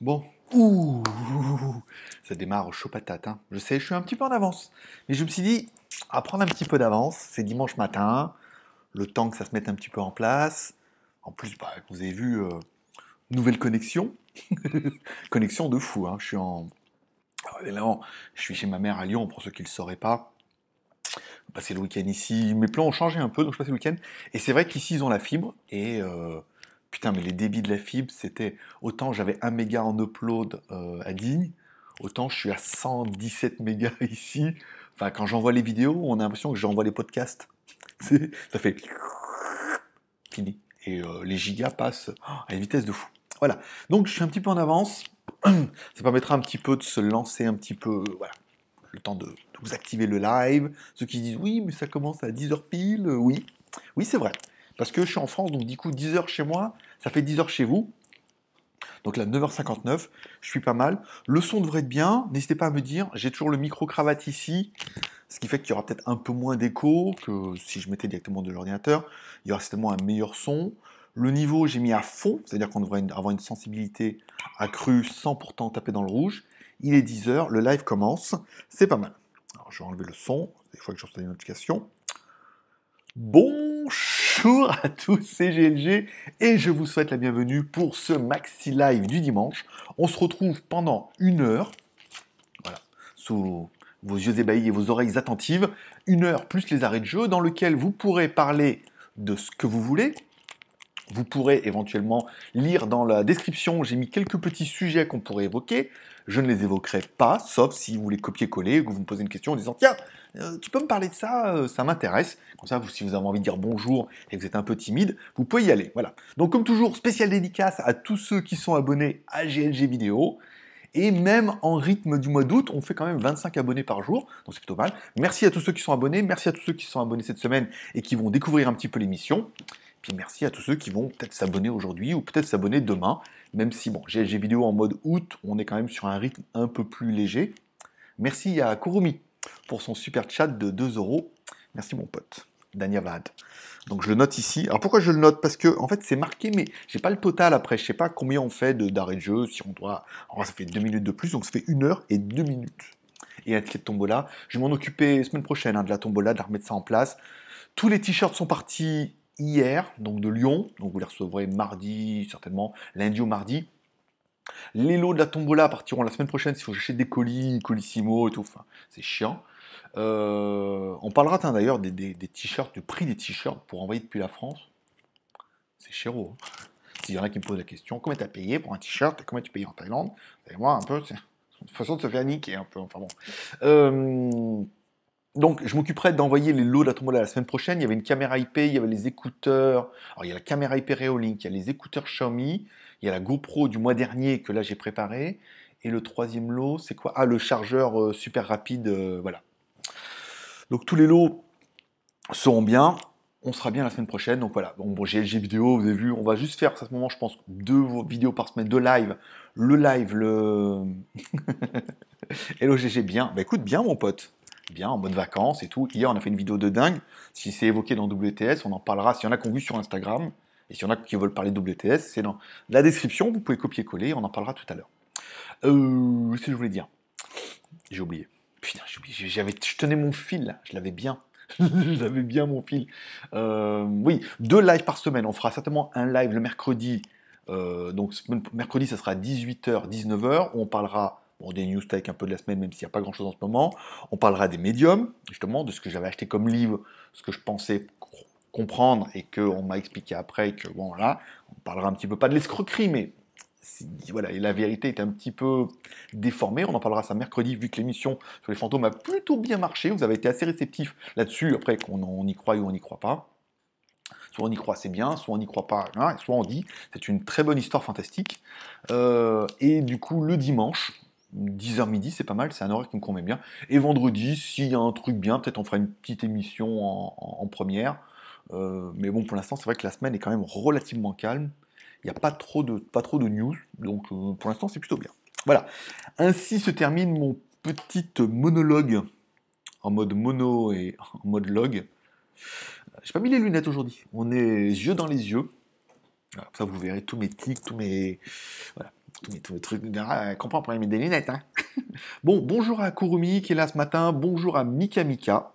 Bon. Ouh. Ça démarre au chaud patate. hein. Je sais, je suis un petit peu en avance. Mais je me suis dit, à prendre un petit peu d'avance. C'est dimanche matin. Le temps que ça se mette un petit peu en place. En plus, bah, vous avez vu, euh, nouvelle connexion. connexion de fou. hein. Je suis en. Je suis chez ma mère à Lyon, pour ceux qui ne le sauraient pas. Passer le week-end ici. Mes plans ont changé un peu, donc je passe le week-end. Et c'est vrai qu'ici, ils ont la fibre. Et euh, putain, mais les débits de la fibre, c'était. Autant j'avais 1 méga en upload euh, à Digne, autant je suis à 117 mégas ici. Enfin, quand j'envoie les vidéos, on a l'impression que j'envoie les podcasts. Ça fait. Fini. Et euh, les gigas passent à une vitesse de fou. Voilà. Donc je suis un petit peu en avance. Ça permettra un petit peu de se lancer un petit peu. Voilà. Le temps de, de vous activer le live. Ceux qui disent oui, mais ça commence à 10h pile. Euh, Oui. Oui, c'est vrai. Parce que je suis en France, donc du coup, 10h chez moi, ça fait 10h chez vous. Donc là, 9h59, je suis pas mal. Le son devrait être bien. N'hésitez pas à me dire. J'ai toujours le micro-cravate ici. Ce qui fait qu'il y aura peut-être un peu moins d'écho que si je mettais directement de l'ordinateur. Il y aura certainement un meilleur son. Le niveau, j'ai mis à fond, c'est-à-dire qu'on devrait avoir une sensibilité accrue sans pourtant taper dans le rouge. Il est 10h, le live commence. C'est pas mal. Alors, je vais enlever le son, des fois que je reçois des notifications. Bonjour à tous, c'est GLG et je vous souhaite la bienvenue pour ce maxi live du dimanche. On se retrouve pendant une heure, sous vos yeux ébahis et vos oreilles attentives, une heure plus les arrêts de jeu dans lequel vous pourrez parler de ce que vous voulez. Vous pourrez éventuellement lire dans la description, j'ai mis quelques petits sujets qu'on pourrait évoquer. Je ne les évoquerai pas, sauf si vous voulez copier-coller, que vous me posez une question en disant Tiens, euh, tu peux me parler de ça, euh, ça m'intéresse. Comme ça, vous- si vous avez envie de dire bonjour et que vous êtes un peu timide, vous pouvez y aller. Voilà. Donc, comme toujours, spécial dédicace à tous ceux qui sont abonnés à GLG Vidéo. Et même en rythme du mois d'août, on fait quand même 25 abonnés par jour, donc c'est plutôt mal. Merci à tous ceux qui sont abonnés, merci à tous ceux qui sont abonnés cette semaine et qui vont découvrir un petit peu l'émission. Puis merci à tous ceux qui vont peut-être s'abonner aujourd'hui ou peut-être s'abonner demain, même si, bon, GLG vidéo en mode août, on est quand même sur un rythme un peu plus léger. Merci à Kurumi pour son super chat de 2 euros. Merci mon pote, Danyavad. Donc je le note ici. Alors pourquoi je le note? Parce que en fait c'est marqué, mais j'ai pas le total après. Je sais pas combien on fait d'arrêt de jeu, si on doit. Alors ça fait 2 minutes de plus, donc ça fait 1 heure et 2 minutes. Et de tombola. Je vais m'en occuper semaine prochaine hein, de la tombola, de la remettre ça en place. Tous les t-shirts sont partis hier, donc de Lyon. Donc vous les recevrez mardi, certainement, lundi ou mardi. Les lots de la tombola partiront la semaine prochaine s'il faut j'achète des colis, colissimo et tout. Enfin, c'est chiant. Euh, on parlera d'ailleurs des, t-shirts, du prix des t-shirts pour envoyer depuis la France. C'est chéro. hein. S'il y en a qui me posent la question, combien tu as payé pour un t-shirt combien tu payes en Thaïlande? Un peu, c'est une façon de se faire niquer un peu. Enfin bon. Euh, donc, je m'occuperai d'envoyer les lots de la tombola la semaine prochaine. Il y avait une caméra IP, il y avait les écouteurs. Alors, il y a la caméra IP Reolink, il y a les écouteurs Xiaomi, il y a la GoPro du mois dernier que là j'ai préparé. Et le troisième lot, c'est quoi? Ah, le chargeur euh, super rapide, euh, voilà. Donc, tous les lots seront bien. On sera bien la semaine prochaine. Donc voilà, bon, bon GLG vidéo, vous avez vu, on va juste faire à ce moment, je pense, deux vidéos par semaine, deux lives. Le live, le. Hello GG, bien. Bah écoute, bien mon pote. Bien, en bonne vacances et tout. Hier, on a fait une vidéo de dingue. Si c'est évoqué dans WTS, on en parlera. S'il y en a qui ont vu sur Instagram, et s'il y en a qui veulent parler de WTS, c'est dans la description. Vous pouvez copier-coller, on en parlera tout à l'heure. Euh, Qu'est-ce que je voulais dire? J'ai oublié. Putain, j'ai oublié. J'avais, je tenais mon fil, je l'avais bien. J'avais bien mon fil. Euh, oui, deux lives par semaine. On fera certainement un live le mercredi. Euh, donc, mercredi, ça sera 18h, 19h, où on parlera des news tech un peu de la semaine, même s'il n'y a pas grand chose en ce moment. On parlera des médiums, justement, de ce que j'avais acheté comme livre, ce que je pensais co- comprendre et qu'on m'a expliqué après. Que bon, voilà, on parlera un petit peu, pas de l'escroquerie, mais voilà, et la vérité est un petit peu déformée. On en parlera ça mercredi, vu que l'émission sur les fantômes a plutôt bien marché. Vous avez été assez réceptifs là-dessus, après qu'on on y croit ou on n'y croit pas. Soit on y croit, c'est bien, soit on n'y croit pas, hein, soit on dit c'est une très bonne histoire fantastique. Euh, et du coup, le dimanche, 10h midi, c'est pas mal, c'est un horaire qui me convient bien. Et vendredi, s'il y a un truc bien, peut-être on fera une petite émission en, première. Euh, mais bon, pour l'instant, c'est vrai que la semaine est quand même relativement calme. Il n'y a pas trop, de, news, donc euh, pour l'instant, c'est plutôt bien. Voilà. Ainsi se termine mon petit monologue en mode mono et en mode log. J'ai pas mis les lunettes aujourd'hui. On est yeux dans les yeux. Ça, vous verrez tous mes tics, tous mes. Mes, lunettes. Hein. bon, bonjour à Kurumi qui est là ce matin. Bonjour à Mika Mika.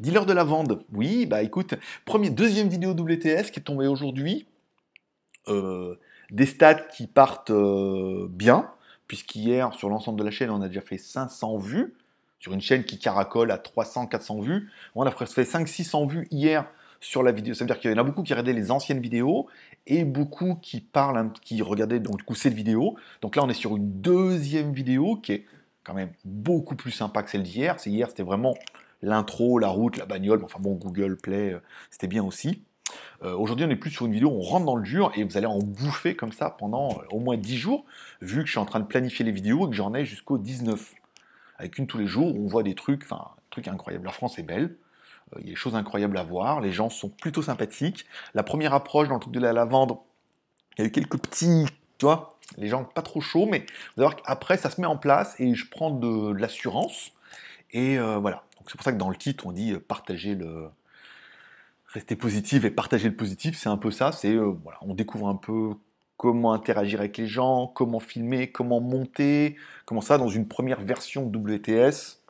Dealer de la vente. Oui, bah écoute, premier, deuxième vidéo WTS qui est tombée aujourd'hui. Euh, des stats qui partent euh, bien, puisqu'hier, sur l'ensemble de la chaîne, on a déjà fait 500 vues. Sur une chaîne qui caracole à 300-400 vues. On a fait 500-600 vues hier sur la vidéo. Ça veut dire qu'il y en a beaucoup qui regardaient les anciennes vidéos et beaucoup qui parlent, qui regardaient donc du coup cette vidéo. Donc là, on est sur une deuxième vidéo qui est quand même beaucoup plus sympa que celle d'hier. C'est hier, c'était vraiment l'intro, la route, la bagnole. Enfin bon, Google Play, euh, c'était bien aussi. Euh, aujourd'hui, on est plus sur une vidéo, on rentre dans le dur et vous allez en bouffer comme ça pendant euh, au moins 10 jours, vu que je suis en train de planifier les vidéos et que j'en ai jusqu'au 19. Avec une tous les jours, on voit des trucs, enfin, trucs incroyables. La France est belle, il y a des choses incroyables à voir, les gens sont plutôt sympathiques. La première approche dans le truc de la lavande, il y a eu quelques petits, tu vois, les gens pas trop chauds, mais vous allez voir qu'après ça se met en place et je prends de, l'assurance. Et voilà, c'est pour ça que dans le titre, on dit euh, partager le. Rester positif et partager le positif, c'est un peu ça. C'est euh, voilà, on découvre un peu comment interagir avec les gens, comment filmer, comment monter, comment ça dans une première version WTS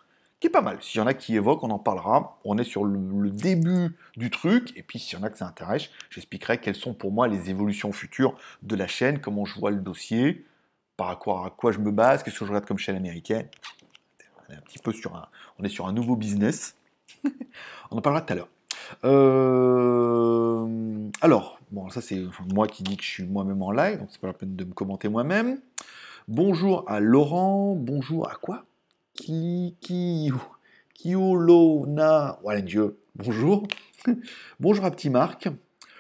pas mal. S'il y en a qui évoquent, on en parlera. On est sur le, début du truc, et puis s'il y en a que ça intéresse, j'expliquerai quelles sont pour moi les évolutions futures de la chaîne, comment je vois le dossier, par rapport à quoi je me base, qu'est-ce que je regarde comme chaîne américaine. On est un petit peu sur un, on est sur un nouveau business. on en parlera tout à l'heure. Euh, alors, bon, ça c'est moi qui dis que je suis moi-même en live, donc c'est pas la peine de me commenter moi-même. Bonjour à Laurent, bonjour à quoi? Qui, qui, Kiolona, Dieu, bonjour. bonjour à Petit Marc.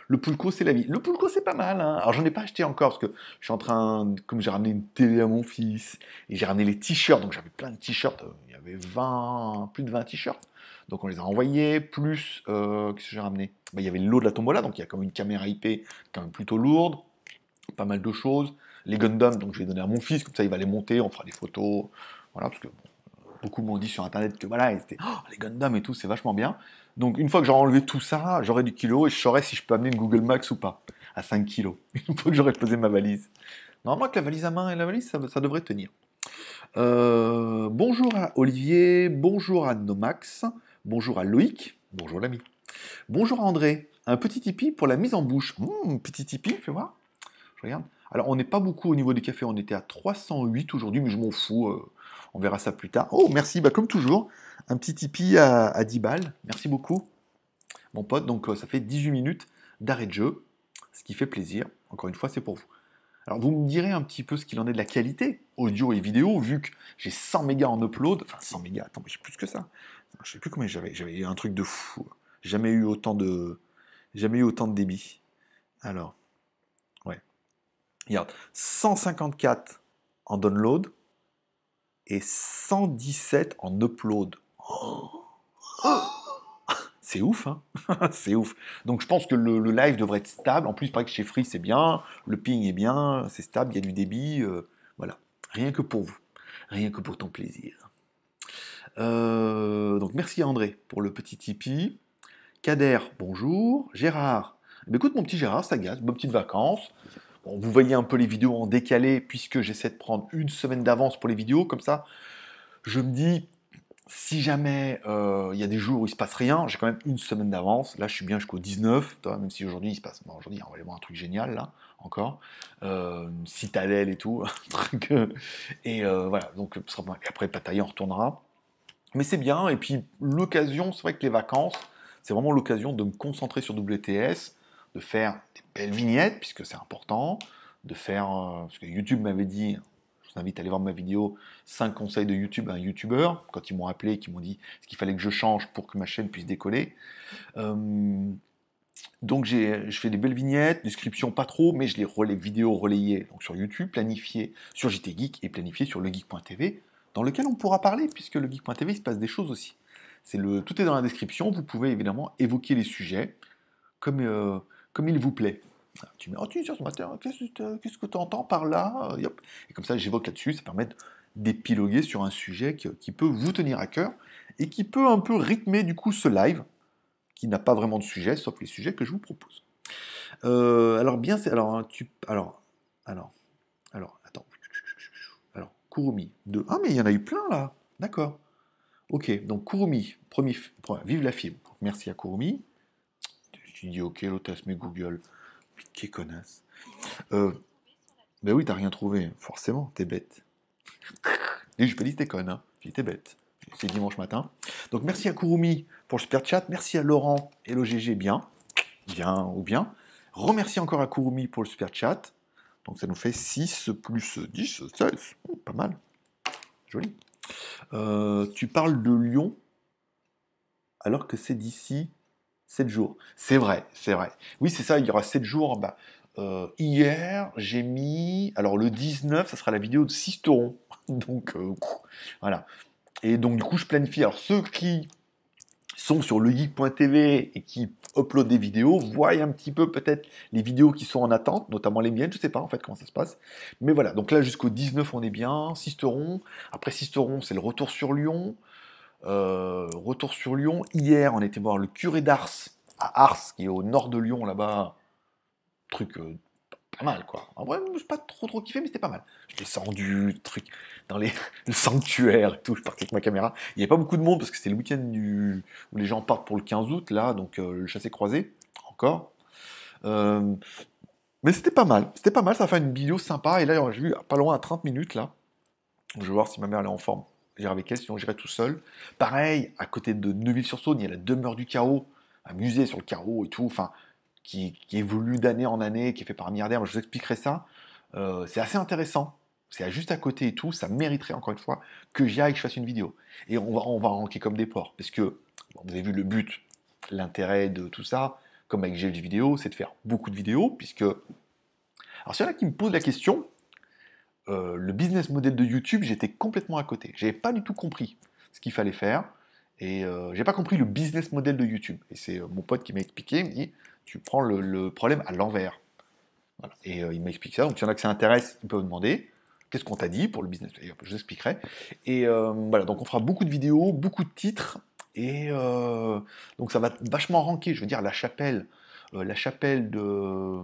Le Pulco, c'est la vie. Le Pulco, c'est pas mal. Hein. Alors, j'en ai pas acheté encore parce que je suis en train, comme j'ai ramené une télé à mon fils et j'ai ramené les t-shirts, donc j'avais plein de t-shirts. Euh, il y avait 20, plus de 20 t-shirts. Donc, on les a envoyés. Plus, euh, qu'est-ce que j'ai ramené? Bah, Il y avait le lot de la tombola, donc il y a comme une caméra IP quand même plutôt lourde. Pas mal de choses. Les Gundam, donc je vais donner à mon fils, comme ça il va les monter, on fera des photos. Voilà, parce que beaucoup m'ont dit sur internet que voilà, c'était oh, les Gundam et tout, c'est vachement bien. Donc une fois que j'aurai enlevé tout ça, j'aurai du kilo et je saurai si je peux amener une Google Max ou pas à 5 kilos. Une fois que j'aurai posé ma valise. Normalement, que la valise à main et la valise, ça, devrait tenir. Euh, bonjour à Olivier, bonjour à Nomax, bonjour à Loïc, bonjour l'ami. Bonjour André, un petit tipi pour la mise en bouche. Mmh, petit tipi, fais voir. Je regarde. Alors, on n'est pas beaucoup au niveau des cafés, on était à 308 aujourd'hui, mais je m'en fous. Euh, on verra ça plus tard. Oh, merci, bah, comme toujours, un petit Tipeee à, 10 balles. Merci beaucoup, mon pote. Donc, euh, ça fait 18 minutes d'arrêt de jeu, ce qui fait plaisir. Encore une fois, c'est pour vous. Alors, vous me direz un petit peu ce qu'il en est de la qualité, audio et vidéo, vu que j'ai 100 mégas en upload. Enfin, 100 mégas, attends, mais j'ai plus que ça. Je sais plus combien j'avais. J'avais un truc de fou. Jamais eu autant de. Jamais eu autant de débit. Alors, ouais. Regarde, 154 en download et 117 en upload. C'est ouf, hein C'est ouf. Donc je pense que le, live devrait être stable. En plus, il paraît que chez Free, c'est bien. Le ping est bien. C'est stable. Il y a du débit. Euh, voilà. Rien que pour vous. Rien que pour ton plaisir. Euh, donc merci André pour le petit Tipeee. Kader, bonjour. Gérard. Eh écoute mon petit Gérard, ça gâte. Bonne petite vacances. Vous voyez un peu les vidéos en décalé puisque j'essaie de prendre une semaine d'avance pour les vidéos. Comme ça, je me dis, si jamais euh, il y a des jours où il se passe rien, j'ai quand même une semaine d'avance. Là, je suis bien jusqu'au 19, même si aujourd'hui il se passe. Bon, aujourd'hui, on va aller voir un truc génial là, encore. Euh, une citadelle et tout. euh, et voilà, donc après, Pataille, on retournera. Mais c'est bien. Et puis, l'occasion, c'est vrai que les vacances, c'est vraiment l'occasion de me concentrer sur WTS, de faire des belles vignettes, puisque c'est important, de faire. parce que YouTube m'avait dit vous invite à aller voir ma vidéo 5 conseils de YouTube à un YouTuber, quand ils m'ont appelé, qui m'ont dit ce qu'il fallait que je change pour que ma chaîne puisse décoller. Euh, donc je fais des belles vignettes, descriptions pas trop, mais je les relais vidéos relayées donc sur YouTube, planifiées sur JT Geek et planifiées sur legeek.tv, dans lequel on pourra parler, puisque le geek.tv il se passe des choses aussi. C'est le, tout est dans la description, vous pouvez évidemment évoquer les sujets comme, euh, comme il vous plaît. Tu mets, oh, tu sur ce matin, qu'est-ce que tu entends par là euh, Et comme ça, j'évoque là-dessus, ça permet d'épiloguer sur un sujet qui, peut vous tenir à cœur et qui peut un peu rythmer du coup ce live, qui n'a pas vraiment de sujet, sauf les sujets que je vous propose. Euh, alors bien, c'est alors tu, alors alors alors attends, Kurumi. Deux. Ah, mais il y en a eu plein là. D'accord. Ok, donc Kurumi, premier, vive la fibre. Merci à Kurumi. Tu dis ok, l'hôtesse, mais Google. Quelle connasse. Euh, ben oui, t'as rien trouvé, forcément, t'es bête. Et je peux dire t'es conne, hein. t'es bête. C'est dimanche matin. Donc merci à Kurumi pour le super chat. Merci à Laurent et l'OGG, bien. Bien ou bien. Remercie encore à Kurumi pour le super chat. Donc ça nous fait 6 plus 10, 16. Pas mal. Joli. Euh, tu parles de Lyon alors que c'est d'ici 7 jours. C'est vrai, c'est vrai. Oui, c'est ça, il y aura 7 jours. Bah, euh, hier, j'ai mis. Alors le 19, ça sera la vidéo de Sisteron. Donc euh, voilà. Et donc du coup, je planifie. Alors ceux qui sont sur legeek.tv et qui uploadent des vidéos voient un petit peu peut-être les vidéos qui sont en attente, notamment les miennes. Je sais pas en fait comment ça se passe. Mais voilà. Donc là, jusqu'au 19, on est bien. Sisteron. Après Sisteron, c'est le retour sur Lyon. Euh, retour sur Lyon. Hier, on était voir le curé d'Ars à Ars, qui est au nord de Lyon là-bas truc euh, pas mal, quoi. En vrai, je pas trop trop kiffé, mais c'était pas mal. J'ai descendu, truc, dans les, le sanctuaire et tout, je partais avec ma caméra. Il n'y avait pas beaucoup de monde parce que c'était le week-end du, où les gens partent pour le 15 août, là, donc euh, le chassé-croisé, encore. Mais c'était pas mal, c'était pas mal, ça fait une vidéo sympa, et là, j'ai vu pas loin à 30 minutes, là. Je vais voir si ma mère est en forme. J'irai avec elle, sinon j'irai tout seul. Pareil, à côté de Neuville-sur-Saône, il y a la demeure du carreau, un musée sur le carreau et tout. Enfin, qui, évolue d'année en année, qui est fait par un milliardaire, je vous expliquerai ça. Euh, c'est assez intéressant. C'est juste à côté et tout, ça mériterait encore une fois que j'y aille, que je fasse une vidéo. Et on va, on va comme des porcs, parce que vous avez vu le but, l'intérêt de tout ça, comme avec GLG vidéo, c'est de faire beaucoup de vidéos, puisque... Alors s'il y en a qui me posent la question, euh, le business model de YouTube, j'étais complètement à côté. J'avais pas du tout compris ce qu'il fallait faire, et euh, j'ai pas compris le business model de YouTube. Et c'est mon pote qui m'a expliqué, il me dit, tu prends le, problème à l'envers. Et euh, il m'explique ça. Donc, il y en a que ça intéresse, ils peuvent demander qu'est-ce qu'on t'a dit pour le business? Je vous expliquerai. Et euh, voilà, donc on fera beaucoup de vidéos, beaucoup de titres. Et euh, donc, ça va vachement ranker. Je veux dire, la chapelle, la chapelle de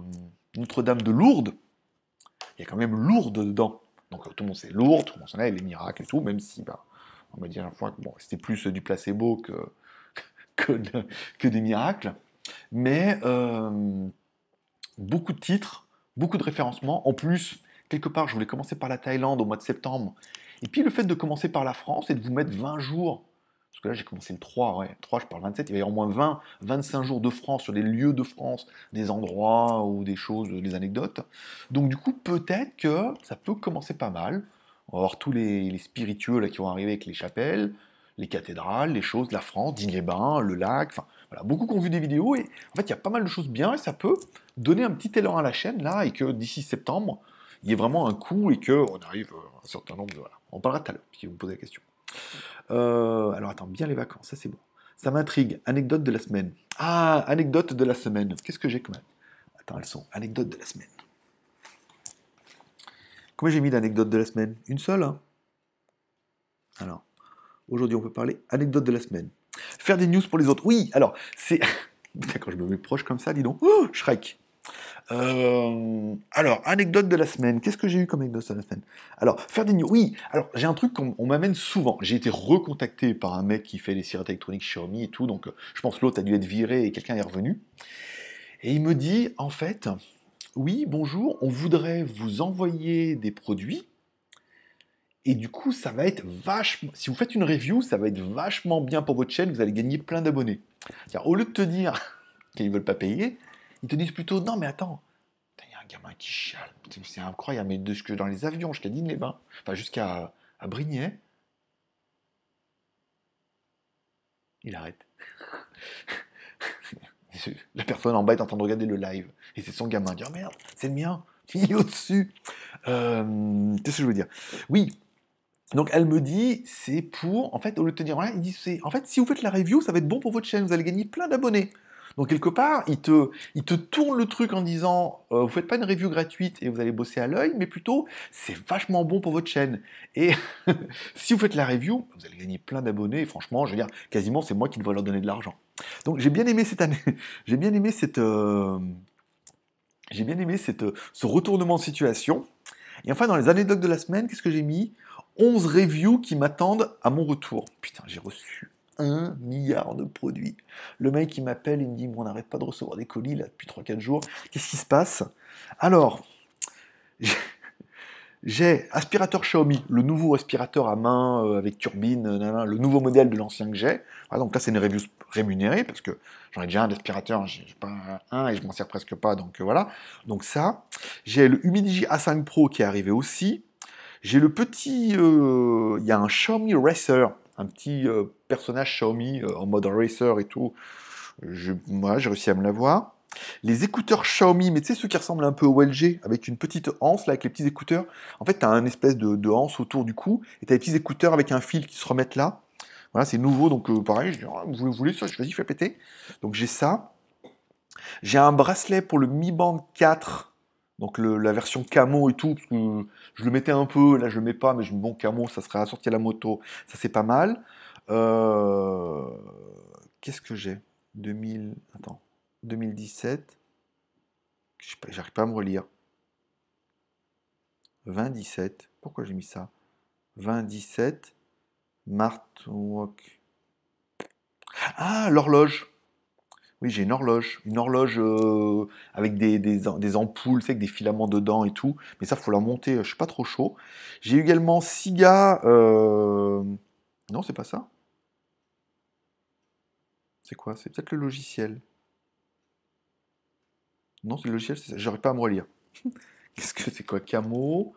Notre-Dame de Lourdes, quand même Lourdes dedans. Donc, tout le monde sait Lourdes, tout le monde sait les miracles et tout, même si, bah, on m'a dit à la fois que bon, c'était plus du placebo que, que, des miracles mais euh, beaucoup de titres, beaucoup de référencements. En plus, quelque part, je voulais commencer par la Thaïlande au mois de septembre. Et puis le fait de commencer par la France et de vous mettre 20 jours, là j'ai commencé le 3, ouais, 3 je parle 27, il va y avoir au moins 20, 25 jours de France sur des lieux de France, des endroits ou des choses, des anecdotes. Donc du coup, peut-être que ça peut commencer pas mal. On va voir tous les, les spiritueux là, qui vont arriver avec les chapelles, les cathédrales, les choses, la France, Digne-les-Bains, le lac, enfin voilà, beaucoup qui ont vu des vidéos et en fait il y a pas mal de choses bien et ça peut donner un petit élan à la chaîne là et que d'ici septembre il y ait vraiment un coup et qu'on arrive à un certain nombre de... Voilà. On parlera tout à l'heure si vous me posez la question. Euh, alors attends, bien les vacances, ça c'est bon. Ça m'intrigue. Anecdote de la semaine. Ah, anecdote de la semaine. Qu'est-ce que j'ai comme... Attends, elles sont. Anecdote de la semaine. Combien j'ai mis d'anecdotes de la semaine? Une seule hein? Alors, Aujourd'hui, on peut parler anecdote de la semaine. Faire des news pour les autres. Oui, alors, c'est. Quand je me mets proche comme ça, dis donc. Oh, Shrek. Euh, alors, anecdote de la semaine. Qu'est-ce que j'ai eu comme anecdote de la semaine? Alors, faire des news. Oui, alors j'ai un truc qu'on m'amène souvent. J'ai été recontacté par un mec qui fait les cigarettes électroniques Xiaomi et tout. Donc, je pense l'autre a dû être viré et quelqu'un est revenu. Et il me dit, en fait, oui, bonjour, on voudrait vous envoyer des produits et du coup, ça va être vachement. Si vous faites une review, ça va être vachement bien pour votre chaîne. Vous allez gagner plein d'abonnés. Au lieu de te dire qu'ils ne veulent pas payer, ils te disent plutôt non, mais attends, il y a un gamin qui chiale. C'est incroyable. Mais de ce que dans les avions jusqu'à Digne-les-Bains, enfin jusqu'à à Brignais, il arrête. La personne en bas est en train de regarder le live. Et c'est son gamin. Dire oh merde, c'est le mien. Il est au-dessus. Euh, Qu'est-ce que je veux dire? Oui, donc elle me dit, c'est pour, en fait, au lieu de te dire, voilà, il dit, c'est, en fait, si vous faites la review, ça va être bon pour votre chaîne, vous allez gagner plein d'abonnés. Donc quelque part, il te, te tourne le truc en disant, euh, vous faites pas une review gratuite et vous allez bosser à l'œil, mais plutôt, c'est vachement bon pour votre chaîne. Et si vous faites la review, vous allez gagner plein d'abonnés. Et franchement, je veux dire, quasiment, c'est moi qui devrais leur donner de l'argent. Donc j'ai bien aimé cette année, j'ai bien aimé cette, euh, j'ai bien aimé cette, ce retournement de situation. Et enfin, dans les anecdotes de la semaine, qu'est-ce que j'ai mis? 11 reviews qui m'attendent à mon retour. Putain, j'ai reçu un milliard de produits. Le mec, il m'appelle, il me dit, on n'arrête pas de recevoir des colis là depuis 3-4 jours. Qu'est-ce qui se passe? Alors, j'ai aspirateur Xiaomi, le nouveau aspirateur à main euh, avec turbine, le nouveau modèle de l'ancien que j'ai. Ah, donc là, c'est une review rémunérée parce que j'en ai déjà un d'aspirateur, j'ai pas un et je m'en sers presque pas, donc euh, voilà. Donc ça, j'ai le Humidigi A5 Pro qui est arrivé aussi. J'ai le petit, euh, il y a un Xiaomi Racer, un petit personnage Xiaomi en mode racer et tout. moi, j'ai réussi à me l'avoir les écouteurs Xiaomi, mais tu sais, ceux qui ressemblent un peu au LG, avec une petite anse, là, avec les petits écouteurs. En fait, tu as un espèce de, de anse autour du cou, et tu as des petits écouteurs avec un fil qui se remettent là. Voilà, c'est nouveau, donc euh, pareil, je dis, ah, vous voulez ça, vas-y, fais péter. Donc j'ai ça. J'ai un bracelet pour le Mi Band 4, donc la version camo et tout, parce que je le mettais un peu, là je le mets pas, mais je me bon camo, ça serait assorti à la moto, ça c'est pas mal. Euh, qu'est-ce que j'ai? 2000, attends. 2017. J'arrive pas à me relire. 2017. Pourquoi j'ai mis ça? 2017. Walk. Ah, l'horloge. Oui, j'ai une horloge. Une horloge euh, avec des, des, ampoules, avec des filaments dedans et tout. Mais ça, faut la monter. Je suis pas trop chaud. J'ai également Siga. Euh, non, c'est pas ça. C'est quoi? C'est peut-être le logiciel. Non, c'est le logiciel, j'arrive pas à me relire. Qu'est-ce que c'est quoi? Camo?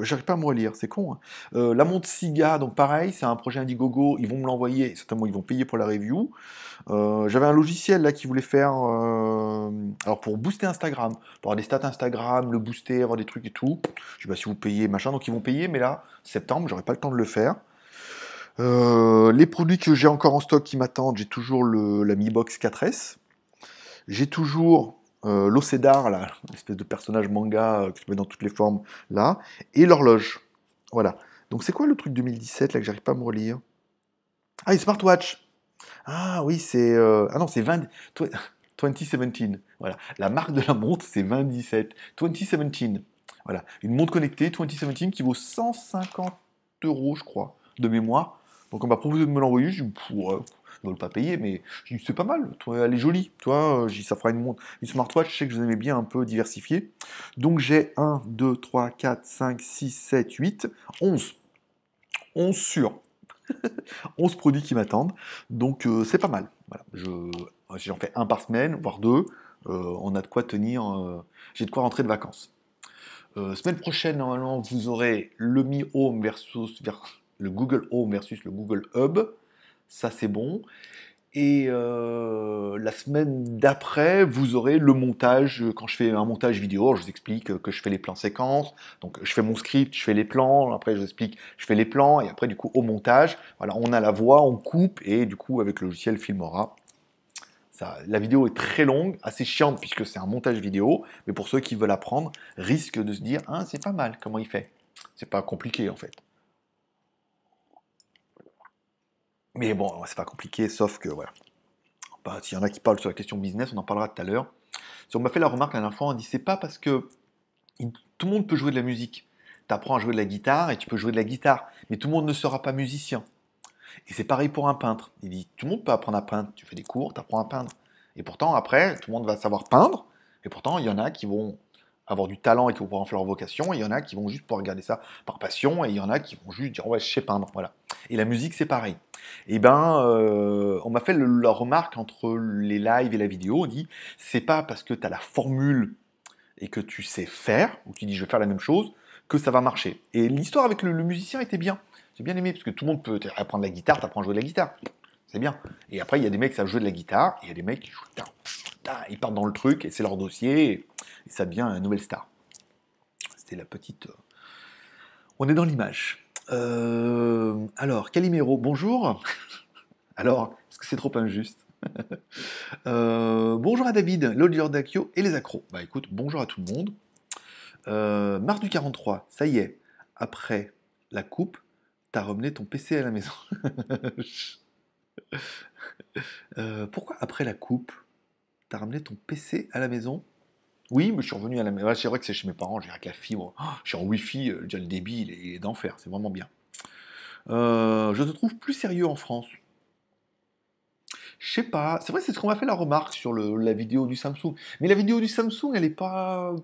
J'arrive pas à me relire, c'est con. Hein. Euh, la montre Siga, donc pareil, c'est un projet Indiegogo, ils vont me l'envoyer, certainement ils vont payer pour la review. Euh, j'avais un logiciel là qui voulait faire, euh, alors pour booster Instagram, pour avoir des stats Instagram, le booster, avoir des trucs et tout. Je sais pas si vous payez, machin, donc ils vont payer, mais là, septembre, j'aurai pas le temps de le faire. les produits que j'ai encore en stock qui m'attendent, j'ai toujours le, la Mi Box 4S. J'ai toujours euh, l'Océdar, là, l'espèce de personnage manga euh, qui se met dans toutes les formes, là, et l'horloge. Voilà. Donc c'est quoi le truc 2017 là que j'arrive pas à me relire? Ah, une smartwatch Ah oui, c'est... Euh, ah non, c'est 20... 2017. Voilà. La marque de la montre, c'est 2017. 2017. Voilà. Une montre connectée 2017 qui vaut 150 euros, je crois, de mémoire. Donc on m'a proposé de me l'envoyer. Je ne veulent pas payer, mais c'est pas mal, elle est jolie, toi, ça fera une montre, une smartwatch, je sais que vous aimez bien un peu diversifier. Donc j'ai 1, 2, 3, 4, 5, 6, 7, 8, 11. 11 sur 11 produits qui m'attendent, donc euh, c'est pas mal. Voilà, j'en fais un par semaine, voire deux, euh, on a de quoi tenir, euh, j'ai de quoi rentrer de vacances. semaine prochaine, normalement, vous aurez le Mi Home versus le Google Home versus le Google Hub ça c'est bon. Et euh, la semaine d'après, vous aurez le montage. Quand je fais un montage vidéo, je vous explique que je fais les plans séquences. Donc je fais mon script, je fais les plans. Après, je vous explique, je fais les plans. Et après, du coup, au montage, voilà, on a la voix, on coupe. Et du coup, avec le logiciel Filmora, ça, la vidéo est très longue, assez chiante puisque c'est un montage vidéo. Mais pour ceux qui veulent apprendre, risque de se dire, ah, c'est pas mal, comment il fait? C'est pas compliqué en fait. Mais bon, c'est pas compliqué, sauf que voilà. Bah, S'il y en a qui parlent sur la question business, on en parlera tout à l'heure. Si on m'a fait la remarque la dernière fois, on dit c'est pas parce que tout le monde peut jouer de la musique. Tu apprends à jouer de la guitare et tu peux jouer de la guitare, mais tout le monde ne sera pas musicien. Et c'est pareil pour un peintre. Il dit tout le monde peut apprendre à peindre. Tu fais des cours, tu apprends à peindre. Et pourtant, après, tout le monde va savoir peindre. Et pourtant, il y en a qui vont avoir du talent et qui vont pouvoir en faire leur vocation. Et il y en a qui vont juste pouvoir regarder ça par passion. Et il y en a qui vont juste dire ouais, je sais peindre. Voilà. Et la musique, c'est pareil. Et eh ben, euh, on m'a fait la remarque entre les lives et la vidéo. On dit, c'est pas parce que tu as la formule et que tu sais faire, ou tu dis je vais faire la même chose, que ça va marcher. Et l'histoire avec le, musicien était bien. J'ai bien aimé, parce que tout le monde peut apprendre la guitare, tu apprends à jouer de la guitare. C'est bien. Et après, il y a des mecs qui savent jouer de la guitare, et il y a des mecs qui jouent, ils partent dans le truc, et c'est leur dossier, ça devient une nouvelle star. C'était la petite... Euh, on est dans l'image. Euh, alors, Calimero, bonjour. alors, est-ce que c'est trop injuste? Euh, Bonjour à David, l'auditeur d'Akio et les accros. Bah écoute, bonjour à tout le monde. Mars du 43, ça y est, après la coupe, t'as ramené ton PC à la maison. Pourquoi après la coupe, t'as ramené ton PC à la maison? Oui, mais je suis revenu à la maison. C'est vrai que c'est chez mes parents, j'ai avec la fibre. Oh, je suis en Wi-Fi, euh, déjà le débit, il est, d'enfer, c'est vraiment bien. Euh, je te trouve plus sérieux en France. Je sais pas. C'est vrai, c'est ce qu'on m'a fait la remarque sur la vidéo du Samsung. Mais la vidéo du Samsung, elle est pas.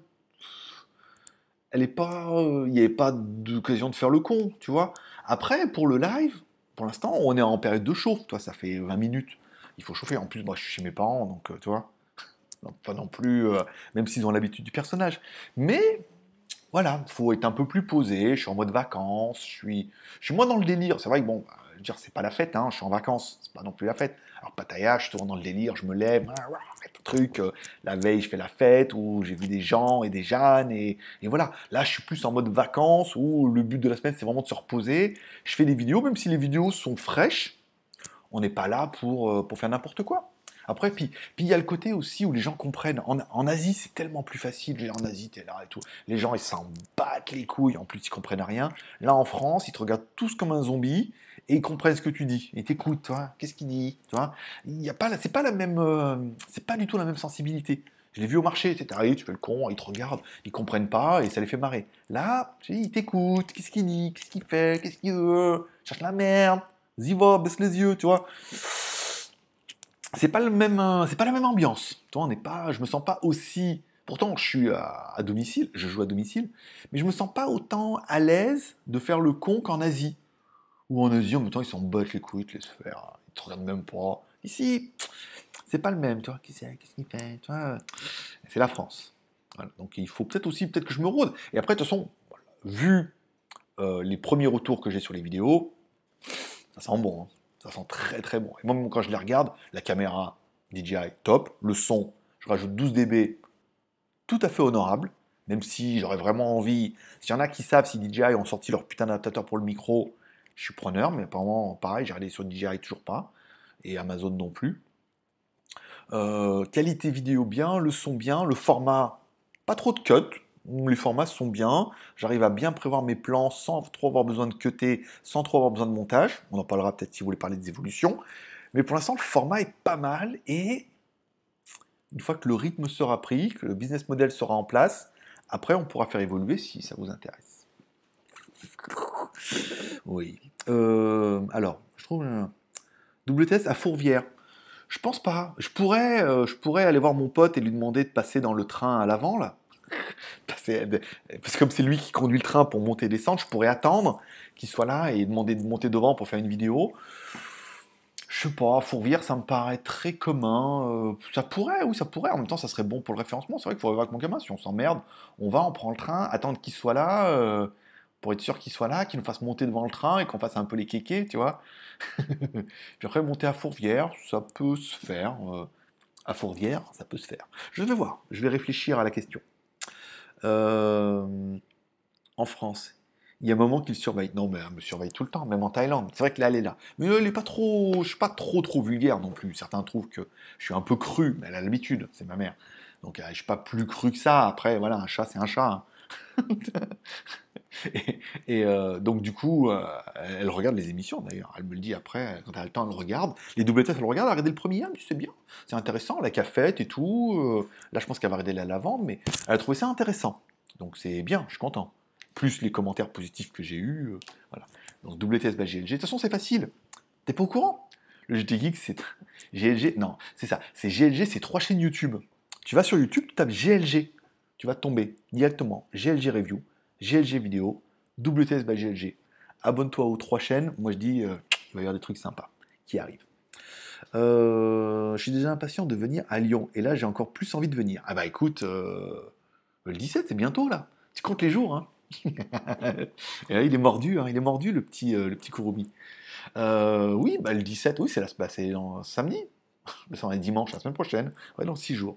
Elle est pas. euh, Il n'y avait pas d'occasion de faire le con, tu vois. Après, pour le live, pour l'instant, on est en période de chauffe. Ça fait 20 minutes. Il faut chauffer. En plus, moi, je suis chez mes parents, donc, tu vois. Pas non plus. euh, même s'ils ont l'habitude du personnage. Mais. Voilà, faut être un peu plus posé. Je suis en mode vacances. Je suis, je suis moins dans le délire. C'est vrai que bon, bah, dire, c'est pas la fête. Hein, je suis en vacances. C'est pas non plus la fête. Alors Pattaya, je suis toujours dans le délire. Je me lève, ah, truc. euh, la veille, je fais la fête où j'ai vu des gens et des Jeannes et, et voilà. Là, je suis plus en mode vacances où le but de la semaine, c'est vraiment de se reposer. Je fais des vidéos, même si les vidéos sont fraîches. On n'est pas là pour, euh, pour faire n'importe quoi. Après, puis il y a le côté aussi où les gens comprennent. En, Asie, c'est tellement plus facile. En Asie, t'es là et tout. Les gens, ils s'en battent les couilles. En plus, ils comprennent rien. Là, en France, ils te regardent tous comme un zombie et ils comprennent ce que tu dis. Ils t'écoutent, tu vois. Qu'est-ce qu'il dit, tu vois Il y a pas, c'est pas la même, euh, c'est pas du tout la même sensibilité. Je l'ai vu au marché. Tu arrivé, tu fais le con, ils te regardent, ils comprennent pas et ça les fait marrer. Là, ils t'écoutent. Qu'est-ce qu'il dit? Qu'est-ce qu'il fait? Qu'est-ce qu'il veut? Cherche la merde. Va, baisse les yeux, tu vois c'est pas le même, euh, c'est pas la même ambiance. Toi, on n'est pas, je me sens pas aussi. Pourtant, je suis à, domicile, je joue à domicile, mais je me sens pas autant à l'aise de faire le con qu'en Asie. Ou en Asie, en même temps, ils s'en battent les couilles, ils te faire, ils te regardent même pas. Ici, c'est pas le même, tu vois. Qu'est-ce qu'est-ce qu'il fait, tu vois C'est la France. Donc, il faut peut-être aussi, peut-être que je me rôde. Et après, de toute façon, vu euh, les premiers retours que j'ai sur les vidéos, ça sent bon. hein. Ça sent très très bon. Et moi, même quand je les regarde, la caméra DJI top, le son, je rajoute 12 dB, tout à fait honorable. Même si j'aurais vraiment envie. S'il y en a qui savent si DJI ont sorti leur putain d'adaptateur pour le micro, je suis preneur. Mais apparemment, pareil, j'ai regardé sur DJI toujours pas. Et Amazon non plus. Euh, qualité vidéo bien, le son bien, le format, pas trop de cut. Les formats sont bien. J'arrive à bien prévoir mes plans sans trop avoir besoin de cutter, sans trop avoir besoin de montage. On en parlera peut-être si vous voulez parler des évolutions. Mais pour l'instant, le format est pas mal. Et une fois que le rythme sera pris, que le business model sera en place, après, on pourra faire évoluer si ça vous intéresse. Oui. Euh, alors, je trouve un double test à Fourvière. Je pense pas. Je pourrais, euh, je pourrais aller voir mon pote et lui demander de passer dans le train à l'avant, là. Parce que comme c'est lui qui conduit le train pour monter et descendre, je pourrais attendre qu'il soit là et demander de monter devant pour faire une vidéo. Je sais pas, Fourvière, ça me paraît très commun. euh, ça pourrait, oui, ça pourrait. En même temps, ça serait bon pour le référencement. C'est vrai qu'il faudrait voir avec mon gamin. Si on s'emmerde, on va, on prend le train, attendre qu'il soit là, euh, pour être sûr qu'il soit là, qu'il nous fasse monter devant le train et qu'on fasse un peu les kékés, tu vois. Puis après, monter à Fourvière, ça peut se faire. euh, à Fourvière, ça peut se faire. Je vais voir, je vais réfléchir à la question. Euh, en France, il y a un moment qu'il surveille. Non, mais elle me surveille tout le temps, même en Thaïlande. C'est vrai que là, elle est là. Mais elle est pas trop. Je pas trop trop vulgaire non plus. Certains trouvent que je suis un peu cru, mais elle a l'habitude, c'est ma mère. Donc euh, je suis pas plus cru que ça. Après, voilà, un chat, c'est un chat. hein. et euh, donc du coup, euh, elle regarde les émissions d'ailleurs. Elle me le dit après, quand elle a le temps, elle regarde. Les double tests, elle regarde. Elle le premier, me dit c'est bien, c'est intéressant, la cafette et tout. euh, là, je pense qu'elle va regarder la lavande, mais elle a trouvé ça intéressant. Donc c'est bien, je suis content. Plus les commentaires positifs que j'ai eus. voilà. Donc WTS by GLG. De toute façon, c'est facile. T'es pas au courant? Le GT Geek, c'est. GLG. Non, c'est ça. C'est GLG, c'est trois chaînes YouTube. Tu vas sur YouTube, tu tapes GLG. Tu vas tomber directement. GLG Review, GLG Vidéo, WTS by GLG. Abonne-toi aux trois chaînes. Moi, je dis, euh, il va y avoir des trucs sympas qui arrivent. Euh, je suis déjà impatient de venir à Lyon. Et là, j'ai encore plus envie de venir. Ah bah écoute, euh, le 17, c'est bientôt là. Tu comptes les jours, hein. Et là, il est mordu, hein, il est mordu le petit, euh, le petit Kurumi. Oui, bah, le 17, oui, c'est bah, samedi. Ça, on est dimanche, la semaine prochaine. Ouais, dans 6 jours.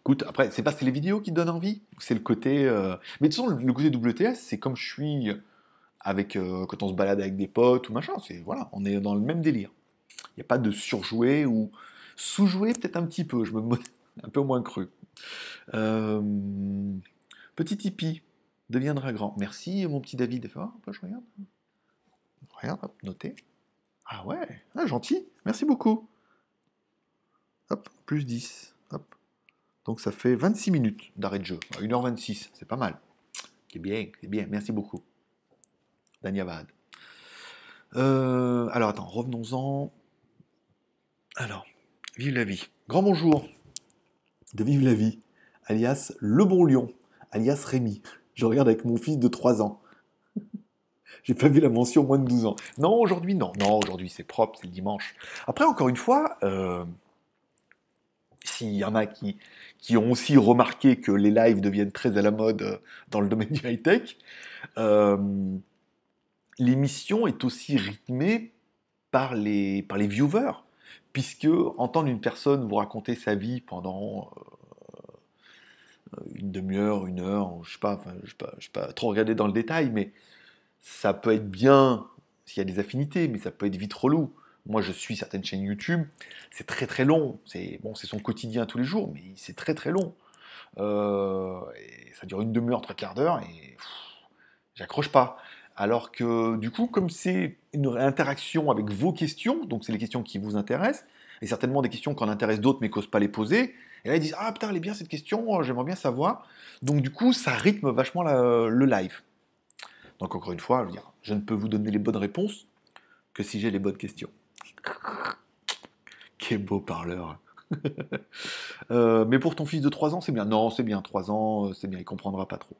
Écoute, après, c'est pas c'est les vidéos qui donnent envie. C'est le côté. euh, Mais de toute façon, le, côté WTS, c'est comme je suis avec euh, quand on se balade avec des potes ou machin. C'est voilà, on est dans le même délire. Il n'y a pas de surjouer ou sous-jouer peut-être un petit peu. Je me un peu moins cru. Euh, Petit Tipeee deviendra grand. Merci, mon petit David. Ah, je regarde. Regarde, noté. Ah ouais, ah, gentil. Merci beaucoup. Hop, plus 10. Hop. Donc ça fait 26 minutes d'arrêt de jeu. Ah, 1h26, c'est pas mal. C'est bien, c'est bien. Merci beaucoup. Danyavad. Euh, alors attends, revenons-en. Alors, vive la vie. Grand bonjour de Vive la vie, alias Le Bon Lion, alias Rémi. Je regarde avec mon fils de 3 ans. J'ai pas vu la mention moins de 12 ans. Non, aujourd'hui, non. Non, aujourd'hui, c'est propre, c'est le dimanche. Après, encore une fois, euh, s'il y en a qui, qui ont aussi remarqué que les lives deviennent très à la mode euh, dans le domaine du high-tech, euh, l'émission est aussi rythmée par les, par les viewers, puisque entendre une personne vous raconter sa vie pendant une demi-heure, une heure, je ne sais pas, je sais sais pas trop regarder dans le détail, mais ça peut être bien s'il y a des affinités, mais ça peut être vite relou. Moi, je suis certaines chaînes YouTube, c'est très très long. C'est bon, c'est son quotidien tous les jours, mais c'est très très long. Euh, ça dure une demi-heure, trois quarts d'heure, et j'accroche pas. Alors que du coup, comme c'est une interaction avec vos questions, donc c'est les questions qui vous intéressent, et certainement des questions qui en intéressent d'autres mais qui n'osent pas les poser, et là ils disent Ah putain, elle est bien cette question, j'aimerais bien savoir. Donc du coup, ça rythme vachement le live. Donc encore une fois, je, je ne peux vous donner les bonnes réponses que si j'ai les bonnes questions. Quel beau parleur. Euh, mais pour ton fils de 3 ans, c'est bien. Non, c'est bien, 3 ans, euh, c'est bien, il comprendra pas trop.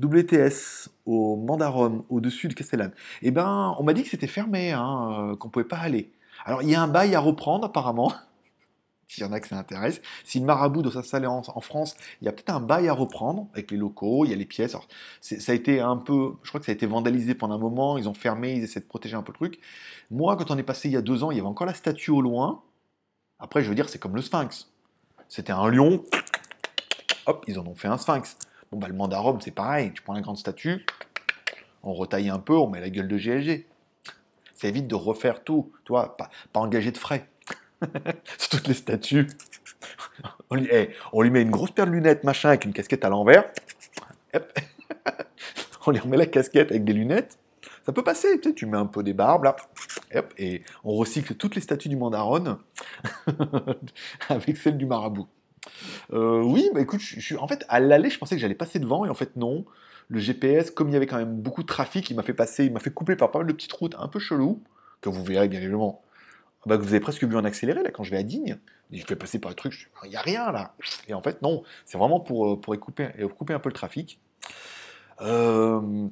WTS au Mandarum, au-dessus de Castellane. Eh ben, on m'a dit que c'était fermé, hein, euh, qu'on pouvait pas aller. Alors, il y a un bail à reprendre, apparemment s'il y en a que ça intéresse. Si le marabout doit s'installer en, France, il y a peut-être un bail à reprendre avec les locaux, il y a les pièces. ça a été un peu, je crois que ça a été vandalisé pendant un moment, ils ont fermé, ils essaient de protéger un peu le truc. Moi, quand on est passé il y a deux ans, il y avait encore la statue au loin. Après, je veux dire, c'est comme le sphinx. C'était un lion, hop, ils en ont fait un sphinx. Bon, bah, le mandarum, c'est pareil. Tu prends la grande statue, on retaille un peu, on met la gueule de GLG. Ça évite de refaire tout, tu vois, pas engager de frais. sur toutes les statues. On lui, met une grosse paire de lunettes, machin, avec une casquette à l'envers. on lui remet la casquette avec des lunettes. Ça peut passer, tu, sais, tu mets un peu des barbes, là. et on recycle toutes les statues du mandaron avec celles du marabout. Euh, oui, bah écoute, je, suis, en fait, à l'aller, je pensais que j'allais passer devant, et en fait, non. Le GPS, comme il y avait quand même beaucoup de trafic, il m'a fait passer, il m'a fait couper par pas mal de petites routes un peu cheloues, que vous verrez bien évidemment bah, vous avez presque vu en accéléré, là, quand je vais à Digne. Je fais passer par le truc, il n'y a rien là. Et en fait, non, c'est vraiment pour, euh, pour couper, couper un peu le trafic. Euh,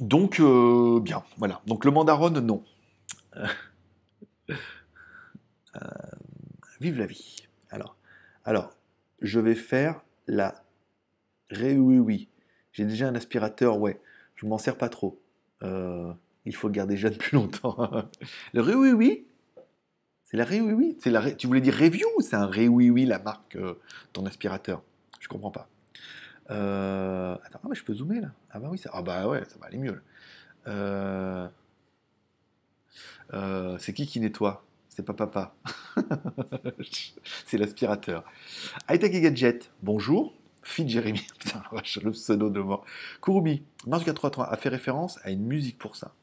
donc, euh, bien, voilà. Donc, le mandaron, non. vive la vie. Alors, alors, je vais faire la ré oui oui. J'ai déjà un aspirateur, ouais. Je m'en sers pas trop. il faut le garder jeune plus longtemps. le ré oui oui, c'est la Ré Oui C'est la Tu voulais dire review ou c'est un Ré Oui Oui, la marque, euh, ton aspirateur? Je comprends pas. Euh, attends, ah, mais je peux zoomer là. Ah bah oui, ça... Ah bah ouais, ça va aller mieux. Euh, c'est qui qui nettoie? C'est pas papa. c'est l'aspirateur. Hightech et Gadget, bonjour. Fit Jérémy, putain, le pseudo de mort. Kurubi, Mars 433 a fait référence à une musique pour ça.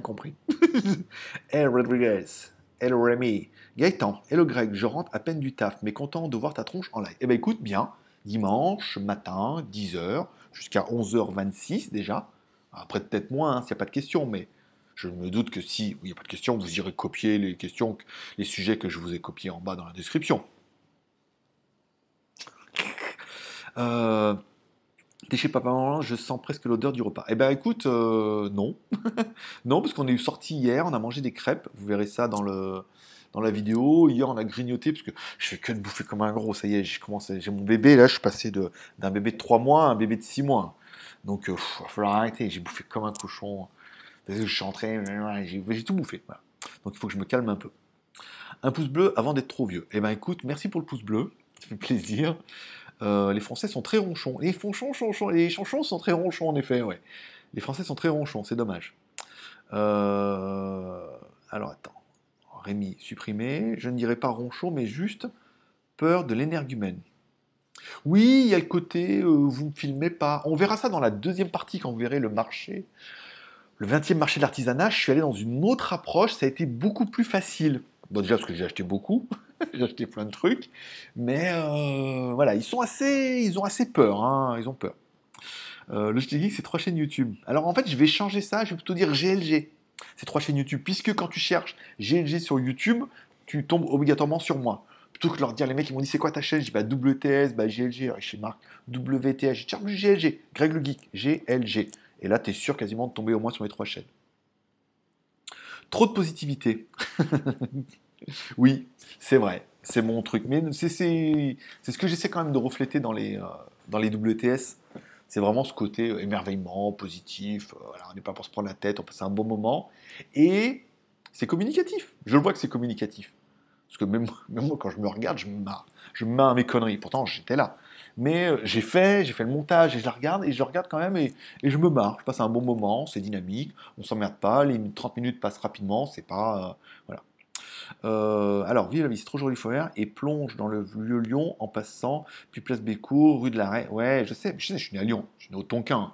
Compris. hey Rodriguez, hello Rémi, Gaëtan, hello Greg, je rentre à peine du taf, mais content de voir ta tronche en live. Eh ben écoute, bien, dimanche matin, 10h, jusqu'à 11h26 déjà. Après peut-être moins, hein, s'il n'y a pas de questions, mais je me doute que si il n'y a pas de questions, vous irez copier les questions, les sujets que je vous ai copiés en bas dans la description. Euh, T'es chez Papa Maman, je sens presque l'odeur du repas. Eh ben écoute, euh, non. non, parce qu'on est sorti hier, on a mangé des crêpes. Vous verrez ça dans, le, dans la vidéo. Hier, on a grignoté, parce que je fais que de bouffer comme un gros. Ça y est, j'ai commencé. J'ai mon bébé, là, je suis passé d'un bébé de 3 mois à un bébé de 6 mois. Donc, il euh, va falloir arrêter. J'ai bouffé comme un cochon. Je suis entré, j'ai tout bouffé. Donc, il faut que je me calme un peu. Un pouce bleu avant d'être trop vieux. Eh ben écoute, merci pour le pouce bleu. Ça fait plaisir. Euh, les Français sont très ronchons. Les, les chanchons sont très ronchons, en effet, ouais. Les Français sont très ronchons, c'est dommage. Euh, alors, attends. Rémi, supprimé. Je ne dirais pas ronchon, mais juste peur de l'énergumène. Oui, il y a le côté euh, vous ne filmez pas. On verra ça dans la deuxième partie quand vous verrez le marché. Le 20e marché de l'artisanat, je suis allé dans une autre approche, ça a été beaucoup plus facile. Bon, déjà parce que j'ai acheté beaucoup, j'ai acheté plein de trucs, mais euh, voilà, ils sont assez, ils ont assez peur, hein, ils ont peur. Euh, le Geek, c'est trois chaînes YouTube. Alors en fait, je vais changer ça, je vais plutôt dire GLG. C'est trois chaînes YouTube, puisque quand tu cherches GLG sur YouTube, tu tombes obligatoirement sur moi. Plutôt que de leur dire, les mecs, ils m'ont dit, c'est quoi ta chaîne? Dis, bah, WTS, bah, GLG, alors, chez Marc, WTS, je cherche GLG, Greg le Geek, GLG. Et là, tu es sûr quasiment de tomber au moins sur les trois chaînes. Trop de positivité. oui, c'est vrai, c'est mon truc. Mais c'est ce que j'essaie quand même de refléter dans les, euh, dans les WTS. C'est vraiment ce côté euh, émerveillement, positif. Euh, on n'est pas pour se prendre la tête, on passe un bon moment. Et c'est communicatif. Je le vois que c'est communicatif. Parce que même, moi, quand je me regarde, je me marre. Je me marre à mes conneries. Pourtant, j'étais là. Mais j'ai fait, j'ai fait le montage et je la regarde et je regarde quand même et, je me marre. Je passe un bon moment, c'est dynamique, on s'emmerde pas, les 30 minutes passent rapidement, c'est pas. voilà. Euh, alors, vive la c'est trop joli, il et plonge dans le vieux Lyon en passant, puis place Bécourt, rue de l'Arrêt. Ouais, je sais, je sais, je suis né à Lyon, je suis né au Tonkin.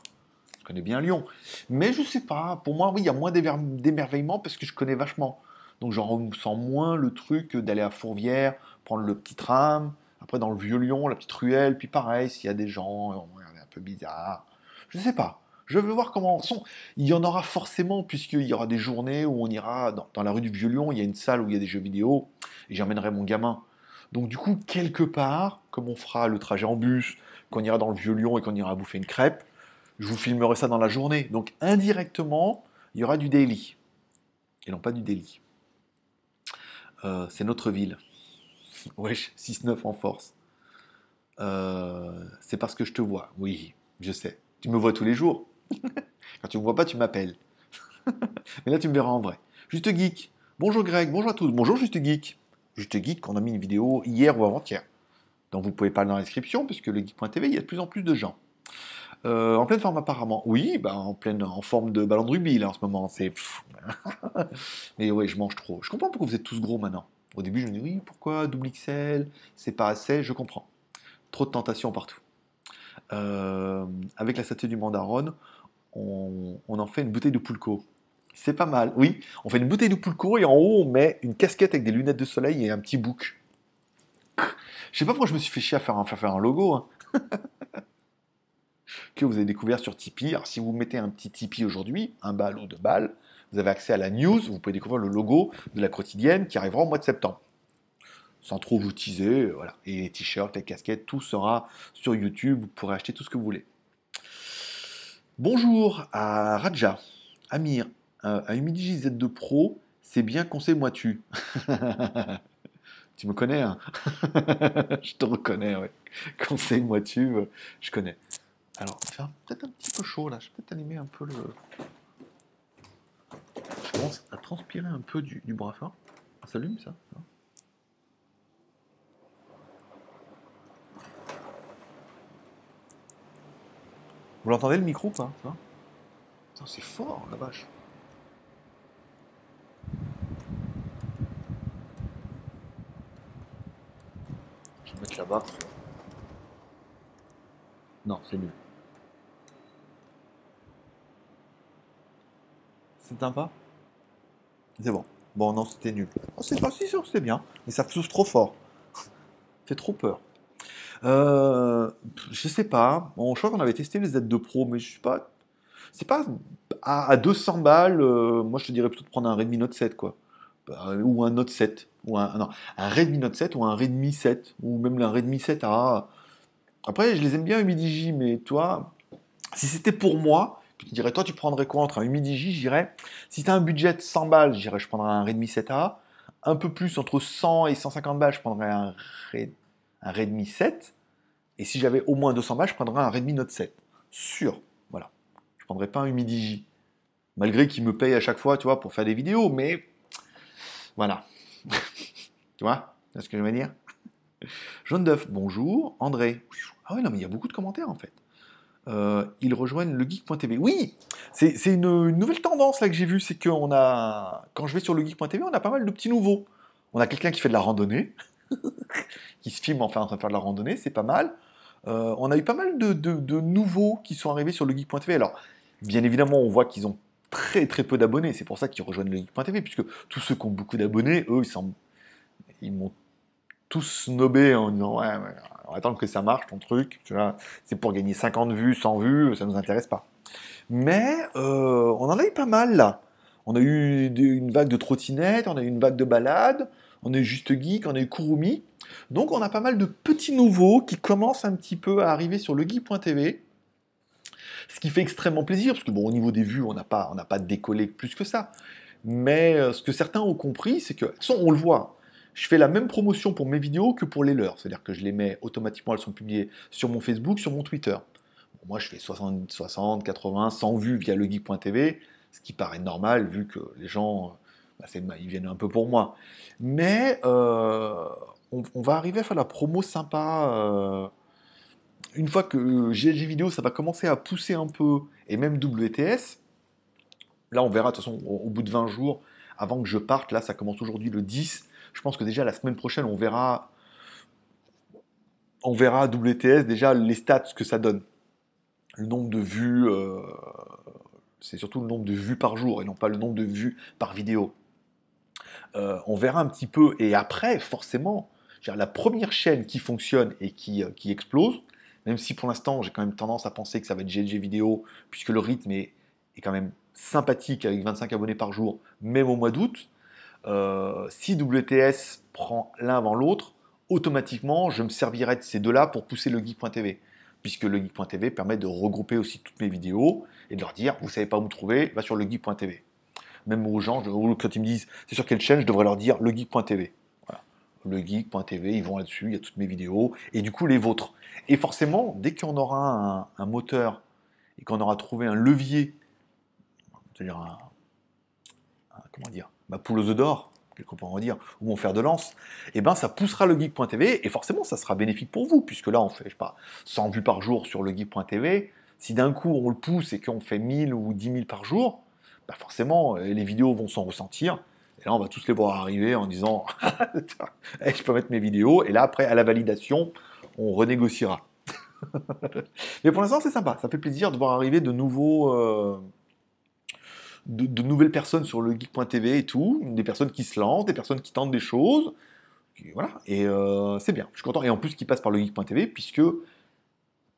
Je connais bien Lyon. Mais je sais pas, pour moi, oui, il y a moins d'émerveillement parce que je connais vachement. Donc, j'en sens moins le truc d'aller à Fourvière, prendre le petit tram, après dans le vieux Lyon, la petite ruelle, puis pareil, s'il y a des gens, un peu bizarre. Je sais pas. Je veux voir comment sont. Il y en aura forcément, puisqu'il y aura des journées où on ira dans, la rue du Vieux-Lyon, il y a une salle où il y a des jeux vidéo, et j'emmènerai mon gamin. Donc du coup, quelque part, comme on fera le trajet en bus, qu'on ira dans le Vieux-Lyon et qu'on ira bouffer une crêpe, je vous filmerai ça dans la journée. Donc indirectement, il y aura du daily. Et non pas du daily. Euh, c'est notre ville. Wesh, 6-9 en force. Euh, c'est parce que je te vois. Oui, je sais. Tu me vois tous les jours. Quand tu ne me vois pas, tu m'appelles. Mais là, tu me verras en vrai. Juste Geek. Bonjour Greg, bonjour à tous. Bonjour Juste Geek. Juste Geek, on a mis une vidéo hier ou avant-hier. Donc vous pouvez parler dans la description, puisque le geek.tv, il y a de plus en plus de gens. Euh, en pleine forme apparemment. Oui, bah, en pleine en forme de ballon de rugby là en ce moment. C'est. Mais oui, je mange trop. Je comprends pourquoi vous êtes tous gros maintenant. Au début, je me dis oui, pourquoi? Double XL, c'est pas assez. Je comprends. Trop de tentations partout. Euh, avec la statue du Mandaron, on, en fait une bouteille de Poulco. C'est pas mal, oui. On fait une bouteille de Poulco et en haut, on met une casquette avec des lunettes de soleil et un petit bouc. Je sais pas pourquoi je me suis fait chier à faire un, logo. Hein. que vous avez découvert sur Tipeee. Alors, si vous mettez un petit Tipeee aujourd'hui, un bal ou deux balles, vous avez accès à la news. Vous pouvez découvrir le logo de la quotidienne qui arrivera au mois de septembre sans trop vous teaser. Voilà. Et les t-shirts, les casquettes, tout sera sur YouTube. Vous pourrez acheter tout ce que vous voulez. Bonjour à Raja, Amir, euh, à Humidigi Z2 Pro, c'est bien conseille-moi tu. tu me connais, hein? Je te reconnais, ouais. Conseille-moi tu, euh, je connais. Alors, il fait peut-être un petit peu chaud là, je vais peut-être allumer un peu le. Je commence à transpirer un peu du, du bras fort. Ça s'allume ça Vous l'entendez le micro pas C'est fort la vache. Je vais mettre là-bas. Non, c'est nul. C'est sympa? C'est bon. Bon, non, c'était nul. Oh, c'est pas si sûr, c'était bien. Mais ça souffle trop fort. fait trop peur. Euh, je sais pas. Bon, je crois qu'on avait testé les Z2 Pro, mais je sais pas. C'est pas à, 200 balles. Euh, moi, je te dirais plutôt de prendre un Redmi Note 7, quoi. Bah, ou un Note 7. Ou un, non, un Redmi Note 7 ou un Redmi 7. Ou même un Redmi 7A. Après, je les aime bien, Humidigi, mais toi, si c'était pour moi, tu dirais, toi, tu prendrais quoi entre un Humidigi Je dirais, si tu as un budget de 100 balles, je dirais, je prendrais un Redmi 7A. Un peu plus, entre 100 et 150 balles, je prendrais un Redmi un Redmi 7. Et si j'avais au moins 200 balles, je prendrais un Redmi Note 7. Sûr. Voilà. Je prendrais pas un Humidigi. Malgré qu'il me paye à chaque fois, tu vois, pour faire des vidéos, mais voilà. tu vois? C'est ce que je veux dire? Jaune d'œuf, bonjour. André. Ah oui, non, mais il y a beaucoup de commentaires en fait. Euh, ils rejoignent le geek.tv. Oui, c'est une, une, nouvelle tendance là que j'ai vue, c'est qu'on a, quand je vais sur le geek.tv, on a pas mal de petits nouveaux. On a quelqu'un qui fait de la randonnée, qui se filme en train de faire de la randonnée, c'est pas mal. Euh, on a eu pas mal de, nouveaux qui sont arrivés sur le geek.tv. Alors, bien évidemment, on voit qu'ils ont très très peu d'abonnés. C'est pour ça qu'ils rejoignent le geek.tv, puisque tous ceux qui ont beaucoup d'abonnés, eux, ils, m'ont tous snobé en disant Ouais, On va attendre que ça marche, ton truc. C'est pour gagner 50 vues, 100 vues, ça nous intéresse pas. Mais euh, on en a eu pas mal là. On a eu une vague de trottinettes, on a eu une vague de balades, on eu Juste Geek, on eu Kurumi. Donc on a pas mal de petits nouveaux qui commencent un petit peu à arriver sur le geek.tv. Ce qui fait extrêmement plaisir, parce que bon, au niveau des vues, on n'a pas, pas décollé plus que ça. Mais euh, ce que certains ont compris, c'est que, on le voit, je fais la même promotion pour mes vidéos que pour les leurs. C'est-à-dire que je les mets automatiquement, elles sont publiées sur mon Facebook, sur mon Twitter. moi, je fais 60, 60, 80, 100 vues via legeek.tv, ce qui paraît normal vu que les gens, bah, ils viennent un peu pour moi. Mais euh, on, va arriver à faire la promo sympa. Euh, une fois que GLG vidéo, ça va commencer à pousser un peu, et même WTS, là on verra de toute façon au, bout de 20 jours, avant que je parte, là ça commence aujourd'hui le 10, je pense que déjà la semaine prochaine on verra on verra WTS déjà les stats, ce que ça donne. Le nombre de vues, euh, c'est surtout le nombre de vues par jour et non pas le nombre de vues par vidéo. Euh, on verra un petit peu et après, forcément, la première chaîne qui fonctionne et qui, euh, qui explose, même si pour l'instant j'ai quand même tendance à penser que ça va être GLG vidéo, puisque le rythme est, quand même sympathique avec 25 abonnés par jour, même au mois d'août. Euh, si WTS prend l'un avant l'autre, automatiquement je me servirai de ces deux-là pour pousser le geek.tv, puisque le geek.tv permet de regrouper aussi toutes mes vidéos et de leur dire vous savez pas où me trouver, va sur le geek.tv. Même aux gens, quand ils me disent c'est sur quelle chaîne, je devrais leur dire le geek.tv le geek.tv, ils vont là-dessus, il y a toutes mes vidéos, et du coup les vôtres. Et forcément, dès qu'on aura un, moteur et qu'on aura trouvé un levier, c'est-à-dire un, comment dire, ma poule aux d'or, quelque part on va dire, ou mon fer de lance, et eh ben ça poussera le geek.tv, et forcément ça sera bénéfique pour vous, puisque là on fait, je sais pas, 100 vues par jour sur le geek.tv, si d'un coup on le pousse et qu'on fait 1000 ou 10 000 par jour, bah forcément les vidéos vont s'en ressentir, et là, on va tous les voir arriver en disant Je peux mettre mes vidéos. Et là, après, à la validation, on renégociera. Mais pour l'instant, c'est sympa. Ça fait plaisir de voir arriver de nouveaux. Euh, de, nouvelles personnes sur le geek.tv et tout, des personnes qui se lancent, des personnes qui tentent des choses, voilà, et euh, c'est bien, je suis content, et en plus qui passent par le geek.tv, puisque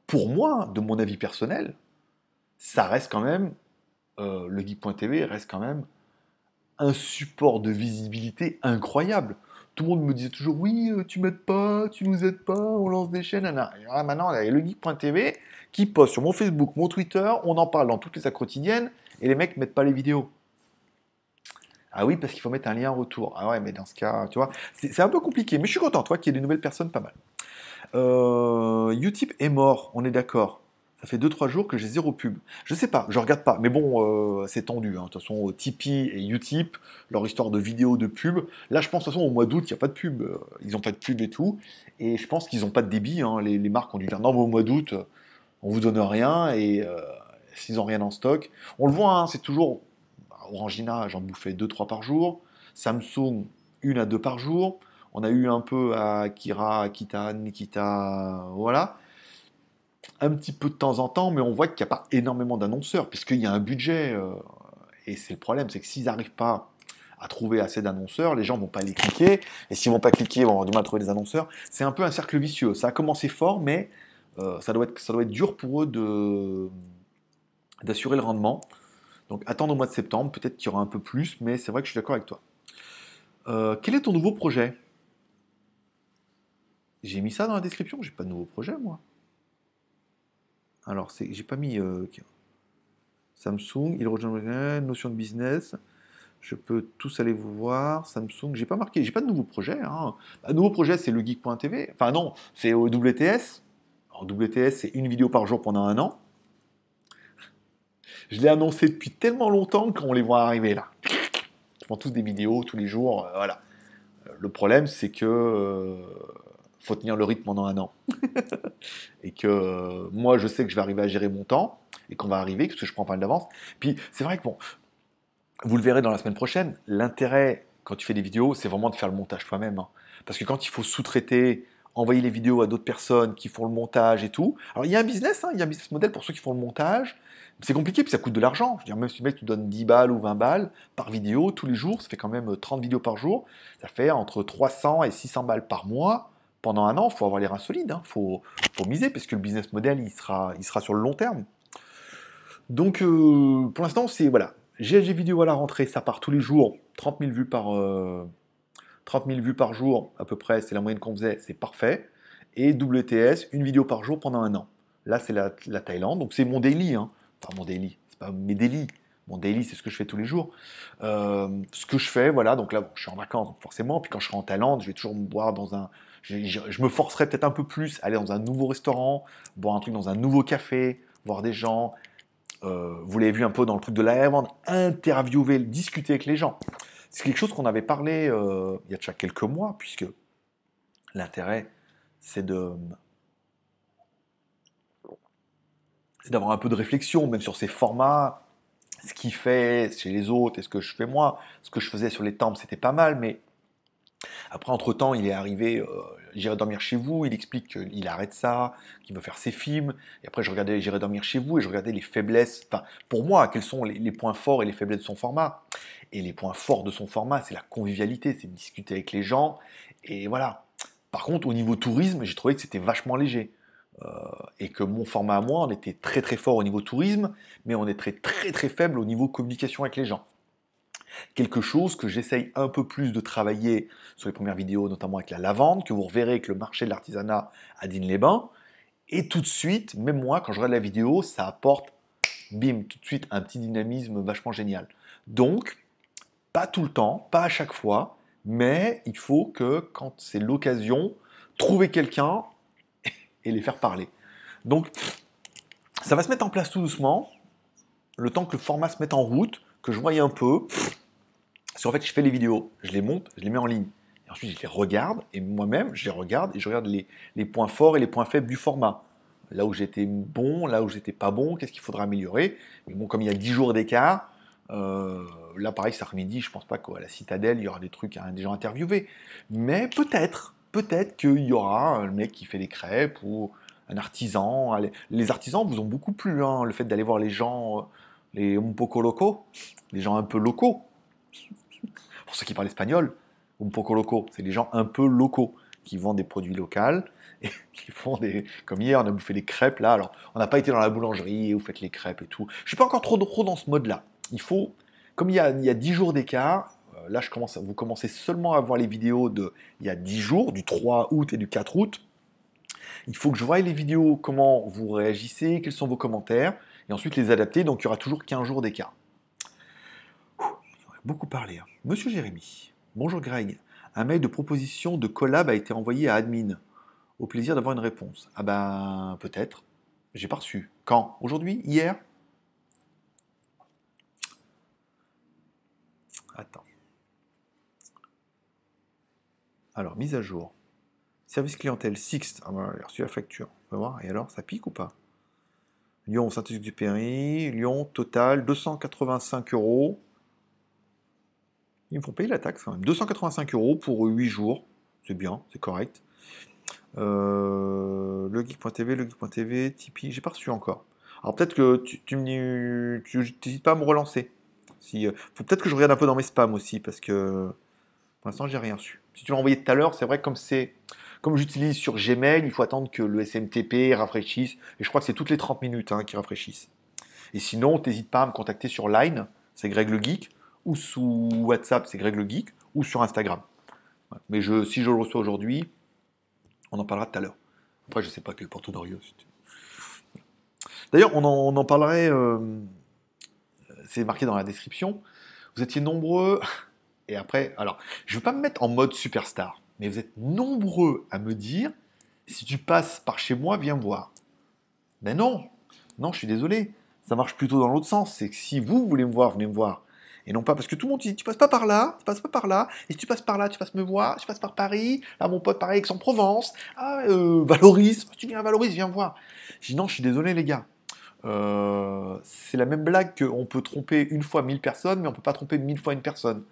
pour moi, de mon avis personnel, ça reste quand même, euh, le geek.tv reste quand même un support de visibilité incroyable. Tout le monde me disait toujours oui, euh, tu m'aides pas, tu nous aides pas, on lance des chaînes. Maintenant, il y a le geek.tv qui poste sur mon Facebook, mon Twitter, on en parle dans toutes les quotidiennes et les mecs mettent pas les vidéos. Ah oui, parce qu'il faut mettre un lien retour. Ah ouais, mais dans ce cas, tu vois, c'est un peu compliqué. Mais je suis content, toi, qu'il y ait des nouvelles personnes pas mal. Euh, Utip est mort, on est d'accord. Ça fait 2-3 jours que j'ai zéro pub. Je sais pas, je regarde pas. Mais bon, euh, c'est tendu. Hein. De toute façon, Tipeee et Utip, leur histoire de vidéo de pub. Là, je pense de toute façon, au mois d'août, il n'y a pas de pub. Euh, ils n'ont pas de pub et tout. Et je pense qu'ils n'ont pas de débit. Hein. Les, marques ont dû dire non, mais au mois d'août, on vous donne rien. Et euh, s'ils n'ont rien en stock. On le voit, hein, c'est toujours. Orangina, j'en bouffais 2-3 par jour. Samsung, 1 à 2 par jour. On a eu un peu à Kira, Akita, Nikita, voilà un petit peu de temps en temps, mais on voit qu'il n'y a pas énormément d'annonceurs, puisqu'il y a un budget. Euh, et c'est le problème, c'est que s'ils n'arrivent pas à trouver assez d'annonceurs, les gens vont pas les cliquer, et s'ils vont pas cliquer, ils vont avoir du mal à trouver des annonceurs. C'est un peu un cercle vicieux. Ça a commencé fort, mais euh, ça, doit être, dur pour eux d'assurer le rendement. Donc attendre au mois de septembre, peut-être qu'il y aura un peu plus, mais c'est vrai que je suis d'accord avec toi. Euh, quel est ton nouveau projet? J'ai mis ça dans la description, j'ai pas de nouveau projet moi. Alors, j'ai pas mis euh, Samsung, il rejoint notion de business. Je peux tous aller vous voir. Samsung, j'ai pas marqué, j'ai pas de nouveau projet. Hein. Un bah, nouveau projet, c'est le geek.tv. Enfin, non, c'est au WTS. WTS, c'est une vidéo par jour pendant un an. Je l'ai annoncé depuis tellement longtemps qu'on les voit arriver là. Ils font tous des vidéos tous les jours. Euh, voilà. Le problème, c'est que faut tenir le rythme pendant un an. et que euh, moi, je sais que je vais arriver à gérer mon temps et qu'on va arriver, parce que je prends pas mal d'avance. Puis c'est vrai que bon, vous le verrez dans la semaine prochaine, l'intérêt quand tu fais des vidéos, c'est vraiment de faire le montage toi-même. Hein. Parce que quand il faut sous-traiter, envoyer les vidéos à d'autres personnes qui font le montage et tout. Alors il y a un business, hein, il y a un business model pour ceux qui font le montage. C'est compliqué, puis ça coûte de l'argent. Je veux dire, même si mec, tu donnes 10 balles ou 20 balles par vidéo tous les jours, ça fait quand même 30 vidéos par jour. Ça fait entre 300 et 600 balles par mois pendant un an, il faut avoir les reins solides, il hein. faut, miser, parce que le business model, il sera, il sera sur le long terme. Donc, euh, pour l'instant, c'est, voilà, GLG vidéo à la rentrée, ça part tous les jours, 30 000 vues par, 30 000 vues par jour, à peu près, c'est la moyenne qu'on faisait, c'est parfait. Et WTS, une vidéo par jour pendant un an. Là, c'est la, Thaïlande, donc c'est mon daily, hein. enfin mon daily, c'est pas mes daily, mon daily, c'est ce que je fais tous les jours. Euh, ce que je fais, voilà, donc là, je suis en vacances, forcément. Puis quand je serai en Thaïlande, je vais toujours me boire dans un. Je, me forcerai peut-être un peu plus à aller dans un nouveau restaurant, boire un truc dans un nouveau café, voir des gens. Euh, vous l'avez vu un peu dans le truc de la vente, interviewer, discuter avec les gens. C'est quelque chose qu'on avait parlé euh, il y a déjà quelques mois, puisque l'intérêt, c'est de d'avoir un peu de réflexion, même sur ces formats, ce qu'il fait chez les autres et ce que je fais moi. Ce que je faisais sur les temples, c'était pas mal, mais après, entre-temps, il est arrivé, euh, J'irai dormir chez vous, il explique qu'il arrête ça, qu'il veut faire ses films, et après je regardais J'irai dormir chez vous, et je regardais les faiblesses, enfin, pour moi, quels sont les, points forts et les faiblesses de son format? Et les points forts de son format, c'est la convivialité, c'est discuter avec les gens, et voilà. Par contre, au niveau tourisme, j'ai trouvé que c'était vachement léger. Euh, et que mon format à moi, on était très très fort au niveau tourisme, mais on est très très très faible au niveau communication avec les gens. Quelque chose que j'essaye un peu plus de travailler sur les premières vidéos, notamment avec la lavande, que vous reverrez avec le marché de l'artisanat à Digne-les-Bains. Et tout de suite, même moi, quand je regarde la vidéo, ça apporte, bim, tout de suite un petit dynamisme vachement génial. Donc, pas tout le temps, pas à chaque fois, mais il faut que, quand c'est l'occasion, trouver quelqu'un et les faire parler. Donc, ça va se mettre en place tout doucement, le temps que le format se mette en route, que je voie un peu. Parce qu'en fait, je fais les vidéos, je les monte, je les mets en ligne. Et ensuite, je les regarde, et moi-même, je les regarde, et je regarde les, points forts et les points faibles du format. Là où j'étais bon, là où j'étais pas bon, qu'est-ce qu'il faudra améliorer? Mais bon, comme il y a 10 jours d'écart, euh, là, pareil, cet après-midi, je pense pas qu'à la citadelle, il y aura des trucs, à des gens interviewés. Mais peut-être, peut-être qu'il y aura un mec qui fait des crêpes ou un artisan. Les artisans vous ont beaucoup plu, hein, le fait d'aller voir les gens, euh, les un poco locaux, les gens un peu locaux. Pour ceux qui parlent espagnol, un poco loco, c'est les gens un peu locaux qui vendent des produits locaux et qui font des. Comme hier, on a bouffé des crêpes là. Alors, on n'a pas été dans la boulangerie et vous faites les crêpes et tout. Je suis pas encore trop, dans ce mode-là. Il faut, comme il y a, il y a 10 jours d'écart, euh, là, je commence, vous commencez seulement à voir les vidéos de il y a 10 jours, du 3 août et du 4 août. Il faut que je voie les vidéos, comment vous réagissez, quels sont vos commentaires, et ensuite les adapter. Donc il y aura toujours 15 jours d'écart. Beaucoup parlé. Hein. Monsieur Jérémy, bonjour Greg. Un mail de proposition de collab a été envoyé à admin. Au plaisir d'avoir une réponse. Ah ben, peut-être. J'ai pas reçu. Quand? Aujourd'hui? Hier? Attends. Alors, mise à jour. Service clientèle Sixte. Ah ben, j'ai reçu la facture. On va voir. Et alors, ça pique ou pas? Lyon, Saint-Exupéry. Lyon, total, 285 euros. Ils me font payer la taxe quand même. 285 euros pour 8 jours. C'est bien, c'est correct. Euh, le geek.tv, le geek.tv, Tipeee, j'ai pas reçu encore. Alors peut-être que tu, n'hésites pas à me relancer. Euh, peut-être que je regarde un peu dans mes spams aussi parce que pour l'instant j'ai rien reçu. Si tu l'as envoyé tout à l'heure, c'est vrai que comme c'est comme j'utilise sur Gmail, il faut attendre que le SMTP rafraîchisse et je crois que c'est toutes les 30 minutes hein, qui rafraîchissent. Et sinon, n'hésite pas à me contacter sur Line, c'est Greg le Geek, ou sous WhatsApp, c'est Greg le Geek, ou sur Instagram. Mais je, si je le reçois aujourd'hui, on en parlera tout à l'heure. Après, je ne sais pas quel porte d'Orio. D'ailleurs, on en, parlerait, euh, c'est marqué dans la description. Vous étiez nombreux, et après, alors, je ne veux pas me mettre en mode superstar, mais vous êtes nombreux à me dire si tu passes par chez moi, viens voir. Mais non, non, je suis désolé. Ça marche plutôt dans l'autre sens. C'est que si vous voulez me voir, venez me voir. Et non pas parce que tout le monde dit tu passes pas par là, tu passes pas par là, et si tu passes par là, tu passes me voir, tu passes par Paris, là mon pote pareil Aix-en-Provence, ah, euh, Valoris, tu viens à Valoris, viens voir. Je dis non, je suis désolé les gars. Euh, c'est la même blague qu'on peut tromper une fois mille personnes, mais on peut pas tromper mille fois une personne.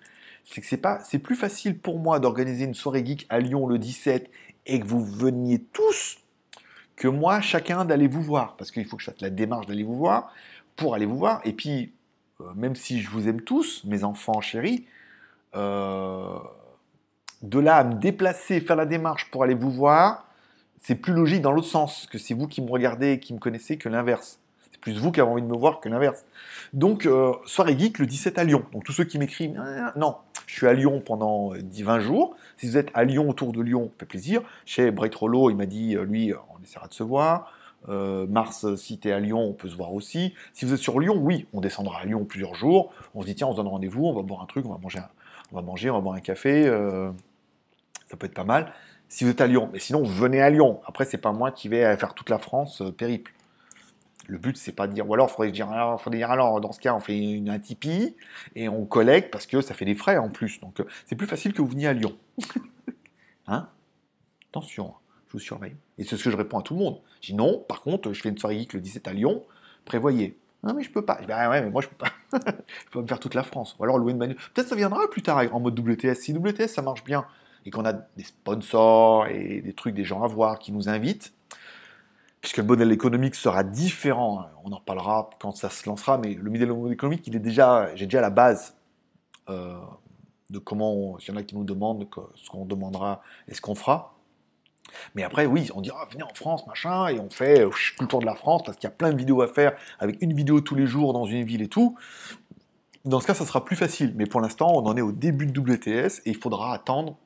C'est que c'est pas, c'est plus facile pour moi d'organiser une soirée geek à Lyon le 17 et que vous veniez tous que moi chacun d'aller vous voir, parce qu'il faut que je fasse la démarche d'aller vous voir pour aller vous voir. Et puis même si je vous aime tous, mes enfants chéris, euh, de là à me déplacer, faire la démarche pour aller vous voir, c'est plus logique dans l'autre sens, que c'est vous qui me regardez et qui me connaissez que l'inverse. C'est plus vous qui avez envie de me voir que l'inverse. Donc, euh, soirée geek le 17 à Lyon. Donc, tous ceux qui m'écrivent, ah, non, je suis à Lyon pendant 10-20 euh, jours. Si vous êtes à Lyon, autour de Lyon, fait plaisir. Chez Bright Rollo, il m'a dit, euh, lui, on essaiera de se voir. Mars, si tu es à Lyon, on peut se voir aussi. Si vous êtes sur Lyon, oui, on descendra à Lyon plusieurs jours. On se dit, tiens, on se donne rendez-vous, on va boire un truc, on va manger on va manger, on va boire un café. ça peut être pas mal si vous êtes à Lyon. Mais sinon, venez à Lyon. Après, c'est pas moi qui vais faire toute la France euh, périple. Le but, c'est pas de dire, ou alors, faudrait dire, alors, faudrait dire, alors, dans ce cas, on fait une, un Tipeee et on collecte parce que ça fait des frais en plus. Donc, euh, c'est plus facile que vous veniez à Lyon. hein? Attention, je vous surveille. Et c'est ce que je réponds à tout le monde. Je dis non, par contre, je fais une soirée geek le 17 à Lyon, prévoyez. Non, mais je peux pas. Je dis, bah ouais, mais moi, je peux pas. je peux me faire toute la France. Ou alors louer une. Peut-être ça viendra plus tard en mode WTS. Si WTS, ça marche bien, et qu'on a des sponsors et des trucs, des gens à voir qui nous invitent, puisque le modèle économique sera différent, hein, on en reparlera quand ça se lancera, mais le modèle économique, il est déjà, j'ai déjà la base euh, de comment, s'il y en a qui nous demandent ce qu'on demandera et ce qu'on fera. Mais après, oui, on dira, venez en France, machin, et on fait euh, tout le tour de la France, parce qu'il y a plein de vidéos à faire, avec une vidéo tous les jours dans une ville et tout. Dans ce cas, ça sera plus facile. Mais pour l'instant, on en est au début de WTS, et il faudra attendre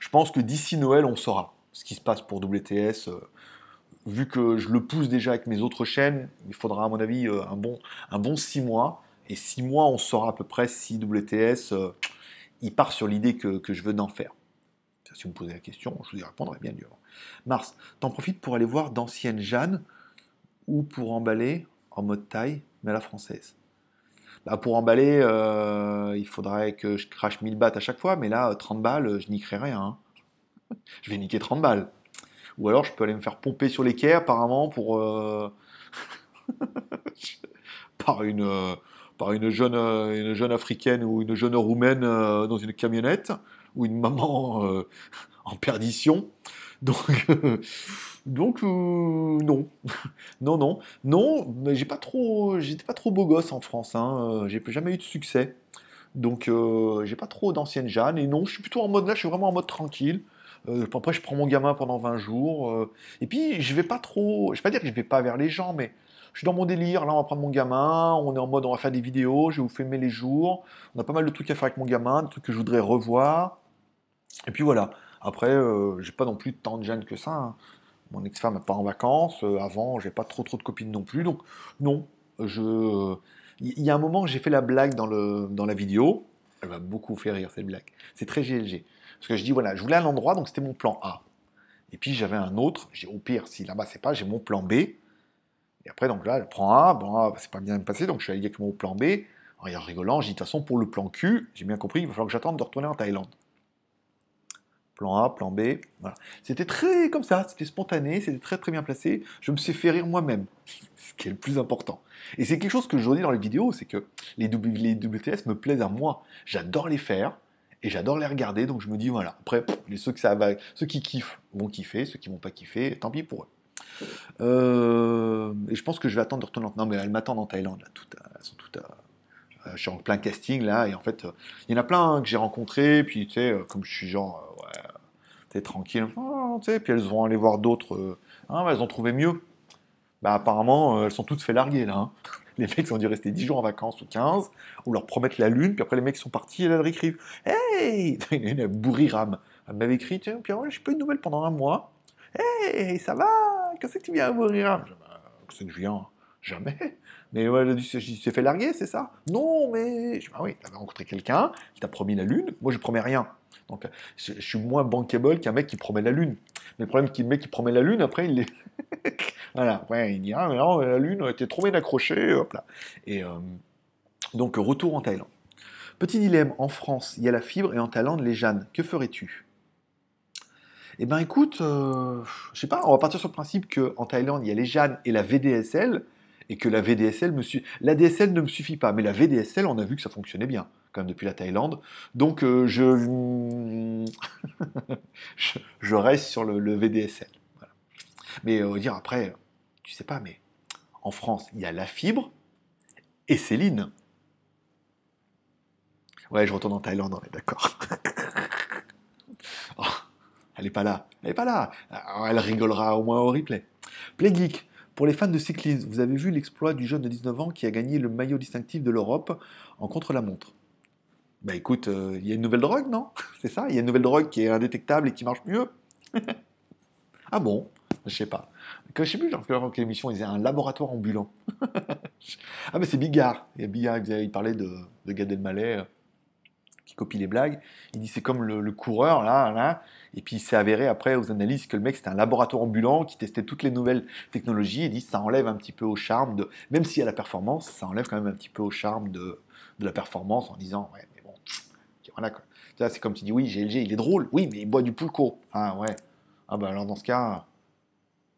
je pense que d'ici Noël, on saura ce qui se passe pour WTS. Euh, vu que je le pousse déjà avec mes autres chaînes, il faudra à mon avis euh, un bon, un bon six mois. Et six mois, on saura à peu près si WTS il part sur l'idée que, je veux d'en faire. Si vous me posez la question, je vous y répondrai bien dur. Mars, t'en profites pour aller voir d'anciennes Jeanne ou pour emballer en mode taille, mais à la française? Bah, pour emballer, euh, il faudrait que je crache 1000 bahts à chaque fois, mais là, 30 balles, je niquerai rien. Hein. Je vais niquer 30 balles. Ou alors, je peux aller me faire pomper sur les quais, apparemment, pour. Euh, par, euh, une jeune africaine ou une jeune roumaine dans une camionnette, ou une maman en perdition. Donc. Donc euh, non, non, non, non. Mais j'ai pas trop, j'étais pas trop beau gosse en France. Hein. Euh, j'ai jamais eu de succès. Donc euh, j'ai pas trop d'anciennes Jeanne. Et non, je suis plutôt en mode là. Je suis vraiment en mode tranquille. après, je prends mon gamin pendant 20 jours. et puis je vais pas trop. Je vais pas dire que je vais pas vers les gens, mais je suis dans mon délire. Là, on va prendre mon gamin. On est en mode, on va faire des vidéos. Je vais vous filmer les jours. On a pas mal de trucs à faire avec mon gamin, des trucs que je voudrais revoir. Et puis voilà. Après, j'ai pas non plus tant de Jeanne que ça. Hein. Mon ex-femme pas en vacances. Euh, avant, j'ai pas trop trop de copines non plus. Donc, non. Je... Il y a un moment, j'ai fait la blague dans, le, dans la vidéo. Elle m'a beaucoup fait rire, cette blague. C'est très GLG. Parce que je dis, voilà, je voulais un endroit, donc c'était mon plan A. Et puis j'avais un autre. Au pire, si là-bas c'est pas, j'ai mon plan B. Et après, donc là, elle prend A. Bon, A, c'est pas bien passé, donc je suis allé avec mon plan B. En rigolant, j'ai dit, de toute façon, pour le plan Q, j'ai bien compris, il va falloir que j'attende de retourner en Thaïlande plan A, plan B. Voilà. C'était très comme ça, c'était spontané, c'était très très bien placé. Je me suis fait rire moi-même, ce qui est le plus important. Et c'est quelque chose que je dis dans les vidéos, c'est que les, WTS me plaisent à moi. J'adore les faire et j'adore les regarder, donc je me dis voilà. Après, les, ceux, ça va, qui kiffent vont kiffer, ceux qui vont pas kiffer, tant pis pour eux. Euh, et je pense que je vais attendre de retourner. Non, mais elles m'attendent en Thaïlande, toutes, elles sont toutes. Euh, je suis en plein casting là, et en fait, il y en a plein que j'ai rencontrés, puis tu sais, euh, comme je suis genre tranquille. Oh, puis elles vont aller voir d'autres. Euh, hein, elles ont trouvé mieux. Bah, apparemment, euh, elles sont toutes fait larguer là. Hein. Les mecs ont dû rester 10 jours en vacances ou 15, ou leur promettre la lune, puis après les mecs sont partis et elles écrivent Hey Il y a une. Elle m'avait écrit Tiens, Pierre, j'ai pas eu de pendant un mois. Hey, ça va? Qu'est-ce que tu viens à bourrirame bah, Qu'est-ce que je viens Jamais. Mais ouais, elle s'est fait larguer, c'est ça Non, mais. Je dis, bah oui, t'avais rencontré quelqu'un qui t'a promis la lune. Moi, je promets rien. Donc, je, suis moins bankable qu'un mec qui promet la lune. Mais le problème, c'est que le mec qui promet la lune, après, il est. voilà, il dit, ah, mais non, la lune, était trop bien accrochée, hop là. Et euh, donc, retour en Thaïlande. Petit dilemme, en France, il y a la fibre et en Thaïlande, les Jeannes. Que ferais-tu? Eh ben, écoute, euh, je sais pas, on va partir sur le principe qu'en Thaïlande, il y a les Jeannes et la VDSL et que la VDSL me. La DSL ne me suffit pas, mais la VDSL, on a vu que ça fonctionnait bien, quand depuis la Thaïlande. Donc euh, je... je... reste sur le, VDSL. Mais euh, dire après, tu sais pas, mais en France, il y a la fibre et Céline. Ouais, je retourne en Thaïlande, on est d'accord. Elle est pas là. Elle est pas là. Elle rigolera au moins au replay. Play Geek. Pour les fans de cyclisme, vous avez vu l'exploit du jeune de 19 ans qui a gagné le maillot distinctif de l'Europe en contre-la-montre. Bah écoute, euh, il y a une nouvelle drogue, non? C'est ça Il y a une nouvelle drogue qui est indétectable et qui marche mieux Ah bon? Je sais pas. Je sais plus, genre, quelle émission, ils avaient un laboratoire ambulant. ah mais c'est Bigard. A Bigard, il parlait de, de Gad Elmaleh euh, qui copie les blagues. Il dit c'est comme le, coureur, là, là. Et puis il s'est avéré après aux analyses que le mec c'était un laboratoire ambulant qui testait toutes les nouvelles technologies. Il dit ça enlève un petit peu au charme de, même s'il y a la performance, ça enlève quand même un petit peu au charme de, de la performance en disant ouais voilà quoi. C'est comme tu dis oui GLG il est drôle, oui mais il boit du pulco. Ah ouais. Ah ben alors dans ce cas,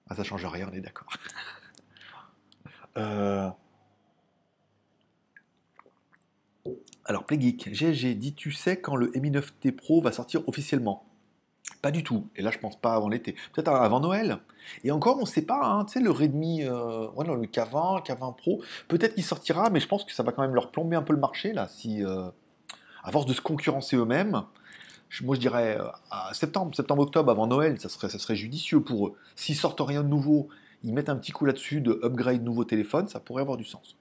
ah, ça change rien, on est d'accord. euh... Alors, Playgeek, GLG dit Tu sais quand le Mi 9T Pro va sortir officiellement? Pas du tout. Et là, je pense pas avant l'été. Peut-être avant Noël. Et encore, on ne sait pas. Hein. Tu sais, le Redmi, euh, le K20, K20 Pro, peut-être qu'il sortira, mais je pense que ça va quand même leur plomber un peu le marché, là, si. Euh, à force de se concurrencer eux-mêmes. Moi, je dirais euh, à septembre, septembre-octobre, avant Noël, ça serait, judicieux pour eux. S'ils sortent rien de nouveau, ils mettent un petit coup là-dessus de upgrade nouveau téléphone, ça pourrait avoir du sens.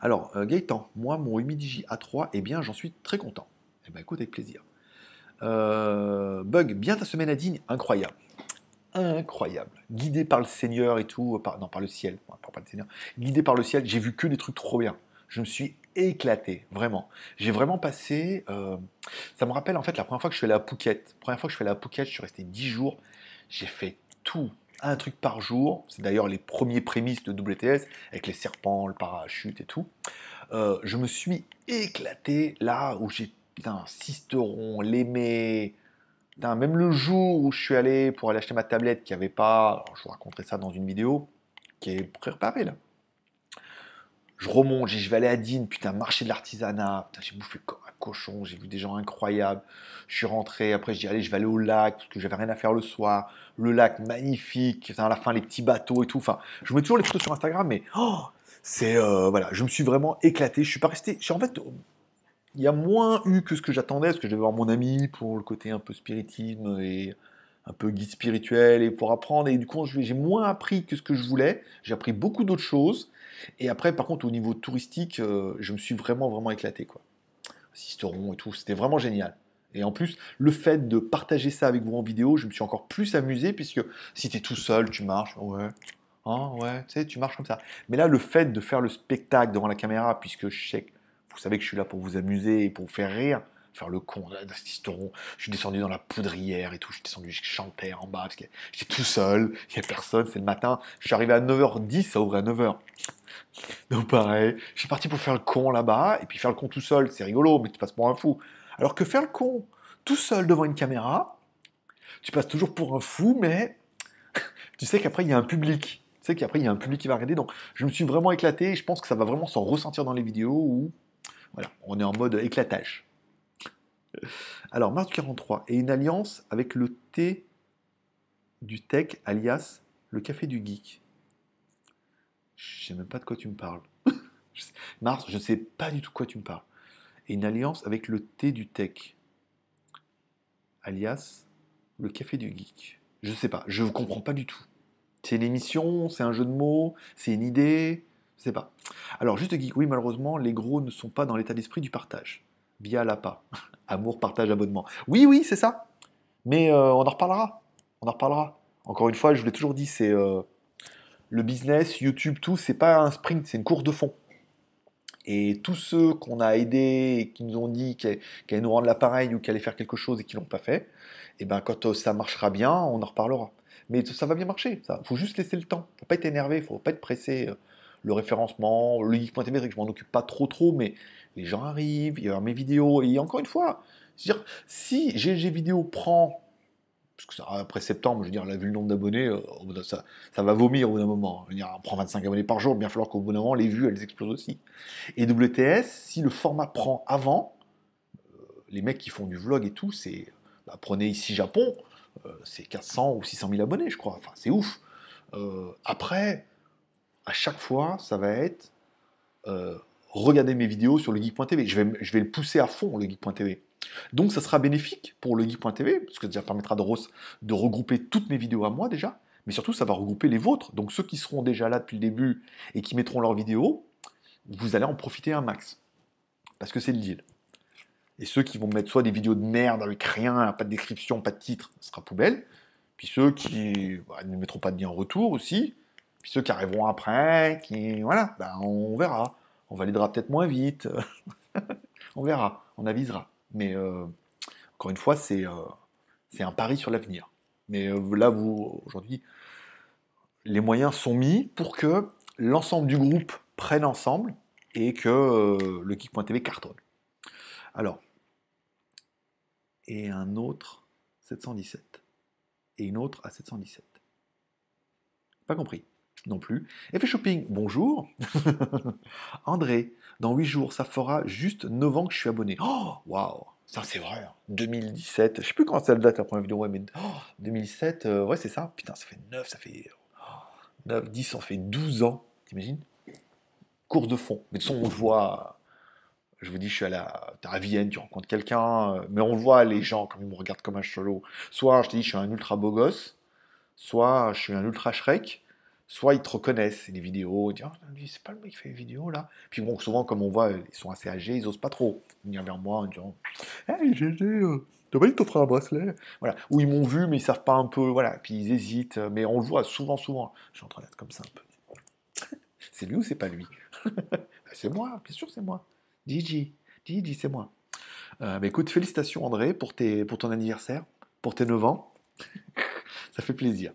Alors, euh, Gaëtan, moi, mon Humidigi A3, eh bien, j'en suis très content. Eh bien, écoute, avec plaisir. Euh, Bug, bien ta semaine à digne, incroyable. Incroyable. Guidé par le Seigneur et tout, par, non, par le ciel. Guidé par le ciel, j'ai vu que des trucs trop bien. Je me suis éclaté, vraiment. J'ai vraiment passé. Euh, ça me rappelle en fait la première fois que je suis allé à Phuket. Première fois que je suis allé à Phuket, je suis resté 10 jours. J'ai fait tout, un truc par jour. C'est d'ailleurs les premiers prémices de WTS, avec les serpents, le parachute et tout. Euh, je me suis éclaté là où j'ai, putain, Cisteron, l'Aimé. Même le jour où je suis allé pour aller acheter ma tablette qui avait pas, je vous raconterai ça dans une vidéo, qui est préparée là. Je remonte, je vais aller à Digne, putain, marché de l'artisanat, j'ai bouffé comme un cochon, j'ai vu des gens incroyables. Je suis rentré, après je dis allez, je vais aller au lac, parce que j'avais rien à faire le soir. Le lac magnifique, à la fin les petits bateaux et tout. Enfin, je mets toujours les photos sur Instagram, mais oh, c'est euh, voilà, je me suis vraiment éclaté. Je suis pas resté, en fait, il y a moins eu que ce que j'attendais, parce que je devais voir mon ami pour le côté un peu spiritisme et un peu guide spirituel et pour apprendre. Et du coup, j'ai moins appris que ce que je voulais. J'ai appris beaucoup d'autres choses. Et après, par contre, au niveau touristique, euh, je me suis vraiment, vraiment éclaté. Quoi. Sisteron et tout, c'était vraiment génial. Et en plus, le fait de partager ça avec vous en vidéo, je me suis encore plus amusé, puisque si tu es tout seul, tu marches, ouais, ah, ouais, tu sais, tu marches comme ça. Mais là, le fait de faire le spectacle devant la caméra, puisque je sais, vous savez que je suis là pour vous amuser et pour vous faire rire, faire le con d'Assisteron. Je suis descendu dans la poudrière et tout. Je suis descendu, je chantais en bas parce que j'étais tout seul. Il n'y a personne, c'est le matin. Je suis arrivé à 9h10, ça ouvrait à 9h. Donc pareil, je suis parti pour faire le con là-bas. Et puis faire le con tout seul, c'est rigolo, mais tu passes pour un fou. Alors que faire le con tout seul devant une caméra, tu passes toujours pour un fou, mais tu sais qu'après il y a un public. Tu sais qu'après il y a un public qui va regarder. Donc je me suis vraiment éclaté et je pense que ça va vraiment s'en ressentir dans les vidéos où voilà, on est en mode éclatage. Alors, Mars 43 et une alliance avec le thé du tech, alias le café du geek. Je sais même pas de quoi tu me parles. Mars, je ne sais pas du tout de quoi tu me parles. Et une alliance avec le thé du tech, alias le café du geek. Je ne sais pas, je ne comprends pas du tout. C'est une émission, c'est un jeu de mots, c'est une idée, je sais pas. Alors, juste geek, oui, malheureusement, les gros ne sont pas dans l'état d'esprit du partage. Via l'APA. Amour, partage, abonnement. Oui, oui, c'est ça. Mais euh, on en reparlera. On en reparlera. Encore une fois, je vous l'ai toujours dit, c'est euh, le business, YouTube, tout, c'est pas un sprint, c'est une course de fond. Et tous ceux qu'on a aidés et qui nous ont dit qu'ils allaient nous rendre l'appareil ou qu'ils allaient faire quelque chose et qui l'ont pas fait, et eh ben quand euh, ça marchera bien, on en reparlera. Mais ça va bien marcher. Il faut juste laisser le temps. Faut pas être énervé, faut pas être pressé. Le référencement, le geek.tv, je m'en occupe pas trop trop, mais les gens arrivent, il y a mes vidéos, et encore une fois, dire si GG Vidéo prend, parce que ça, après septembre, je veux dire, la vu le nombre d'abonnés, euh, ça, ça, va vomir au bout d'un moment. Je veux dire, on prend 25 abonnés par jour, bien falloir qu'au bout d'un moment, les vues, elles explosent aussi. Et WTS, si le format prend avant, euh, les mecs qui font du vlog et tout, c'est, bah, prenez ici Japon, euh, c'est 400 ou 600 000 abonnés, je crois. Enfin, c'est ouf. après, à chaque fois, ça va être regardez mes vidéos sur le geek.tv. Je vais, le pousser à fond, le geek.tv. Donc ça sera bénéfique pour le geek.tv, parce que ça permettra de, de regrouper toutes mes vidéos à moi déjà, mais surtout ça va regrouper les vôtres. Donc ceux qui seront déjà là depuis le début et qui mettront leurs vidéos, vous allez en profiter un max. Parce que c'est le deal. Et ceux qui vont mettre soit des vidéos de merde avec rien, pas de description, pas de titre, ce sera poubelle. Puis ceux qui bah, ne mettront pas de lien en retour aussi. Puis ceux qui arriveront après, qui. Voilà, ben, on verra. On validera peut-être moins vite. on verra, on avisera. Mais euh, encore une fois, c'est euh, un pari sur l'avenir. Mais euh, là, vous, aujourd'hui, les moyens sont mis pour que l'ensemble du groupe prenne ensemble et que le geek.tv cartonne. Alors, et un autre 717. Et une autre à 717. Pas compris non plus. Effet shopping, bonjour. André, dans 8 jours, ça fera juste 9 ans que je suis abonné. Oh, waouh, ça c'est vrai. 2017, hein. je sais plus quand c'est la date la première vidéo, mais 2007, euh, ouais c'est ça. Putain, ça fait 9, ça fait 9, 10, ça fait 12 ans, t'imagines? Course de fond. Mais de toute façon, on le voit, je vous dis, je suis à la, à Vienne, tu rencontres quelqu'un, euh, mais on voit, les gens, comme ils me regardent comme un cholo. Soit je te dis, je suis un ultra beau gosse, soit je suis un ultra Shrek, soit ils te reconnaissent, les vidéos, ils disent ah, c'est pas le mec qui fait les vidéos là. Puis bon, souvent, comme on voit, ils sont assez âgés, ils osent pas trop venir vers moi en disant Hey GG, euh, pas dit que un bracelet? Voilà. Ou ils m'ont vu, mais ils savent pas un peu, voilà, puis ils hésitent, mais on le voit souvent, souvent. Je suis en train d'être comme ça un peu. c'est lui ou c'est pas lui? C'est moi, bien sûr, c'est moi. Gigi, Gigi, c'est moi. Euh, bah, écoute, félicitations André pour, tes, pour ton anniversaire, pour tes 9 ans. Ça fait plaisir.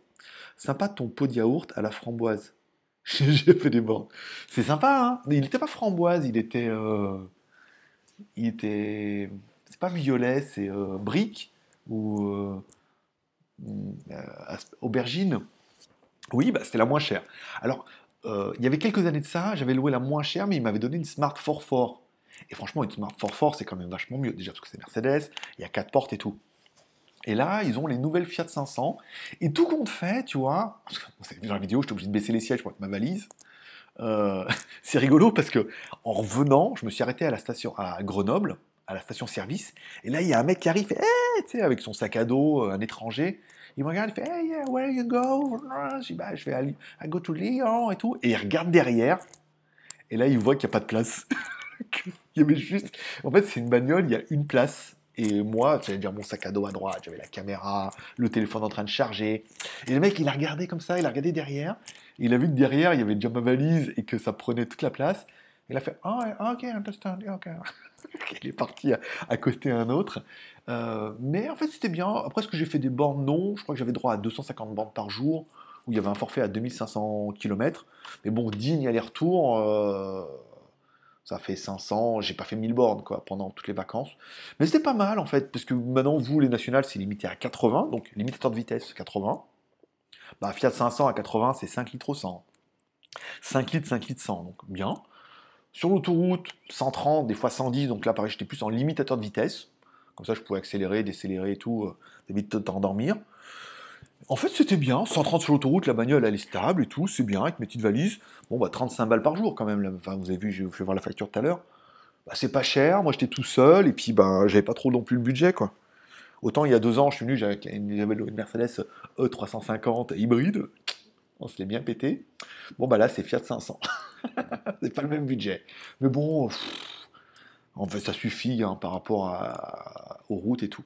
Sympa ton pot de yaourt à la framboise. J'ai fait des bornes. C'est sympa, hein Il n'était pas framboise, il était. Euh, il était. C'est pas violet, c'est euh, brique ou euh, aubergine. Oui, bah, c'était la moins chère. Alors, il y avait quelques années de ça, j'avais loué la moins chère, mais il m'avait donné une Smart 4 Et franchement, une Smart 4 c'est quand même vachement mieux. Déjà parce que c'est Mercedes, il y a quatre portes et tout. Et là, ils ont les nouvelles Fiat 500. Et tout compte fait, tu vois, dans la vidéo, j'étais obligé de baisser les sièges pour mettre ma valise. Euh, c'est rigolo parce que en revenant, je me suis arrêté à la station à Grenoble, à la station service. Et là, il y a un mec qui arrive, avec son sac à dos, euh, un étranger. Il me regarde, il fait Hey, yeah, where you go? Je dis bah, Je vais aller, I go to Lyon et tout. Et il regarde derrière. Et là, il voit qu'il n'y a pas de place. il y avait juste. En fait, c'est une bagnole, il y a une place et moi, j'allais dire mon sac à dos à droite, j'avais la caméra, le téléphone en train de charger. Et le mec, il a regardé comme ça, il a regardé derrière. il a vu que derrière, il y avait déjà ma valise et que ça prenait toute la place. Il a fait oh, ok, understand, ok. il est parti accoster un autre. Euh, mais en fait, c'était bien. Après, est-ce que j'ai fait des bornes? Non. Je crois que j'avais droit à 250 bornes par jour, où il y avait un forfait à 2500 km. Mais bon, digne aller-retour. Euh, ça fait 500, j'ai pas fait 1000 bornes quoi, pendant toutes les vacances. Mais c'était pas mal en fait, parce que maintenant, vous, les nationales, c'est limité à 80, donc limitateur de vitesse 80. Bah, Fiat 500 à 80, c'est 5 litres au 100. 5 litres, 5 litres 100, donc bien. Sur l'autoroute, 130, des fois 110, donc là, pareil, j'étais plus en limitateur de vitesse. Comme ça, je pouvais accélérer, décélérer et tout, euh, vite de t'endormir. En fait, c'était bien. 130 sur l'autoroute, la bagnole, elle est stable et tout, c'est bien, avec mes petites valises. Bon, bah, 35 balles par jour quand même. Enfin, vous avez vu, j'ai fait voir la facture tout à l'heure. Bah, c'est pas cher, moi j'étais tout seul, et puis bah, j'avais pas trop non plus le budget, quoi. Autant il y a deux ans, je suis venu, j'avais une Mercedes E350 hybride, on se l'est bien pété. Bon, bah là, c'est Fiat 500. c'est pas le même budget. Mais bon, en fait, ça suffit hein, par rapport aux routes et tout.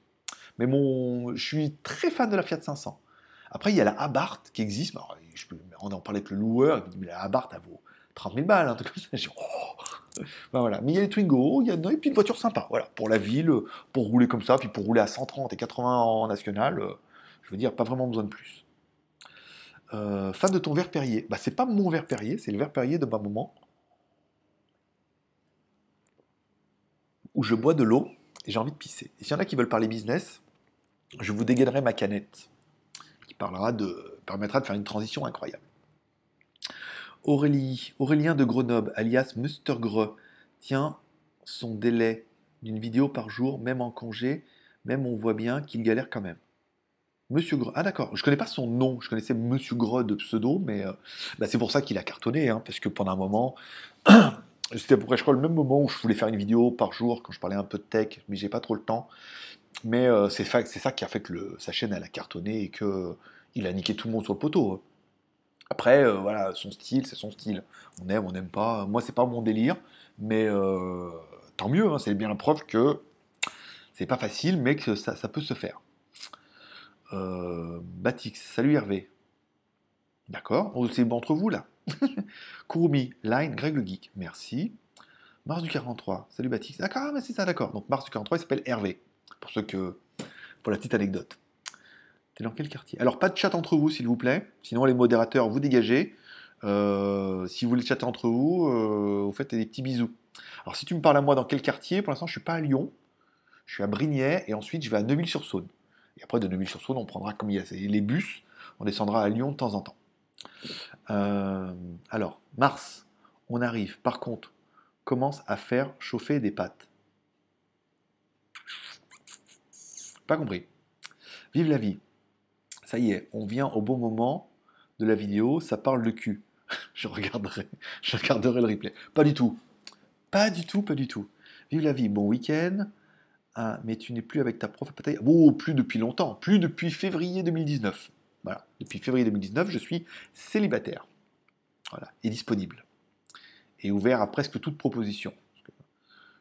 Mais bon, je suis très fan de la Fiat 500. Après, il y a la Abarth qui existe. je peux, on en parlait avec le loueur, il me dit, mais la Abarth, elle vaut 30 000 balles. Hein, oh. ben. Mais il y a les Twingo, il y a des petites voitures sympas. Voilà, pour la ville, pour rouler comme ça, puis pour rouler à 130 et 80 en national, je veux dire, pas vraiment besoin de plus. Euh, de ton verre Perrier. Bah, c'est pas mon verre Perrier, c'est le verre Perrier de ma maman. Où je bois de l'eau et j'ai envie de pisser. Et s'il y en a qui veulent parler business, je vous dégainerai ma canette parlera de, permettra de faire une transition incroyable. Aurélie, Aurélien de Grenoble, alias Gre, tient son délai d'une vidéo par jour, même en congé, même on voit bien qu'il galère quand même. Monsieur Gre, ah d'accord, je connais pas son nom, je connaissais Monsieur Gre de pseudo, mais euh, bah, c'est pour ça qu'il a cartonné, hein, parce que pendant un moment, C'était à peu près, je crois, le même moment où je voulais faire une vidéo par jour quand je parlais un peu de tech, mais j'ai pas trop le temps. Mais euh, c'est ça qui a fait que sa chaîne elle a cartonné et que il a niqué tout le monde sur le poteau. Hein. Après, euh, voilà, son style, c'est son style. On aime, on n'aime pas. Moi, c'est pas mon délire, mais euh, tant mieux. Hein, c'est bien la preuve que c'est pas facile, mais que ça, peut se faire. Batix, salut Hervé. D'accord, c'est bon entre vous là? Kurumi, Line, Greg le Geek, merci. Mars du 43, salut Batix. D'accord, mais c'est ça, d'accord. Donc Mars du 43, il s'appelle Hervé. Pour ceux que. Pour la petite anecdote. T'es dans quel quartier? Alors, pas de chat entre vous, s'il vous plaît. Sinon, les modérateurs, vous dégagez. Euh, si vous voulez chatter entre vous, euh, vous faites des petits bisous. Alors, si tu me parles à moi dans quel quartier, pour l'instant, je suis pas à Lyon. Je suis à Brignais et ensuite, je vais à Neuville-sur-Saône. Et après, de Neuville-sur-Saône, on prendra, comme il y a les bus, on descendra à Lyon de temps en temps. Euh, alors, Mars, on arrive. Par contre, commence à faire chauffer des pâtes. Pas compris. Vive la vie. Ça y est, on vient au bon moment de la vidéo, ça parle de cul. je regarderai, je regarderai le replay. Pas du tout. Pas du tout, pas du tout. Vive la vie, bon week-end. Ah, mais tu n'es plus avec ta prof Oh, plus depuis longtemps, plus depuis février 2019. Voilà, depuis février 2019, je suis célibataire. Voilà, et disponible. Et ouvert à presque toute proposition.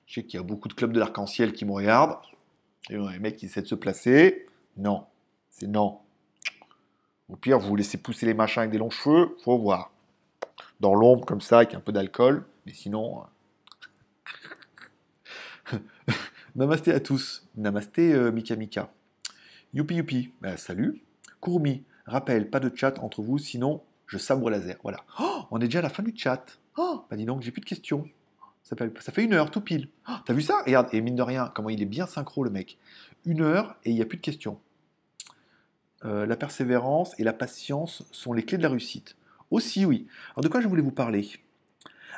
Je sais qu'il y a beaucoup de clubs de l'arc-en-ciel qui me regardent. Et les mecs qui essaient de se placer. Non, c'est non. Au pire, vous laissez pousser les machins avec des longs cheveux, faut voir. Dans l'ombre, comme ça, avec un peu d'alcool. Mais sinon. Euh, Namasté à tous. Namasté euh, Mika Mika. Youpi youpi. Bah, salut. Kurumi. Rappel, pas de chat entre vous, sinon je sabre laser. Voilà. Oh, on est déjà à la fin du chat. Oh, bah dis donc, j'ai plus de questions. Ça fait, ça fait une heure, tout pile. Oh, T'as vu ça? Regarde, et mine de rien, comment il est bien synchro le mec. Une heure et il n'y a plus de questions. Euh, la persévérance et la patience sont les clés de la réussite. Aussi, oui. Alors de quoi je voulais vous parler?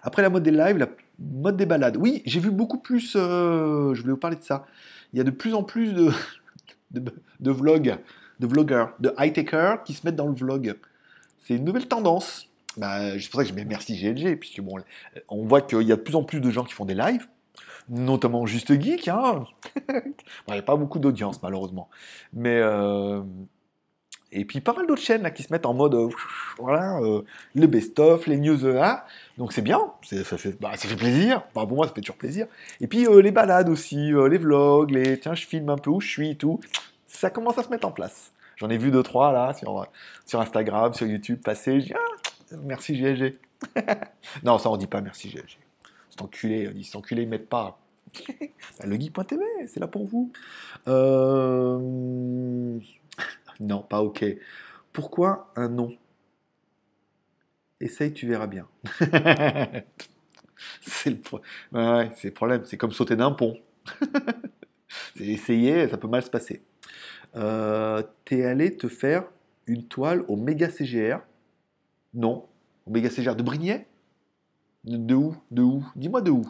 Après la mode des lives, la mode des balades. Oui, j'ai vu beaucoup plus. Euh, je voulais vous parler de ça. Il y a de plus en plus de, de, vlogs, de vloggers, de high-takers qui se mettent dans le vlog. C'est une nouvelle tendance. Bah, c'est pour ça que je mets merci GLG, puisque bon, on voit qu'il y a de plus en plus de gens qui font des lives, notamment Juste Geek. Hein. il n'y a pas beaucoup d'audience, malheureusement. Mais. Euh, et puis pas mal d'autres chaînes là, qui se mettent en mode euh, voilà euh, le best-of, les news là. Donc c'est bien, ça fait, bah, ça fait plaisir. pour moi, ça fait toujours plaisir. Et puis les balades aussi, les vlogs, les tiens, je filme un peu où je suis et tout. Ça commence à se mettre en place. J'en ai vu deux trois là sur, Instagram, sur YouTube passer. Je dis ah, merci GLG. non, ça on dit pas merci GLG. C'est enculé, on dit c'est enculé, ils mettent pas. Bah, le c'est là pour vous. Euh... Non, pas OK. Pourquoi un non Essaye, tu verras bien. c'est le, problème. C'est comme sauter d'un pont. c'est essayer, ça peut mal se passer. Euh, T'es allé te faire une toile au méga CGR Non. Au méga CGR de Brignais de, où? De où? Dis-moi de où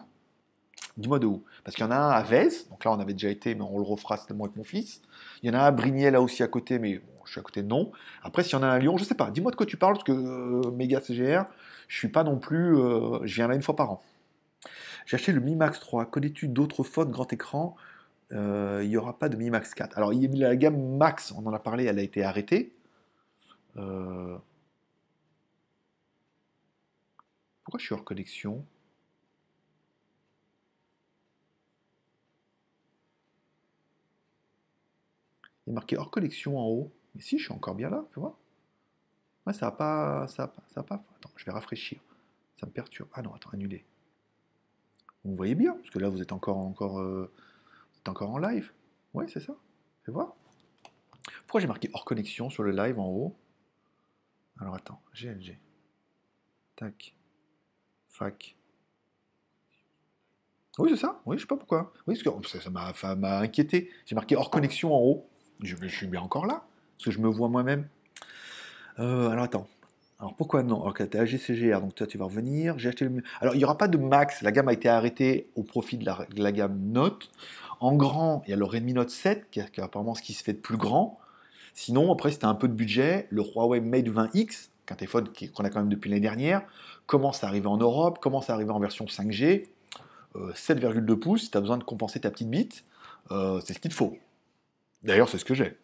Dis-moi de où Parce qu'il y en a un à Vez, donc là on avait déjà été, mais on le refera certainement avec mon fils. Il y en a un à Brignais là aussi à côté, mais je suis à côté de non. Après, s'il y en a un à Lyon, je sais pas. Dis-moi de quoi tu parles, parce que euh, méga CGR, je suis pas non plus. Euh, je viens là une fois par an. J'ai acheté le Mi Max 3. Connais-tu d'autres phones grand écran? Euh, Il n'y aura pas de Mi Max 4. Alors, la gamme Max, on en a parlé, elle a été arrêtée. Pourquoi je suis hors connexion? Il est marqué hors collection en haut. Mais si, je suis encore bien là, tu vois. Ouais, ça va pas, ça pas. Attends, je vais rafraîchir. Ça me perturbe. Ah non, attends, annuler. Vous voyez bien, parce que là, vous êtes encore, encore, euh, encore en live. Oui, c'est ça. Fais voir. Pourquoi j'ai marqué hors connexion sur le live en haut? Alors attends, GLG. Tac. Fac. Oui, c'est ça. Oui, je sais pas pourquoi. Oui, parce que ça m'a inquiété. J'ai marqué hors connexion en haut. Je, suis bien encore là, parce que je me vois moi-même. Euh, alors attends. Alors pourquoi non? Alors tu as GCGR, donc toi tu vas revenir. J'ai acheté le. Alors il n'y aura pas de max, la gamme a été arrêtée au profit de la, gamme Note. En grand, il y a le Redmi Note 7, qui est, apparemment ce qui se fait de plus grand. Sinon, après, c'était un peu de budget, le Huawei Mate 20X, qu'un téléphone qu'on a quand même depuis l'année dernière, commence à arriver en Europe, commence à arriver en version 5G, 7,2 pouces, si tu as besoin de compenser ta petite bite, c'est ce qu'il te faut. D'ailleurs, c'est ce que j'ai.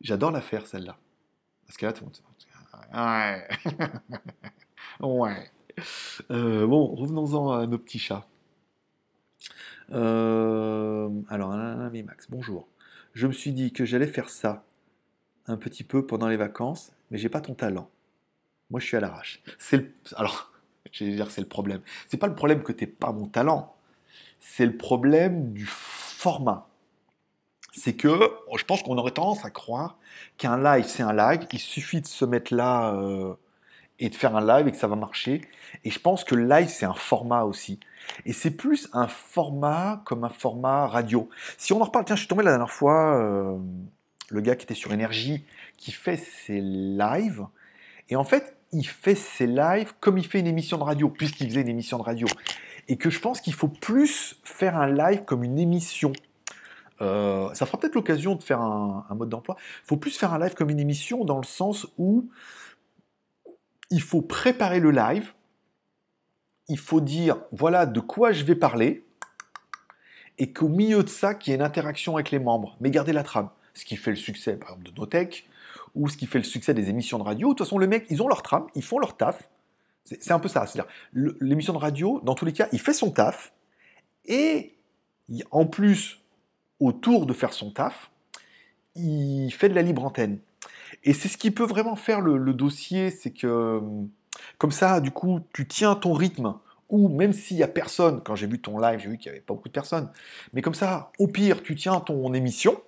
J'adore la faire, celle-là. Parce tout le monde... Ouais. ouais. Euh, bon, revenons-en à nos petits chats. Euh, alors, ami Max, bonjour. Je me suis dit que j'allais faire ça un petit peu pendant les vacances, mais j'ai pas ton talent. Moi, je suis à l'arrache. C'est le... Alors, je vais dire c'est le problème. C'est pas le problème que t'es pas mon talent. C'est le problème du format c'est que je pense qu'on aurait tendance à croire qu'un live, c'est un live, il suffit de se mettre là euh, et de faire un live et que ça va marcher. Et je pense que live, c'est un format aussi. Et c'est plus un format comme un format radio. Si on en reparle, tiens, je suis tombé la dernière fois, euh, le gars qui était sur Énergie, qui fait ses lives. Et en fait, il fait ses lives comme il fait une émission de radio, puisqu'il faisait une émission de radio. Et que je pense qu'il faut plus faire un live comme une émission euh, ça fera peut-être l'occasion de faire un, mode d'emploi. Il faut plus faire un live comme une émission dans le sens où il faut préparer le live, il faut dire voilà de quoi je vais parler, et qu'au milieu de ça, qu'il y ait une interaction avec les membres, mais garder la trame. Ce qui fait le succès, par exemple, de Notech, ou ce qui fait le succès des émissions de radio. De toute façon, les mecs, ils ont leur trame, ils font leur taf. C'est un peu ça. C'est-à-dire, l'émission de radio, dans tous les cas, il fait son taf, et en plus autour de faire son taf, il fait de la libre antenne. Et c'est ce qui peut vraiment faire le, dossier, c'est que comme ça, du coup, tu tiens ton rythme, ou même s'il n'y a personne, quand j'ai vu ton live, j'ai vu qu'il n'y avait pas beaucoup de personnes, mais comme ça, au pire, tu tiens ton émission,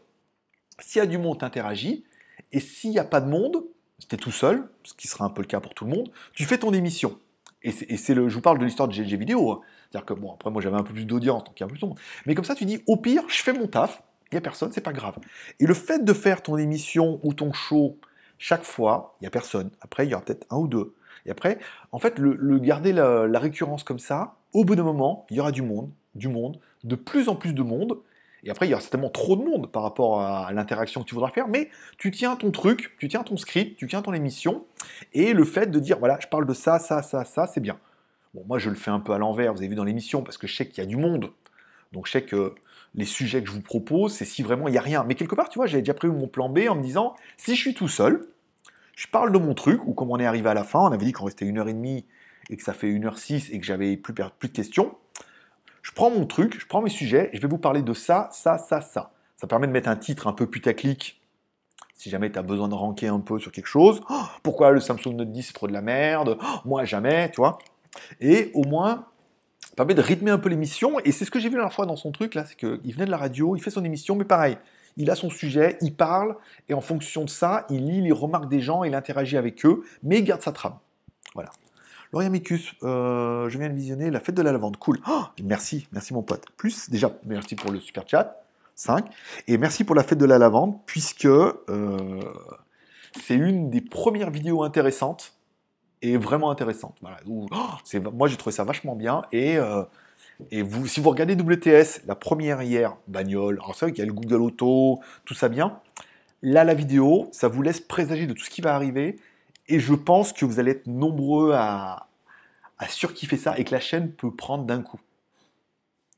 s'il y a du monde, t'interagis, et s'il n'y a pas de monde, si tu es tout seul, ce qui sera un peu le cas pour tout le monde, tu fais ton émission. Et c'est le, je vous parle de l'histoire de GG Vidéo. Hein. C'est-à-dire que, bon, après, moi, j'avais un peu plus d'audience, donc il y a plus de monde. Mais comme ça, tu dis, au pire, je fais mon taf, il n'y a personne, c'est pas grave. Et le fait de faire ton émission ou ton show chaque fois, il n'y a personne. Après, il y aura peut-être un ou deux. Et après, en fait, le, garder la, la, récurrence comme ça, au bout d'un moment, il y aura du monde, du monde, de plus en plus de monde. Et après, il y aura certainement trop de monde par rapport à l'interaction que tu voudras faire, mais tu tiens ton truc, tu tiens ton script, tu tiens ton émission, et le fait de dire, voilà, je parle de ça, ça, ça, ça, c'est bien. Bon, moi, je le fais un peu à l'envers, vous avez vu dans l'émission, parce que je sais qu'il y a du monde. Donc, je sais que les sujets que je vous propose, c'est si vraiment il n'y a rien. Mais quelque part, tu vois, j'avais déjà prévu mon plan B en me disant, si je suis tout seul, je parle de mon truc, ou comme on est arrivé à la fin, on avait dit qu'on restait une heure et demie et que ça fait une heure six et que j'avais plus, plus de questions. Je prends mon truc, je prends mes sujets, et je vais vous parler de ça, ça, ça, ça. Ça permet de mettre un titre un peu putaclic si jamais tu as besoin de ranker un peu sur quelque chose. Oh, pourquoi le Samsung Note 10 c'est trop de la merde? Oh, Moi jamais, tu vois. Et au moins, permet de rythmer un peu l'émission. Et c'est ce que j'ai vu la dernière fois dans son truc, là, c'est qu'il venait de la radio, il fait son émission, mais pareil, il a son sujet, il parle, et en fonction de ça, il lit les remarques des gens, il interagit avec eux, mais il garde sa trame. Voilà. Laurien Micus, euh, je viens de visionner La Fête de la Lavande. Cool. Oh, merci, merci mon pote. Plus, déjà, merci pour le super chat. 5. Et merci pour la Fête de la Lavande, puisque euh, c'est une des premières vidéos intéressantes vraiment intéressante. Oh, moi, j'ai trouvé ça vachement bien. Et, euh, vous, si vous regardez WTS, la première hier, bagnole, alors c'est vrai qu'il y a le Google Auto, tout ça bien. Là, la vidéo, ça vous laisse présager de tout ce qui va arriver. Et je pense que vous allez être nombreux à, à surkiffer ça et que la chaîne peut prendre d'un coup.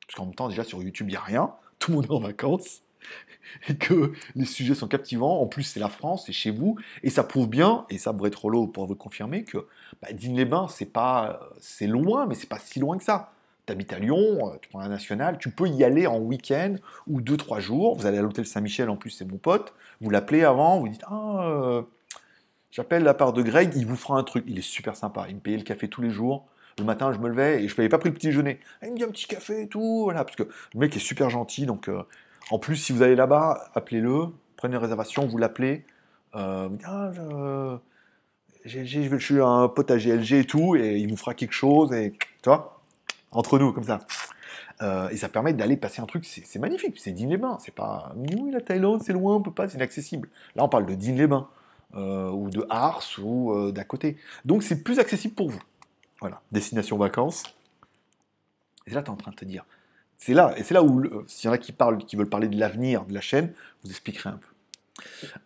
Parce qu'en même temps, déjà sur YouTube, il n'y a rien. Tout le monde est en vacances. et que les sujets sont captivants. En plus, c'est la France, c'est chez vous, et ça prouve bien, et ça, Brett Rollo pourra vous confirmer que bah, Digne-les-Bains, c'est pas, c'est loin, mais c'est pas si loin que ça. Tu habites à Lyon, euh, tu prends la nationale, tu peux y aller en week-end ou deux, trois jours. Vous allez à l'hôtel Saint-Michel, en plus, c'est mon pote. Vous l'appelez avant, vous dites Ah, euh, j'appelle la part de Greg, il vous fera un truc. Il est super sympa. Il me payait le café tous les jours. Le matin, je me levais et je n'avais pas pris le petit déjeuner. Ah, il me dit un petit café et tout, voilà, parce que le mec est super gentil, donc euh, en plus, si vous allez là-bas, appelez-le, prenez une réservation, vous l'appelez. Euh, ah, je, je, suis un pote à GLG et tout, et il vous fera quelque chose, et tu vois, entre nous, comme ça. Euh, et ça permet d'aller passer un truc, c'est magnifique, c'est Digne-les-Bains, c'est pas, oui, la Thaïlande, c'est loin, on peut pas, c'est inaccessible. Là, on parle de Digne-les-Bains, euh, ou de Ars, ou d'à côté. Donc, c'est plus accessible pour vous. Voilà, destination vacances. Et là, tu es en train de te dire, c'est là, et c'est là où, s'il y en a qui, parlent, qui veulent parler de l'avenir de la chaîne, vous expliquerai un peu.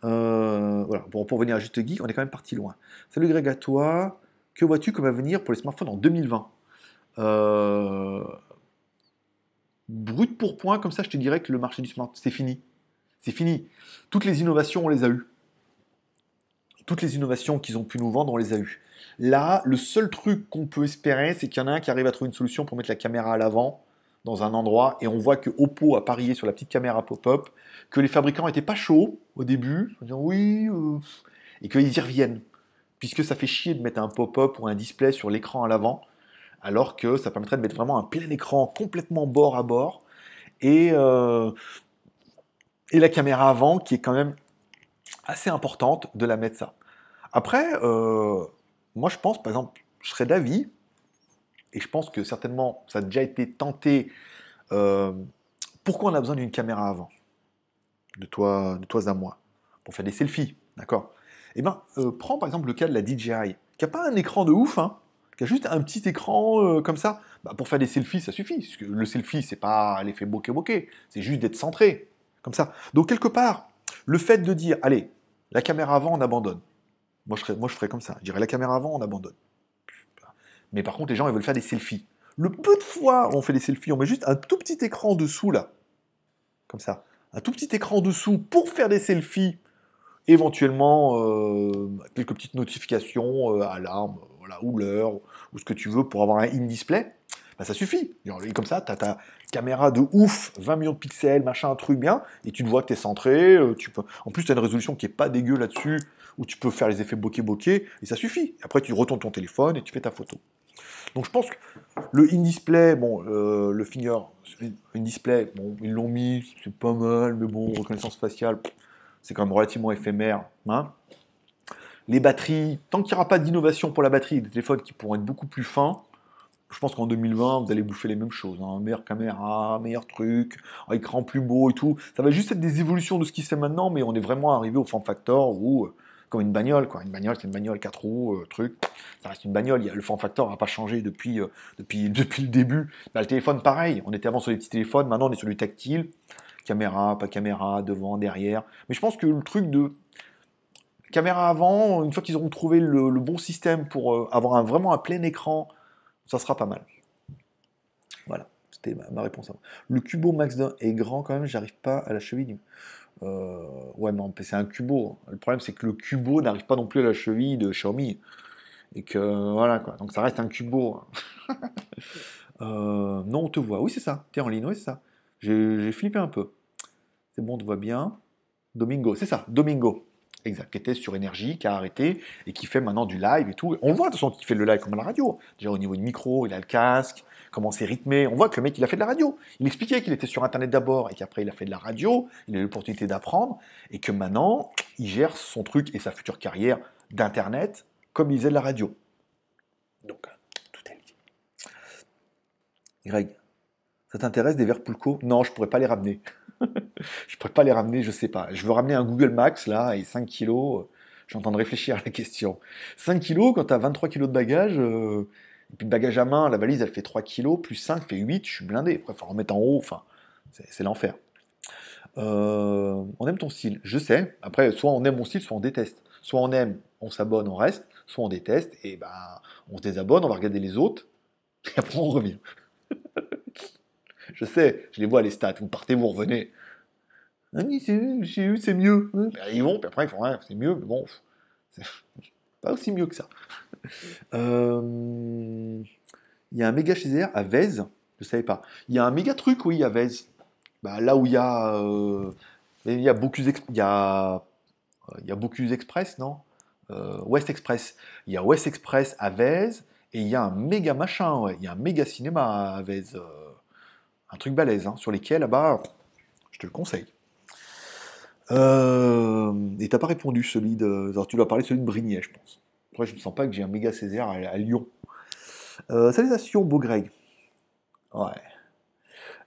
Euh, voilà, pour, pour revenir à Juste Geek, on est quand même parti loin. Salut Greg à toi. Que vois-tu comme avenir pour les smartphones en 2020 euh, Brut pour point, comme ça, je te dirais que le marché du smartphone, c'est fini. C'est fini. Toutes les innovations, on les a eues. Toutes les innovations qu'ils ont pu nous vendre, on les a eues. Là, le seul truc qu'on peut espérer, c'est qu'il y en a un qui arrive à trouver une solution pour mettre la caméra à l'avant dans un endroit, et on voit que Oppo a parié sur la petite caméra pop-up, que les fabricants n'étaient pas chauds au début, en oui, euh, et qu'ils y reviennent, puisque ça fait chier de mettre un pop-up ou un display sur l'écran à l'avant, alors que ça permettrait de mettre vraiment un plein écran complètement bord à bord, et, euh, et la caméra avant qui est quand même assez importante de la mettre ça. Après, euh, moi je pense, par exemple, je serais d'avis, et je pense que certainement ça a déjà été tenté. Euh, pourquoi on a besoin d'une caméra avant? De toi, de toi à moi Pour faire des selfies, d'accord? Eh bien, euh, prends par exemple le cas de la DJI, qui n'a pas un écran de ouf, hein, qui a juste un petit écran euh, comme ça. Bah, pour faire des selfies, ça suffit. Le selfie, c'est pas l'effet bokeh-bokeh, c'est juste d'être centré, comme ça. Donc, quelque part, le fait de dire, allez, la caméra avant, on abandonne. Moi, je ferais, moi, je ferais comme ça. Je dirais la caméra avant, on abandonne. Mais par contre, les gens, ils veulent faire des selfies. Le peu de fois où on fait des selfies, on met juste un tout petit écran dessous, là. Comme ça. Un tout petit écran dessous pour faire des selfies. Éventuellement, euh, quelques petites notifications, euh, alarme, voilà, ou l'heure, ou ce que tu veux pour avoir un in-display. Bah, ça suffit. Comme ça, tu as ta caméra de ouf, 20 millions de pixels, machin, un truc bien, et tu te vois que tu es centré. euh, tu peux... En plus, tu as une résolution qui est pas dégueu là-dessus, où tu peux faire les effets bokeh-bokeh, et ça suffit. Après, tu retournes ton téléphone et tu fais ta photo. Donc je pense que le in-display, bon, euh, le finger, in-display, bon, ils l'ont mis, c'est pas mal, mais bon, reconnaissance faciale, c'est quand même relativement éphémère. hein. Les batteries, tant qu'il n'y aura pas d'innovation pour la batterie, des téléphones qui pourront être beaucoup plus fins, je pense qu'en 2020, vous allez bouffer les mêmes choses. Hein. Meilleure caméra, meilleur truc, un écran plus beau et tout. Ça va juste être des évolutions de ce qui se fait maintenant, mais on est vraiment arrivé au form factor où, euh, comme une bagnole, quoi. Une bagnole, c'est une bagnole 4 roues, euh, truc. Ça reste une bagnole. Le form factor n'a pas changé depuis, euh, depuis, depuis le début. Bah, le téléphone, pareil. On était avant sur les petits téléphones, maintenant on est sur du tactile. Caméra, pas caméra, devant, derrière. Mais je pense que le truc de caméra avant, une fois qu'ils auront trouvé le, bon système pour euh, avoir un- vraiment un plein écran, ça sera pas mal. Voilà, c'était ma, réponse. Le Cubo Max 1 est grand quand même, j'arrive pas à la cheville. du- Euh, ouais, non, c'est un Cubo. Le problème, c'est que le Cubo n'arrive pas non plus à la cheville de Xiaomi. Et que voilà quoi. Donc ça reste un Cubo. Euh, non, on te voit. Oui, c'est ça. T'es en ligne, oui, c'est ça. J'ai flippé un peu. C'est bon, on te voit bien. Domingo, c'est ça, Domingo. Exact, qui était sur énergie, qui a arrêté et qui fait maintenant du live et tout. On le voit de toute façon qu'il fait le live comme à la radio. Déjà au niveau du micro, il a le casque, comment c'est rythmé. On voit que le mec il a fait de la radio. Il expliquait qu'il était sur internet d'abord et qu'après il a fait de la radio. Il a eu l'opportunité d'apprendre et que maintenant il gère son truc et sa future carrière d'internet comme il faisait de la radio. Donc tout est dit. Greg, ça t'intéresse des verres Pulco Non, je pourrais pas les ramener. je pourrais pas les ramener, je sais pas. Je veux ramener un Google Max là et 5 kilos. euh, Je suis en train de réfléchir à la question. 5 kilos quand tu as 23 kilos de bagages, euh, et puis le bagage à main, la valise elle fait 3 kilos, plus 5 fait 8, je suis blindé. Après, il faut en remettre en haut, enfin, c'est l'enfer. Euh, on aime ton style, je sais. Après, soit on aime mon style, soit on déteste. Soit on aime, on s'abonne, on reste, soit on déteste, et ben on se désabonne, on va regarder les autres, et après on revient. je sais, je les vois les stats, vous partez, vous revenez. Ah c'est mieux. Ben, ils vont, puis après ils font, ouais, c'est mieux, mais bon, c'est pas aussi mieux que ça. Euh, Il y a un méga chez à Vez, je savais pas. Il y a un méga truc, oui, à Vez. Bah, là où il y a, euh, il y a Bocuse, Ex- Bocuse Express, non? Euh, West Express. Il y a West Express à Vez et il y a un méga machin. Il y a un méga cinéma à Vez. euh, un truc balèze, hein, sur lesquels, là-bas, je te le conseille. Euh, et t'as pas répondu celui de. alors, tu dois parler celui de Brigné, je pense. Je ne sens pas que j'ai un méga Césaire à, Lyon. Euh, salutations, beau Greg. Ouais.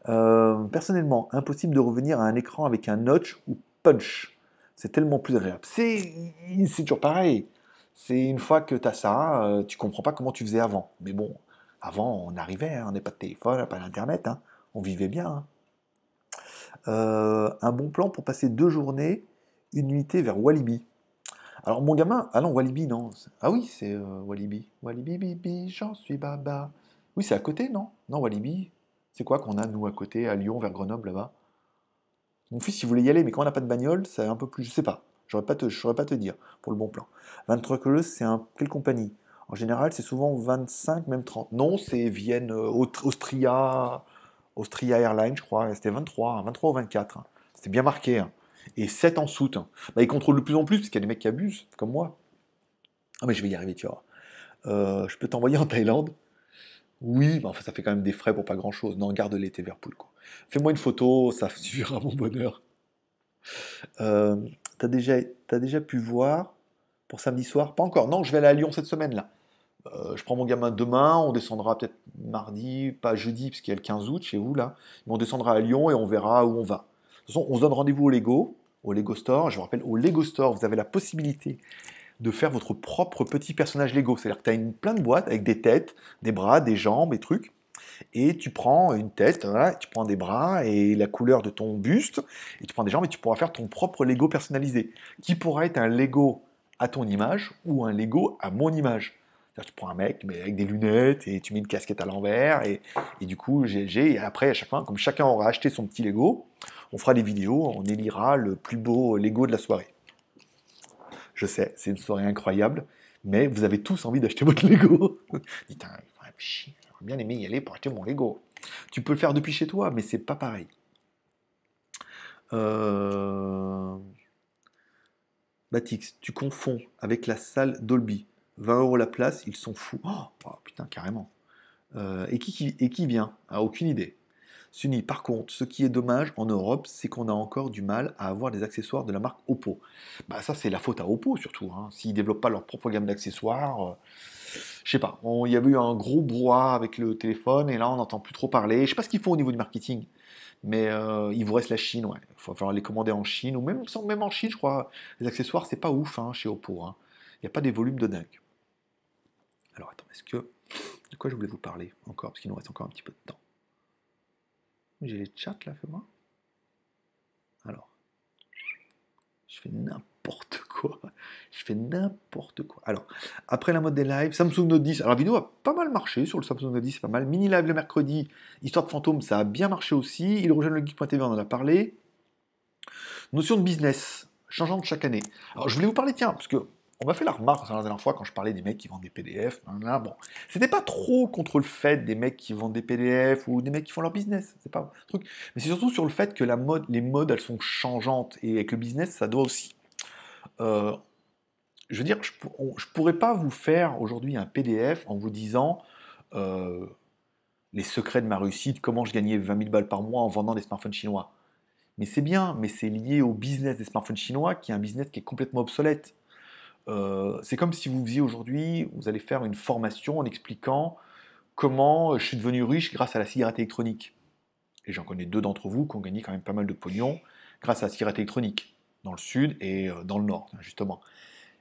Euh, personnellement, impossible de revenir à un écran avec un notch ou punch. C'est tellement plus agréable. C'est toujours pareil. C'est une fois que tu as ça, euh, tu comprends pas comment tu faisais avant. Mais bon, avant, on arrivait, hein, on n'avait pas de téléphone, pas d'internet, hein. on vivait bien. hein. Euh, un bon plan pour passer deux journées une unité vers Walibi. Alors mon gamin, ah Walibi, non. Ah oui, c'est euh, Walibi. Walibi, bibi, j'en suis baba. Oui, c'est à côté, non? Non, Walibi. C'est quoi qu'on a, nous, à côté, à Lyon, vers Grenoble, là-bas? Mon fils, il voulait y aller, mais quand on n'a pas de bagnole, c'est un peu plus... Je sais pas. Je ne saurais pas te dire, pour le bon plan. 23 couleuses, c'est un... quelle compagnie? En général, c'est souvent 25, même 30. Non, c'est Vienne, euh, Austria... Austria Airlines, je crois. C'était 23, 23 ou 24. Hein. C'était bien marqué. Hein. Et 7 en soute. Bah, ils contrôlent de plus en plus, parce qu'il y a des mecs qui abusent, comme moi. Ah, mais je vais y arriver, tu vois. Euh, je peux t'envoyer en Thaïlande oui, enfin, ça fait quand même des frais pour pas grand chose. Non, garde l'été vers quoi. Fais-moi une photo, ça suffira mon bonheur. Euh, T'as déjà, as déjà pu voir pour samedi soir? Pas encore. Non, je vais aller à Lyon cette semaine là. Euh, je prends mon gamin demain, on descendra peut-être mardi, pas jeudi, parce qu'il y a le 15 août chez vous là. Mais on descendra à Lyon et on verra où on va. On se donne rendez-vous au Lego, au Lego Store. Je vous rappelle, au Lego Store, vous avez la possibilité de faire votre propre petit personnage Lego. C'est-à-dire que tu as une, plein de boîtes avec des têtes, des bras, des jambes, des trucs. Et tu prends une tête, tu prends des bras et la couleur de ton buste, et tu prends des jambes et tu pourras faire ton propre Lego personnalisé, qui pourra être un Lego à ton image ou un Lego à mon image. Tu prends un mec mais avec des lunettes et tu mets une casquette à l'envers et, du coup après à chaque comme chacun aura acheté son petit Lego, on fera des vidéos, on élira le plus beau Lego de la soirée. Je sais, c'est une soirée incroyable, mais vous avez tous envie d'acheter votre Lego. Dites, j'aurais bien aimé y aller pour acheter mon Lego. Tu peux le faire depuis chez toi, mais c'est pas pareil. Euh... Batix, tu confonds avec la salle Dolby. 20 euros la place, ils sont fous. Oh, oh putain, carrément. Euh, et, qui, et qui vient? Ah, Aucune idée. Par contre, ce qui est dommage en Europe, c'est qu'on a encore du mal à avoir des accessoires de la marque Oppo. Bah ça, c'est la faute à Oppo surtout. Hein. S'ils ne développent pas leur propre gamme d'accessoires, euh, je sais pas. Il y a eu un gros brouhaha avec le téléphone et là, on n'entend plus trop parler. Je sais pas ce qu'ils font au niveau du marketing, mais euh, il vous reste la Chine. Ouais. Il va falloir les commander en Chine ou même, même en Chine, je crois. Les accessoires, c'est pas ouf hein, chez Oppo. Hein. Il n'y a pas des volumes de dingue. Alors attends, est-ce que de quoi je voulais vous parler encore? Parce qu'il nous reste encore un petit peu de temps. J'ai les chats là, fais-moi. Alors, je fais n'importe quoi. Je fais n'importe quoi. Alors, après la mode des lives, Samsung Note 10. Alors, la vidéo a pas mal marché sur le Samsung Note 10, c'est pas mal. Mini live le mercredi, Histoire de fantôme, ça a bien marché aussi. Il rejoint le geek.tv, on en a parlé. Notion de business, changeante chaque année. Alors, je voulais vous parler, tiens, parce que on m'a fait la remarque la dernière fois quand je parlais des mecs qui vendent des PDF. Là, bon, c'était pas trop contre le fait des mecs qui vendent des PDF ou des mecs qui font leur business. C'est pas un truc. Mais c'est surtout sur le fait que les modes, elles sont changeantes et avec le business, ça doit aussi. Euh, je veux dire, je, ne pourrais pas vous faire aujourd'hui un PDF en vous disant euh, les secrets de ma réussite, comment je gagnais 20 000 balles par mois en vendant des smartphones chinois. Mais c'est bien, mais c'est lié au business des smartphones chinois qui est un business qui est complètement obsolète. Euh, c'est comme si vous faisiez aujourd'hui, vous allez faire une formation en expliquant comment je suis devenu riche grâce à la cigarette électronique. Et j'en connais deux d'entre vous qui ont gagné quand même pas mal de pognon grâce à la cigarette électronique, dans le sud et euh, dans le nord, justement.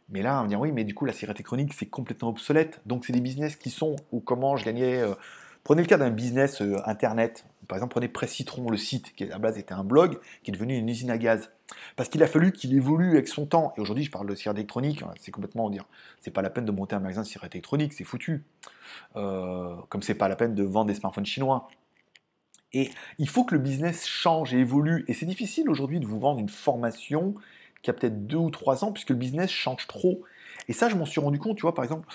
Mais là, on va dire oui, mais du coup, la cigarette électronique, c'est complètement obsolète. Donc, c'est des business qui sont, ou comment je gagnais. Euh, prenez le cas d'un business internet. Par exemple, prenez Presse Citron, le site, qui à la base était un blog, qui est devenu une usine à gaz. Parce qu'il a fallu qu'il évolue avec son temps. Et aujourd'hui, je parle de cigarette électronique, hein, c'est complètement dire. C'est pas la peine de monter un magasin de cigarette électronique, c'est foutu. Euh, comme c'est pas la peine de vendre des smartphones chinois. Et il faut que le business change et évolue. Et c'est difficile aujourd'hui de vous vendre une formation qui a peut-être deux ou trois ans, puisque le business change trop. Et ça, je m'en suis rendu compte, tu vois, par exemple,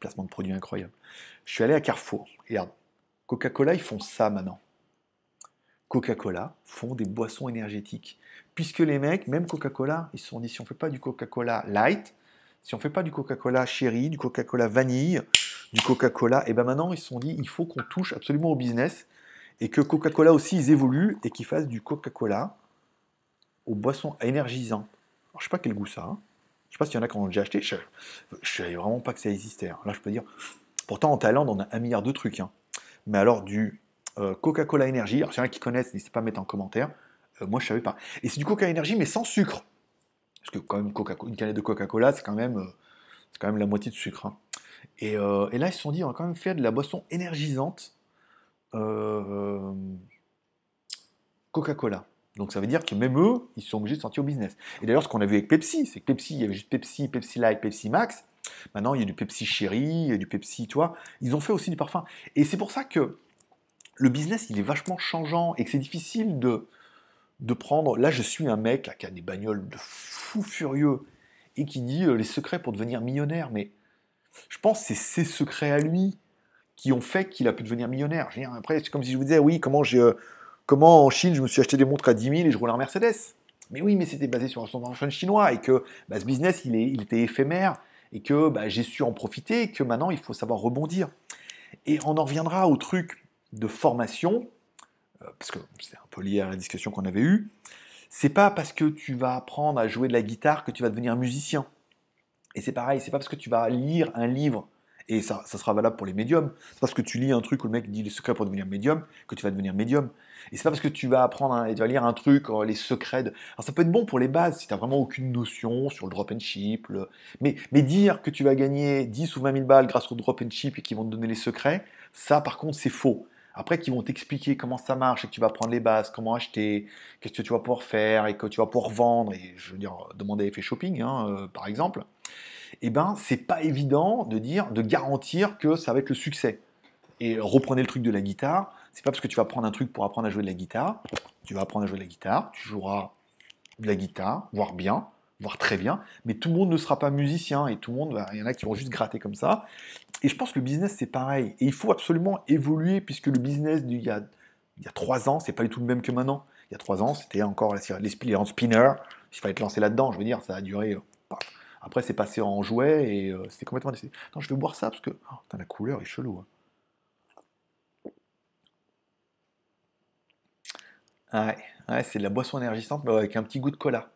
placement de produits incroyable. Je suis allé à Carrefour. Regarde, Coca-Cola, ils font ça maintenant. Coca-Cola font des boissons énergétiques. Puisque les mecs, même Coca-Cola, ils se sont dit si on ne fait pas du Coca-Cola light, si on ne fait pas du Coca-Cola chéri, du Coca-Cola vanille, du Coca-Cola, et ben maintenant ils se sont dit il faut qu'on touche absolument au business et que Coca-Cola aussi ils évoluent et qu'ils fassent du Coca-Cola aux boissons énergisantes. Alors, je sais pas quel goût ça. Hein. Je sais pas s'il y en a qui ont déjà acheté. Je, ne savais vraiment pas que ça existait. Hein. Là, je peux dire. Pourtant, en Thaïlande, on a un milliard de trucs. Hein. Mais alors, du Coca-Cola Energy. Alors, s'il y a qui connaissent, n'hésitez pas à mettre en commentaire. Euh, moi, je savais pas. Et c'est du Coca Energy, mais sans sucre. Parce que quand même, Coca une canette de Coca-Cola, c'est quand même, euh, quand même la moitié de sucre. Hein. Et, là, ils se sont dit, on va quand même faire de la boisson énergisante Coca-Cola. Donc ça veut dire que même eux, ils sont obligés de sortir au business. Et d'ailleurs, ce qu'on a vu avec Pepsi, c'est que Pepsi, il y avait juste Pepsi, Pepsi Light, Pepsi Max. Maintenant, il y a du Pepsi Cherry, il y a du Pepsi, tu vois. Ils ont fait aussi du parfum. Et c'est pour ça que le business, il est vachement changeant et que c'est difficile de, de prendre. Là, je suis un mec là, qui a des bagnoles de fou furieux et qui dit euh, les secrets pour devenir millionnaire. Mais je pense que c'est ses secrets à lui qui ont fait qu'il a pu devenir millionnaire. Je veux dire, après, c'est comme si je vous disais, oui, comment, j'ai, comment en Chine je me suis acheté des montres à 10 000 et je roule en Mercedes. Mais oui, mais c'était basé sur un standard chinois et que bah, ce business, il, est, il était éphémère et que bah, j'ai su en profiter et que maintenant, il faut savoir rebondir. Et on en reviendra au truc de formation, euh, parce que c'est un peu lié à la discussion qu'on avait eue. C'est pas parce que tu vas apprendre à jouer de la guitare que tu vas devenir musicien. Et c'est pareil, c'est pas parce que tu vas lire un livre et ça, ça sera valable pour les médiums. C'est parce que tu lis un truc où le mec dit les secrets pour devenir médium que tu vas devenir médium. Et c'est pas parce que tu vas apprendre et tu vas lire un truc, oh, les secrets. De... Alors ça peut être bon pour les bases si tu n'as vraiment aucune notion sur le drop and ship. Mais, mais dire que tu vas gagner 10 ou 20 000 balles grâce au drop and ship et qu'ils vont te donner les secrets, ça par contre c'est faux. Après, qu'ils vont t'expliquer comment ça marche et que tu vas prendre les bases, comment acheter, qu'est-ce que tu vas pouvoir faire et que tu vas pouvoir vendre, et je veux dire, demander effet shopping, hein, euh, par exemple eh ben, c'est pas évident de dire, de garantir que ça va être le succès. Et reprenez le truc de la guitare. C'est pas parce que tu vas prendre un truc pour apprendre à jouer de la guitare. Tu vas apprendre à jouer de la guitare, tu joueras de la guitare, voire bien, voire très bien, mais tout le monde ne sera pas musicien et tout le monde, il y en a qui vont juste gratter comme ça. Et je pense que le business c'est pareil. Et il faut absolument évoluer puisque le business d'il y a, il y a trois ans, c'est pas du tout le même que maintenant. Il y a trois ans, c'était encore les en spinner. Il fallait te lancer là-dedans. Je veux dire, ça a duré. Euh, après, c'est passé en jouet et euh, c'était complètement. Non, je vais boire ça parce que oh, la couleur est chelou. Hein. Ouais, ouais c'est de la boisson énergisante, mais avec un petit goût de cola.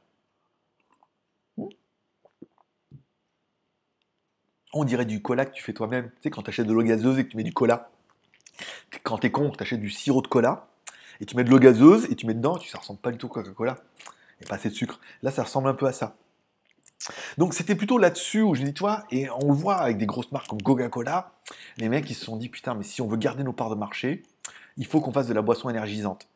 On dirait du cola que tu fais toi-même. Tu sais, quand tu achètes de l'eau gazeuse et que tu mets du cola. Quand t'es con, tu achètes du sirop de cola et tu mets de l'eau gazeuse et tu mets dedans, tu, ça ressemble pas du tout à Coca-Cola. A pas assez de sucre. Là, ça ressemble un peu à ça. Donc c'était plutôt là-dessus où je dis, toi, et on le voit avec des grosses marques comme Coca-Cola, les mecs ils se sont dit, putain, mais si on veut garder nos parts de marché, il faut qu'on fasse de la boisson énergisante.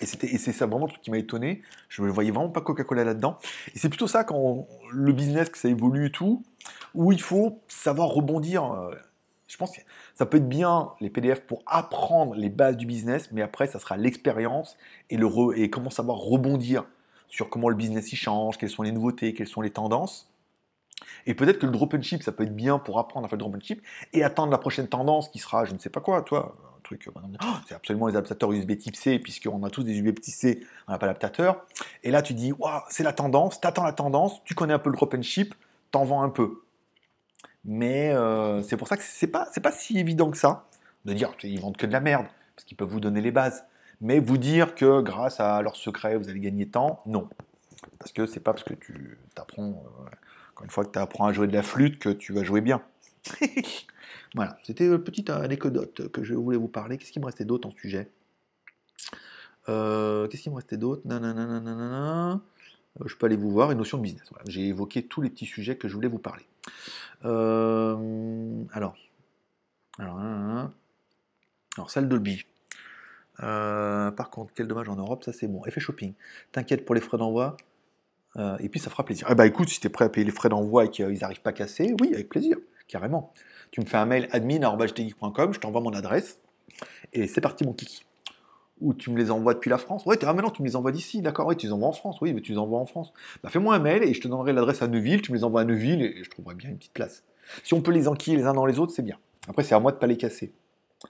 Et, c'était, et c'est ça vraiment le truc qui m'a étonné. Je ne voyais vraiment pas Coca-Cola là-dedans. Et c'est plutôt ça quand le business, que ça évolue et tout, où il faut savoir rebondir. Euh, je pense que ça peut être bien les PDF pour apprendre les bases du business, mais après ça sera l'expérience et, le et comment savoir rebondir sur comment le business y change, quelles sont les nouveautés, quelles sont les tendances. Et peut-être que le drop and ship, ça peut être bien pour apprendre à faire le drop and ship et attendre la prochaine tendance qui sera, je ne sais pas quoi, toi, un truc, euh, oh, c'est absolument les adaptateurs USB type C, puisqu'on a tous des USB type C, on n'a pas d'adaptateur. Et là, tu dis, waouh, c'est la tendance, tu attends la tendance, tu connais un peu le drop and ship, t'en vends un peu. Mais euh, c'est pour ça que c'est pas, pas si évident que ça de dire qu'ils vendent que de la merde, parce qu'ils peuvent vous donner les bases. Mais vous dire que grâce à leur secret, vous allez gagner temps, non. Parce que c'est pas parce que tu apprends, euh, encore une fois, que tu apprends à jouer de la flûte que tu vas jouer bien. voilà, c'était une petite anecdote que je voulais vous parler. Qu'est-ce qui me restait d'autre en sujet? Euh, Qu'est-ce qui me restait d'autre? Euh, Je peux aller vous voir, une notion de business. J'ai évoqué tous les petits sujets que je voulais vous parler. Alors, alors, alors, salle Dolby. Euh, par contre, quel dommage en Europe, ça c'est bon. Effet shopping. T'inquiète pour les frais d'envoi. Euh, et puis ça fera plaisir. Eh bah écoute, si t'es prêt à payer les frais d'envoi et qu'ils n'arrivent pas à casser, oui, avec plaisir, carrément. Tu me fais un mail admin.com, je t'envoie mon adresse. Et c'est parti mon kiki. Ou tu me les envoies depuis la France. Ouais, ah, maintenant tu me les envoies d'ici, d'accord, oui, tu les envoies en France, oui, mais tu les envoies en France. Bah fais-moi un mail et je te donnerai l'adresse à Neuville, tu me les envoies à Neuville et je trouverai bien une petite place. Si on peut les enquiller les uns dans les autres, c'est bien. Après, c'est à moi de pas les casser.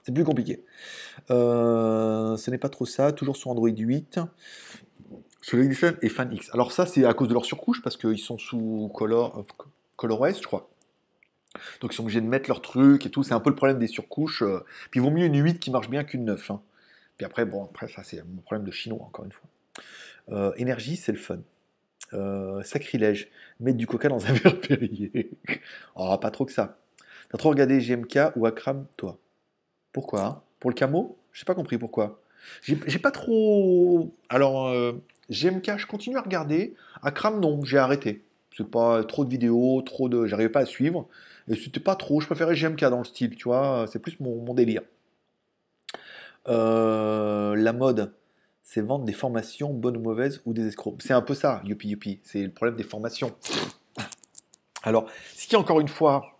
C'est plus compliqué. Euh, ce n'est pas trop ça, toujours sur Android 8. Sur et FanX. Alors ça, c'est à cause de leur surcouche, parce qu'ils sont sous Color, euh, ColorOS, je crois. Donc ils sont obligés de mettre leur truc et tout. C'est un peu le problème des surcouches. Euh. Puis il vaut mieux une 8 qui marche bien qu'une 9. Hein. Puis après, bon, après, ça c'est mon problème de chinois, encore une fois. énergie, c'est le fun. sacrilège. Mettre du coca dans un verre Perrier. oh, pas trop que ça. T'as trop regardé GMK ou Akram, toi? Pourquoi Pour le camo? J'ai pas compris pourquoi. J'ai pas trop. Alors, euh, GMK, je continue à regarder. Akram, non, j'ai arrêté. C'est pas trop de vidéos, trop de. J'arrivais pas à suivre. Et c'était pas trop. Je préférais GMK dans le style, tu vois. C'est plus mon, délire. Euh, la mode. c'est vendre des formations bonnes ou mauvaises ou des escrocs. C'est un peu ça, youpi youpi. C'est le problème des formations. Alors, ce qui, encore une fois,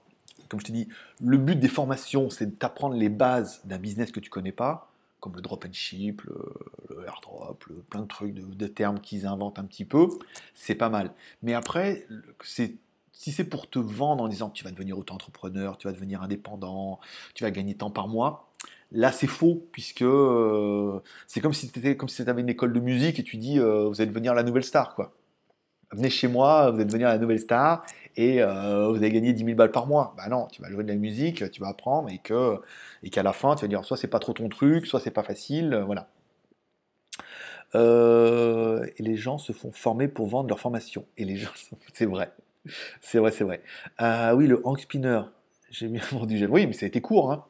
comme je te dis, le but des formations, c'est d'apprendre les bases d'un business que tu connais pas, comme le drop and ship, le, airdrop, plein de trucs, de, termes qu'ils inventent un petit peu. C'est pas mal. Mais après, si c'est pour te vendre en disant tu vas devenir auto-entrepreneur, tu vas devenir indépendant, tu vas gagner tant par mois, là c'est faux, puisque euh, c'est comme si tu si avais une école de musique et tu dis euh, vous allez devenir la nouvelle star. quoi. Venez chez moi, vous allez devenir la nouvelle star et euh, vous allez gagner 10 000 balles par mois. Bah non, tu vas jouer de la musique, tu vas apprendre et qu'à la fin tu vas dire soit c'est pas trop ton truc, soit c'est pas facile, voilà. Et les gens se font former pour vendre leur formation. Et les gens, c'est vrai, c'est vrai, c'est vrai. Oui, le hang spinner. J'ai bien vendu. Oui, mais ça a été court. Hein.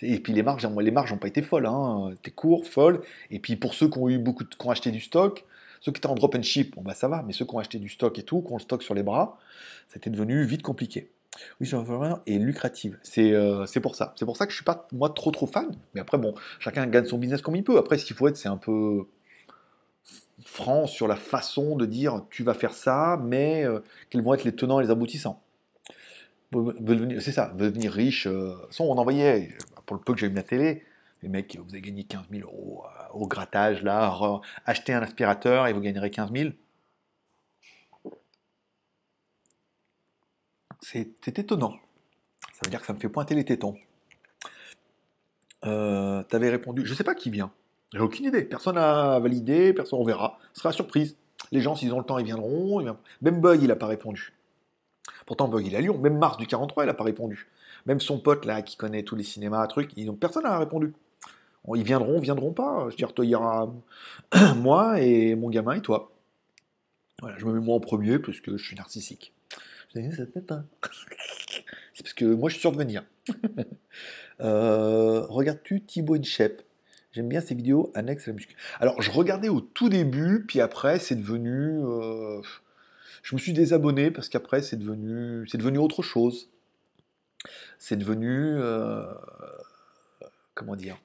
Et puis les marges, les marges n'ont pas été folles. Hein. C'était court, folle. Et puis pour ceux qui ont eu beaucoup, de, qui ont acheté du stock, ceux qui étaient en drop and ship, bon bah ça va, mais ceux qui ont acheté du stock et tout, qui ont le stock sur les bras, c'était devenu vite compliqué. Oui, et lucrative. C'est c'est pour ça. C'est pour ça que je suis pas moi trop trop fan. Mais après bon, chacun gagne son business comme il peut. Après, qu'il faut être, c'est un peu franc sur la façon de dire tu vas faire ça, mais euh, quels vont être les tenants et les aboutissants. C'est ça, devenir riche. Euh, on envoyait, pour le peu que j'ai eu la télé, les mecs, vous avez gagné 15 000 euros euh, au grattage, là, achetez un aspirateur et vous gagnerez 15 000. C'est étonnant. Ça veut dire que ça me fait pointer les tétons. Euh, tu avais répondu, je sais pas qui vient. J'ai aucune idée. Personne n'a validé, personne, on verra. Ce sera surprise. Les gens, s'ils ont le temps, ils viendront. Même Bug, il n'a pas répondu. Pourtant, il est à Lyon. Même Mars du 43, il n'a pas répondu. Même son pote, là, qui connaît tous les cinémas, trucs, ils personne n'a répondu. Ils viendront, viendront pas. Je veux dire, il y aura moi et mon gamin et toi. Voilà, je me mets moi en premier parce que je suis narcissique. C'est parce que moi je suis sûr de venir. Euh, regardes-tu Thibaut Inchep J'aime bien ses vidéos annexes à la muscu. Alors je regardais au tout début, puis après c'est devenu. Euh, je me suis désabonné parce qu'après c'est devenu, autre chose. C'est devenu. Euh, comment dire?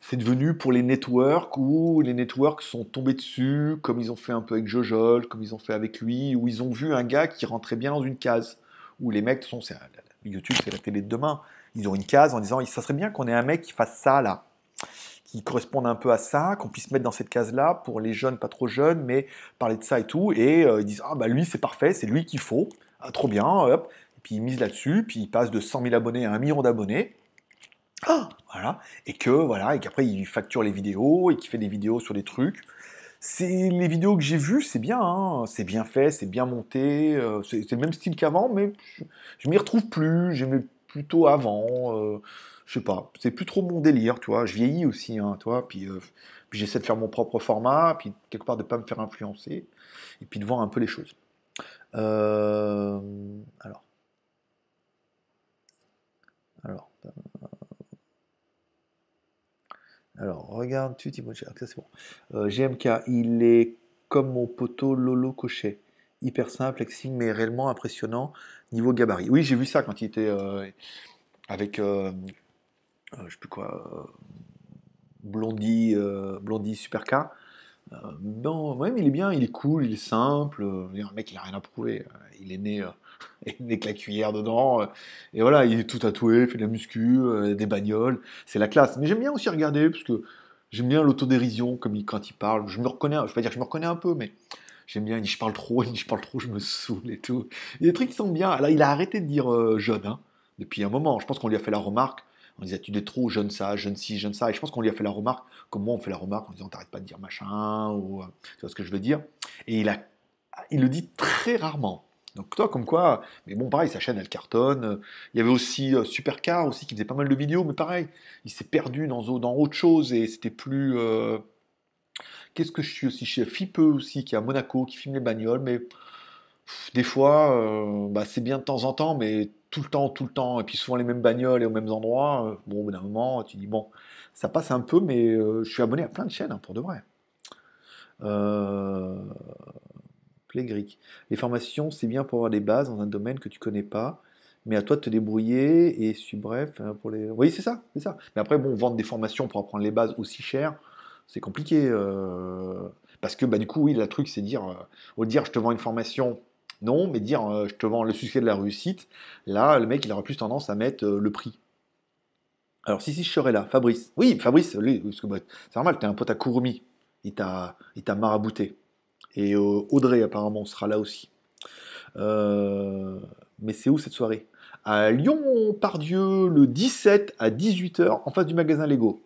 C'est devenu pour les networks où les networks sont tombés dessus, comme ils ont fait un peu avec Jojol, comme ils ont fait avec lui, où ils ont vu un gars qui rentrait bien dans une case. Où les mecs sont, c'est, YouTube, c'est la télé de demain. Ils ont une case en disant, ça serait bien qu'on ait un mec qui fasse ça là, qui corresponde un peu à ça, qu'on puisse mettre dans cette case-là pour les jeunes, pas trop jeunes, mais parler de ça et tout. Et euh, ils disent, ah bah lui c'est parfait, c'est lui qu'il faut, ah, trop bien, hop. Et puis ils misent là-dessus, puis ils passent de 100 000 abonnés à 1 million d'abonnés. Ah, voilà, et que voilà, et qu'après il facture les vidéos et qu'il fait des vidéos sur des trucs. C'est les vidéos que j'ai vues, c'est bien, hein. c'est bien fait, c'est bien monté, euh, c'est le même style qu'avant, mais je, m'y retrouve plus. J'aimais plutôt avant, euh, je sais pas, c'est plus trop mon délire, tu vois. Je vieillis aussi, hein, toi, puis, euh, puis j'essaie de faire mon propre format, puis quelque part de pas me faire influencer, et puis de voir un peu les choses. alors. Alors. Alors, regarde-tu, Timothée. Ça c'est bon. Euh, GMK, il est comme mon poteau Lolo Cochet. Hyper simple, exing, mais réellement impressionnant niveau gabarit. Oui, j'ai vu ça quand il était euh, avec, euh, je sais plus quoi, Blondie, Blondie Supercar. non, ouais, mais il est bien, il est cool, il est simple. un mec, il a rien à prouver. Il est né avec la cuillère dedans. Euh, et voilà, il est tout tatoué, fait de la muscu, euh, des bagnoles. C'est la classe. Mais j'aime bien aussi regarder, parce que j'aime bien l'autodérision, comme il, quand il parle. Je me reconnais, je vais pas dire que je me reconnais un peu, mais j'aime bien. Il je parle trop, il je parle trop, je me saoule et tout. Il y a des trucs qui sont bien. Là, il a arrêté de dire euh, jeune, hein, depuis un moment. Je pense qu'on lui a fait la remarque. On disait, tu es trop jeune ça, jeune ci, jeune ça. Et je pense qu'on lui a fait la remarque, comme moi on fait la remarque en disant, t'arrêtes pas de dire machin, ou tu vois ce que je veux dire. Et il, a, il le dit très rarement. Donc toi, comme quoi, mais bon, pareil, sa chaîne, elle cartonne. Il y avait aussi euh, Supercar aussi qui faisait pas mal de vidéos, mais pareil, il s'est perdu dans, dans autre chose et c'était plus. Euh, qu'est-ce que je suis aussi chez Fipeux aussi, qui est à Monaco, qui filme les bagnoles, mais des fois, euh, bah, c'est bien de temps en temps, mais tout le temps, tout le temps, et puis souvent les mêmes bagnoles et aux mêmes endroits. bon, au bout d'un moment, tu dis bon, ça passe un peu, mais je suis abonné à plein de chaînes hein, pour de vrai. Euh les formations, c'est bien pour avoir des bases dans un domaine que tu connais pas, mais à toi de te débrouiller et suis bref hein, pour les. Oui, c'est ça, c'est ça. Mais après, bon, vendre des formations pour apprendre les bases aussi cher, C'est compliqué. euh, parce que bah, du coup, oui, le truc, c'est dire, euh, au dire je te vends une formation, non, mais dire euh, je te vends le succès de la réussite, là, le mec, il aura plus tendance à mettre euh, le prix. Alors, si, si, je serais là, Fabrice. Oui, Fabrice, lui, que bah, c'est normal, t'es un pote à Kurumi. Il t'a marabouté. Et euh, Audrey, apparemment, sera là aussi. Mais c'est où cette soirée? À Lyon, Pardieu, le 17 à 18h, en face du magasin Lego.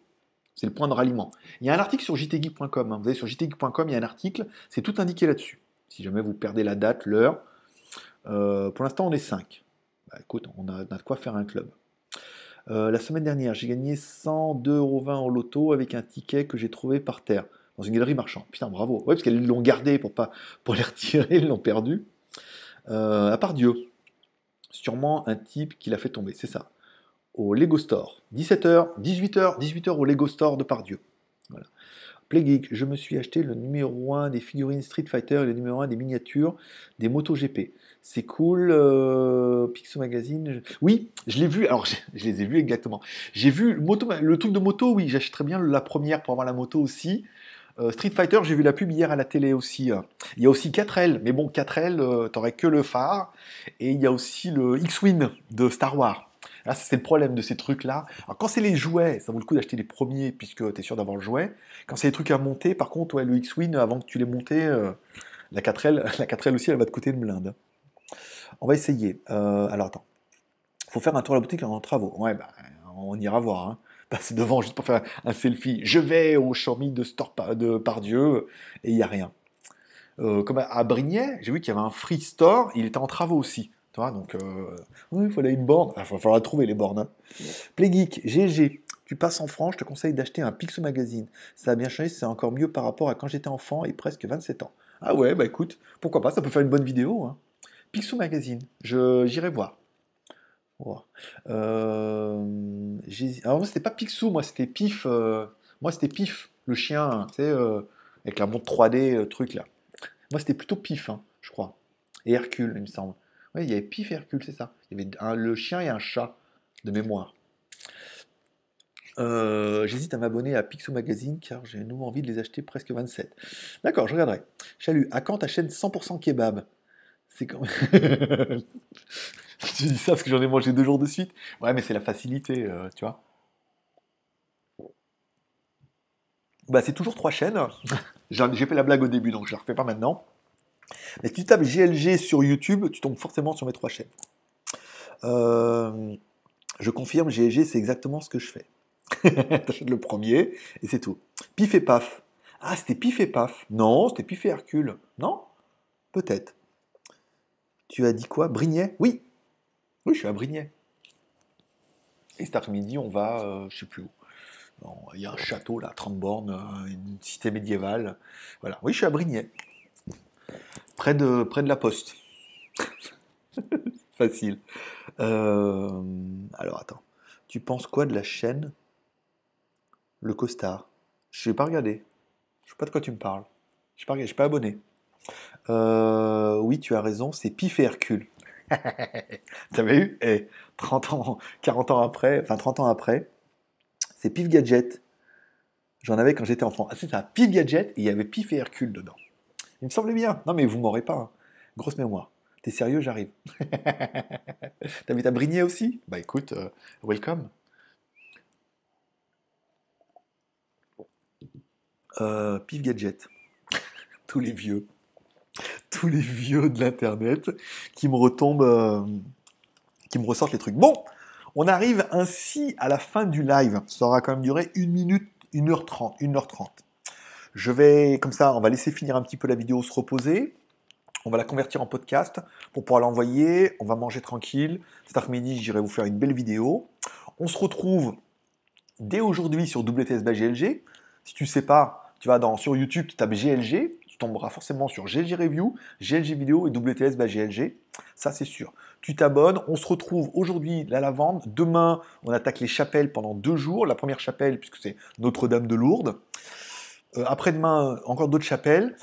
C'est le point de ralliement. Il y a un article sur jtgeek.com. hein. Vous allez sur jtgeek.com, il y a un article, c'est tout indiqué là-dessus. Si jamais vous perdez la date, l'heure. Euh, pour l'instant, on est 5. Bah, écoute, on a, de quoi faire un club. Euh, la semaine dernière, j'ai gagné 102,20€ au loto avec un ticket que j'ai trouvé par terre, dans une galerie marchande. Putain, bravo. Ouais, parce qu'ils l'ont gardé pour, pas, pour les retirer, ils l'ont perdu. Euh, à part Dieu, sûrement un type qui l'a fait tomber, c'est ça. Au Lego Store, 17h, 18h, 18h au Lego Store de Pardieu. Voilà. Playgeek, je me suis acheté le numéro 1 des figurines Street Fighter et le numéro 1 des miniatures des motos GP. C'est cool, euh, Pixel Magazine. Oui, je l'ai vu, alors je, les ai vus exactement. J'ai vu le, moto, le truc de moto, oui, j'achèterais bien la première pour avoir la moto aussi. Euh, Street Fighter, j'ai vu la pub hier à la télé aussi. Il y a aussi 4L, mais bon, 4L, euh, t'aurais que le phare. Et il y a aussi le X-Wing de Star Wars. Là, c'est le problème de ces trucs-là. Alors, quand c'est les jouets, ça vaut le coup d'acheter les premiers puisque tu es sûr d'avoir le jouet. Quand c'est les trucs à monter, par contre, ouais, le X-Wing, avant que tu les monté, euh, la 4L, la 4L aussi, elle va te coûter une blinde. On va essayer. Euh, alors, attends. faut faire un tour à la boutique en travaux. Ouais, bah, on ira voir. Hein. Passer devant juste pour faire un selfie. Je vais au Xiaomi de, Store de Pardieu et il n'y a rien. Euh, comme à Brignais, j'ai vu qu'il y avait un free store, il était en travaux aussi. Donc, euh, oui, il fallait une borne. Il va falloir trouver les bornes. Hein. Playgeek, GG, tu passes en France, je te conseille d'acheter un Pixel Magazine. Ça a bien changé, c'est encore mieux par rapport à quand j'étais enfant et presque 27 ans. Ah ouais, bah écoute, pourquoi pas, ça peut faire une bonne vidéo. Hein. Magazine, j'irai voir. Voir. Euh, alors c'était pas Picsou, moi c'était Pif. euh, moi c'était Pif, le chien, euh, avec la montre 3D, euh, truc là. Moi c'était plutôt Pif, hein, je crois. Et Hercule, il me semble. Il y avait Pif et Hercule, c'est ça. Il y avait le chien et un chat, de mémoire. Euh, J'hésite à m'abonner à Pixel Magazine car j'ai nouveau envie de les acheter presque 27. D'accord, je regarderai. Chalut, à quand ta chaîne 100% kebab? C'est quand Je dis ça parce que j'en ai mangé deux jours de suite. Ouais, mais c'est la facilité, euh, tu vois. Bah, c'est toujours trois chaînes. J'ai fait la blague au début, donc je la refais pas maintenant. Mais si tu tapes GLG sur YouTube, tu tombes forcément sur mes trois chaînes. Euh, je confirme, GLG, c'est exactement ce que je fais. T'achètes le premier et c'est tout. Pif et paf. Ah, c'était Pif et paf. Non, c'était Pif et Hercule. Non Peut-être. Tu as dit quoi? Brignais Oui. Oui, je suis à Brignais. Et cet après-midi, on va, euh, je sais plus où. Il y a un château là, 30 bornes, euh, une cité médiévale. Voilà. Oui, je suis à Brignais. Près de, près de la poste. Facile. Euh, alors attends. Tu penses quoi de la chaîne Le Costard? Je n'ai pas regardé. Je sais pas de quoi tu me parles. Je ne suis pas abonné. Euh, oui, tu as raison, c'est Pif et Hercule. T'avais eu? Eh, 30 ans, 40 ans après, enfin 30 ans après, c'est Pif Gadget. J'en avais quand j'étais enfant. Ah, c'est ça, Pif Gadget, et il y avait Pif et Hercule dedans. Il me semblait bien. Non, mais vous m'aurez pas. hein. Grosse mémoire. T'es sérieux, j'arrive. T'habites à Brignais aussi? Bah écoute, euh, welcome. Euh, Pif Gadget. Tous les vieux. Tous les vieux de l'internet qui me retombent, euh, qui me ressortent les trucs. Bon, on arrive ainsi à la fin du live. Ça aura quand même duré 1 minute, 1h30, 1h30. Je vais, comme ça, on va laisser finir un petit peu la vidéo se reposer. On va la convertir en podcast pour pouvoir l'envoyer. On va manger tranquille. Cet après-midi, j'irai vous faire une belle vidéo. On se retrouve dès aujourd'hui sur WTS by GLG. Si tu sais pas, tu vas dans, sur YouTube, tu tapes GLG. Tu tomberas forcément sur GLG Review, GLG Vidéo et WTS by GLG. Ça, c'est sûr. Tu t'abonnes. On se retrouve aujourd'hui la lavande. Demain, on attaque les chapelles pendant deux jours. La première chapelle, puisque c'est Notre-Dame de Lourdes. Euh, Après-demain, encore d'autres chapelles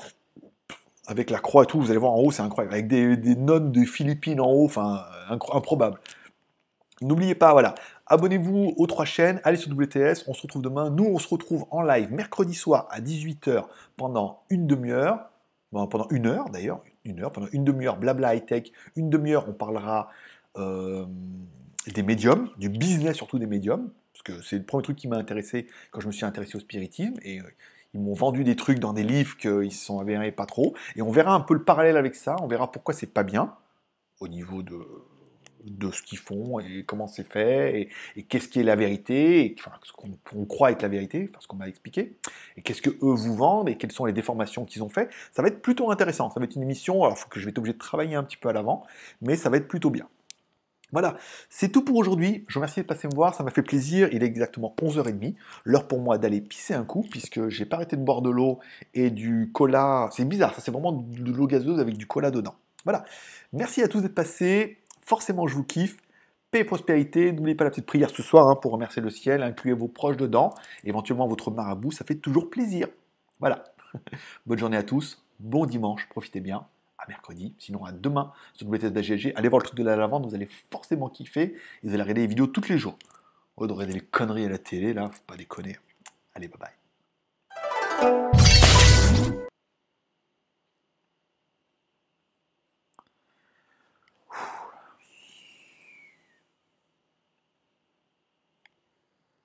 avec la croix et tout, vous allez voir en haut, c'est incroyable, avec des, des nonnes de Philippines en haut, enfin, improbable. N'oubliez pas, voilà, Abonnez-vous aux trois chaînes, allez sur WTS, on se retrouve demain. Nous, on se retrouve en live mercredi soir à 18h pendant une demi-heure. pendant une heure d'ailleurs, une heure, pendant une demi-heure, blabla high-tech. Une demi-heure, on parlera euh, des médiums, du business surtout des médiums, parce que c'est le premier truc qui m'a intéressé quand je me suis intéressé au spiritisme. Et euh, ils m'ont vendu des trucs dans des livres qu'ils se sont avérés pas trop. Et on verra un peu le parallèle avec ça, on verra pourquoi c'est pas bien au niveau de, de ce qu'ils font et comment c'est fait et, qu'est-ce qui est la vérité, ce qu'on croit être la vérité, parce qu'on m'a expliqué, et qu'est-ce que eux vous vendent et quelles sont les déformations qu'ils ont fait. Ça va être plutôt intéressant. Ça va être une émission, alors faut que je vais être obligé de travailler un petit peu à l'avant, mais ça va être plutôt bien. Voilà, c'est tout pour aujourd'hui. Je vous remercie de passer me voir, ça m'a fait plaisir. Il est exactement 11h30. L'heure pour moi d'aller pisser un coup, puisque j'ai pas arrêté de boire de l'eau et du cola. C'est bizarre, ça c'est vraiment de l'eau gazeuse avec du cola dedans. Voilà. Merci à tous d'être passés. Forcément, je vous kiffe. Paix et prospérité. N'oubliez pas la petite prière ce soir hein, pour remercier le ciel. Incluez vos proches dedans. Éventuellement votre marabout. Ça fait toujours plaisir. Voilà. Bonne journée à tous. Bon dimanche. Profitez bien. Mercredi. Sinon, à demain sur WTS Allez voir le truc de la lavande. Vous allez forcément kiffer. Et vous allez regarder les vidéos tous les jours. Au lieu de regarder les conneries à la télé, là, faut pas déconner. Allez, bye bye.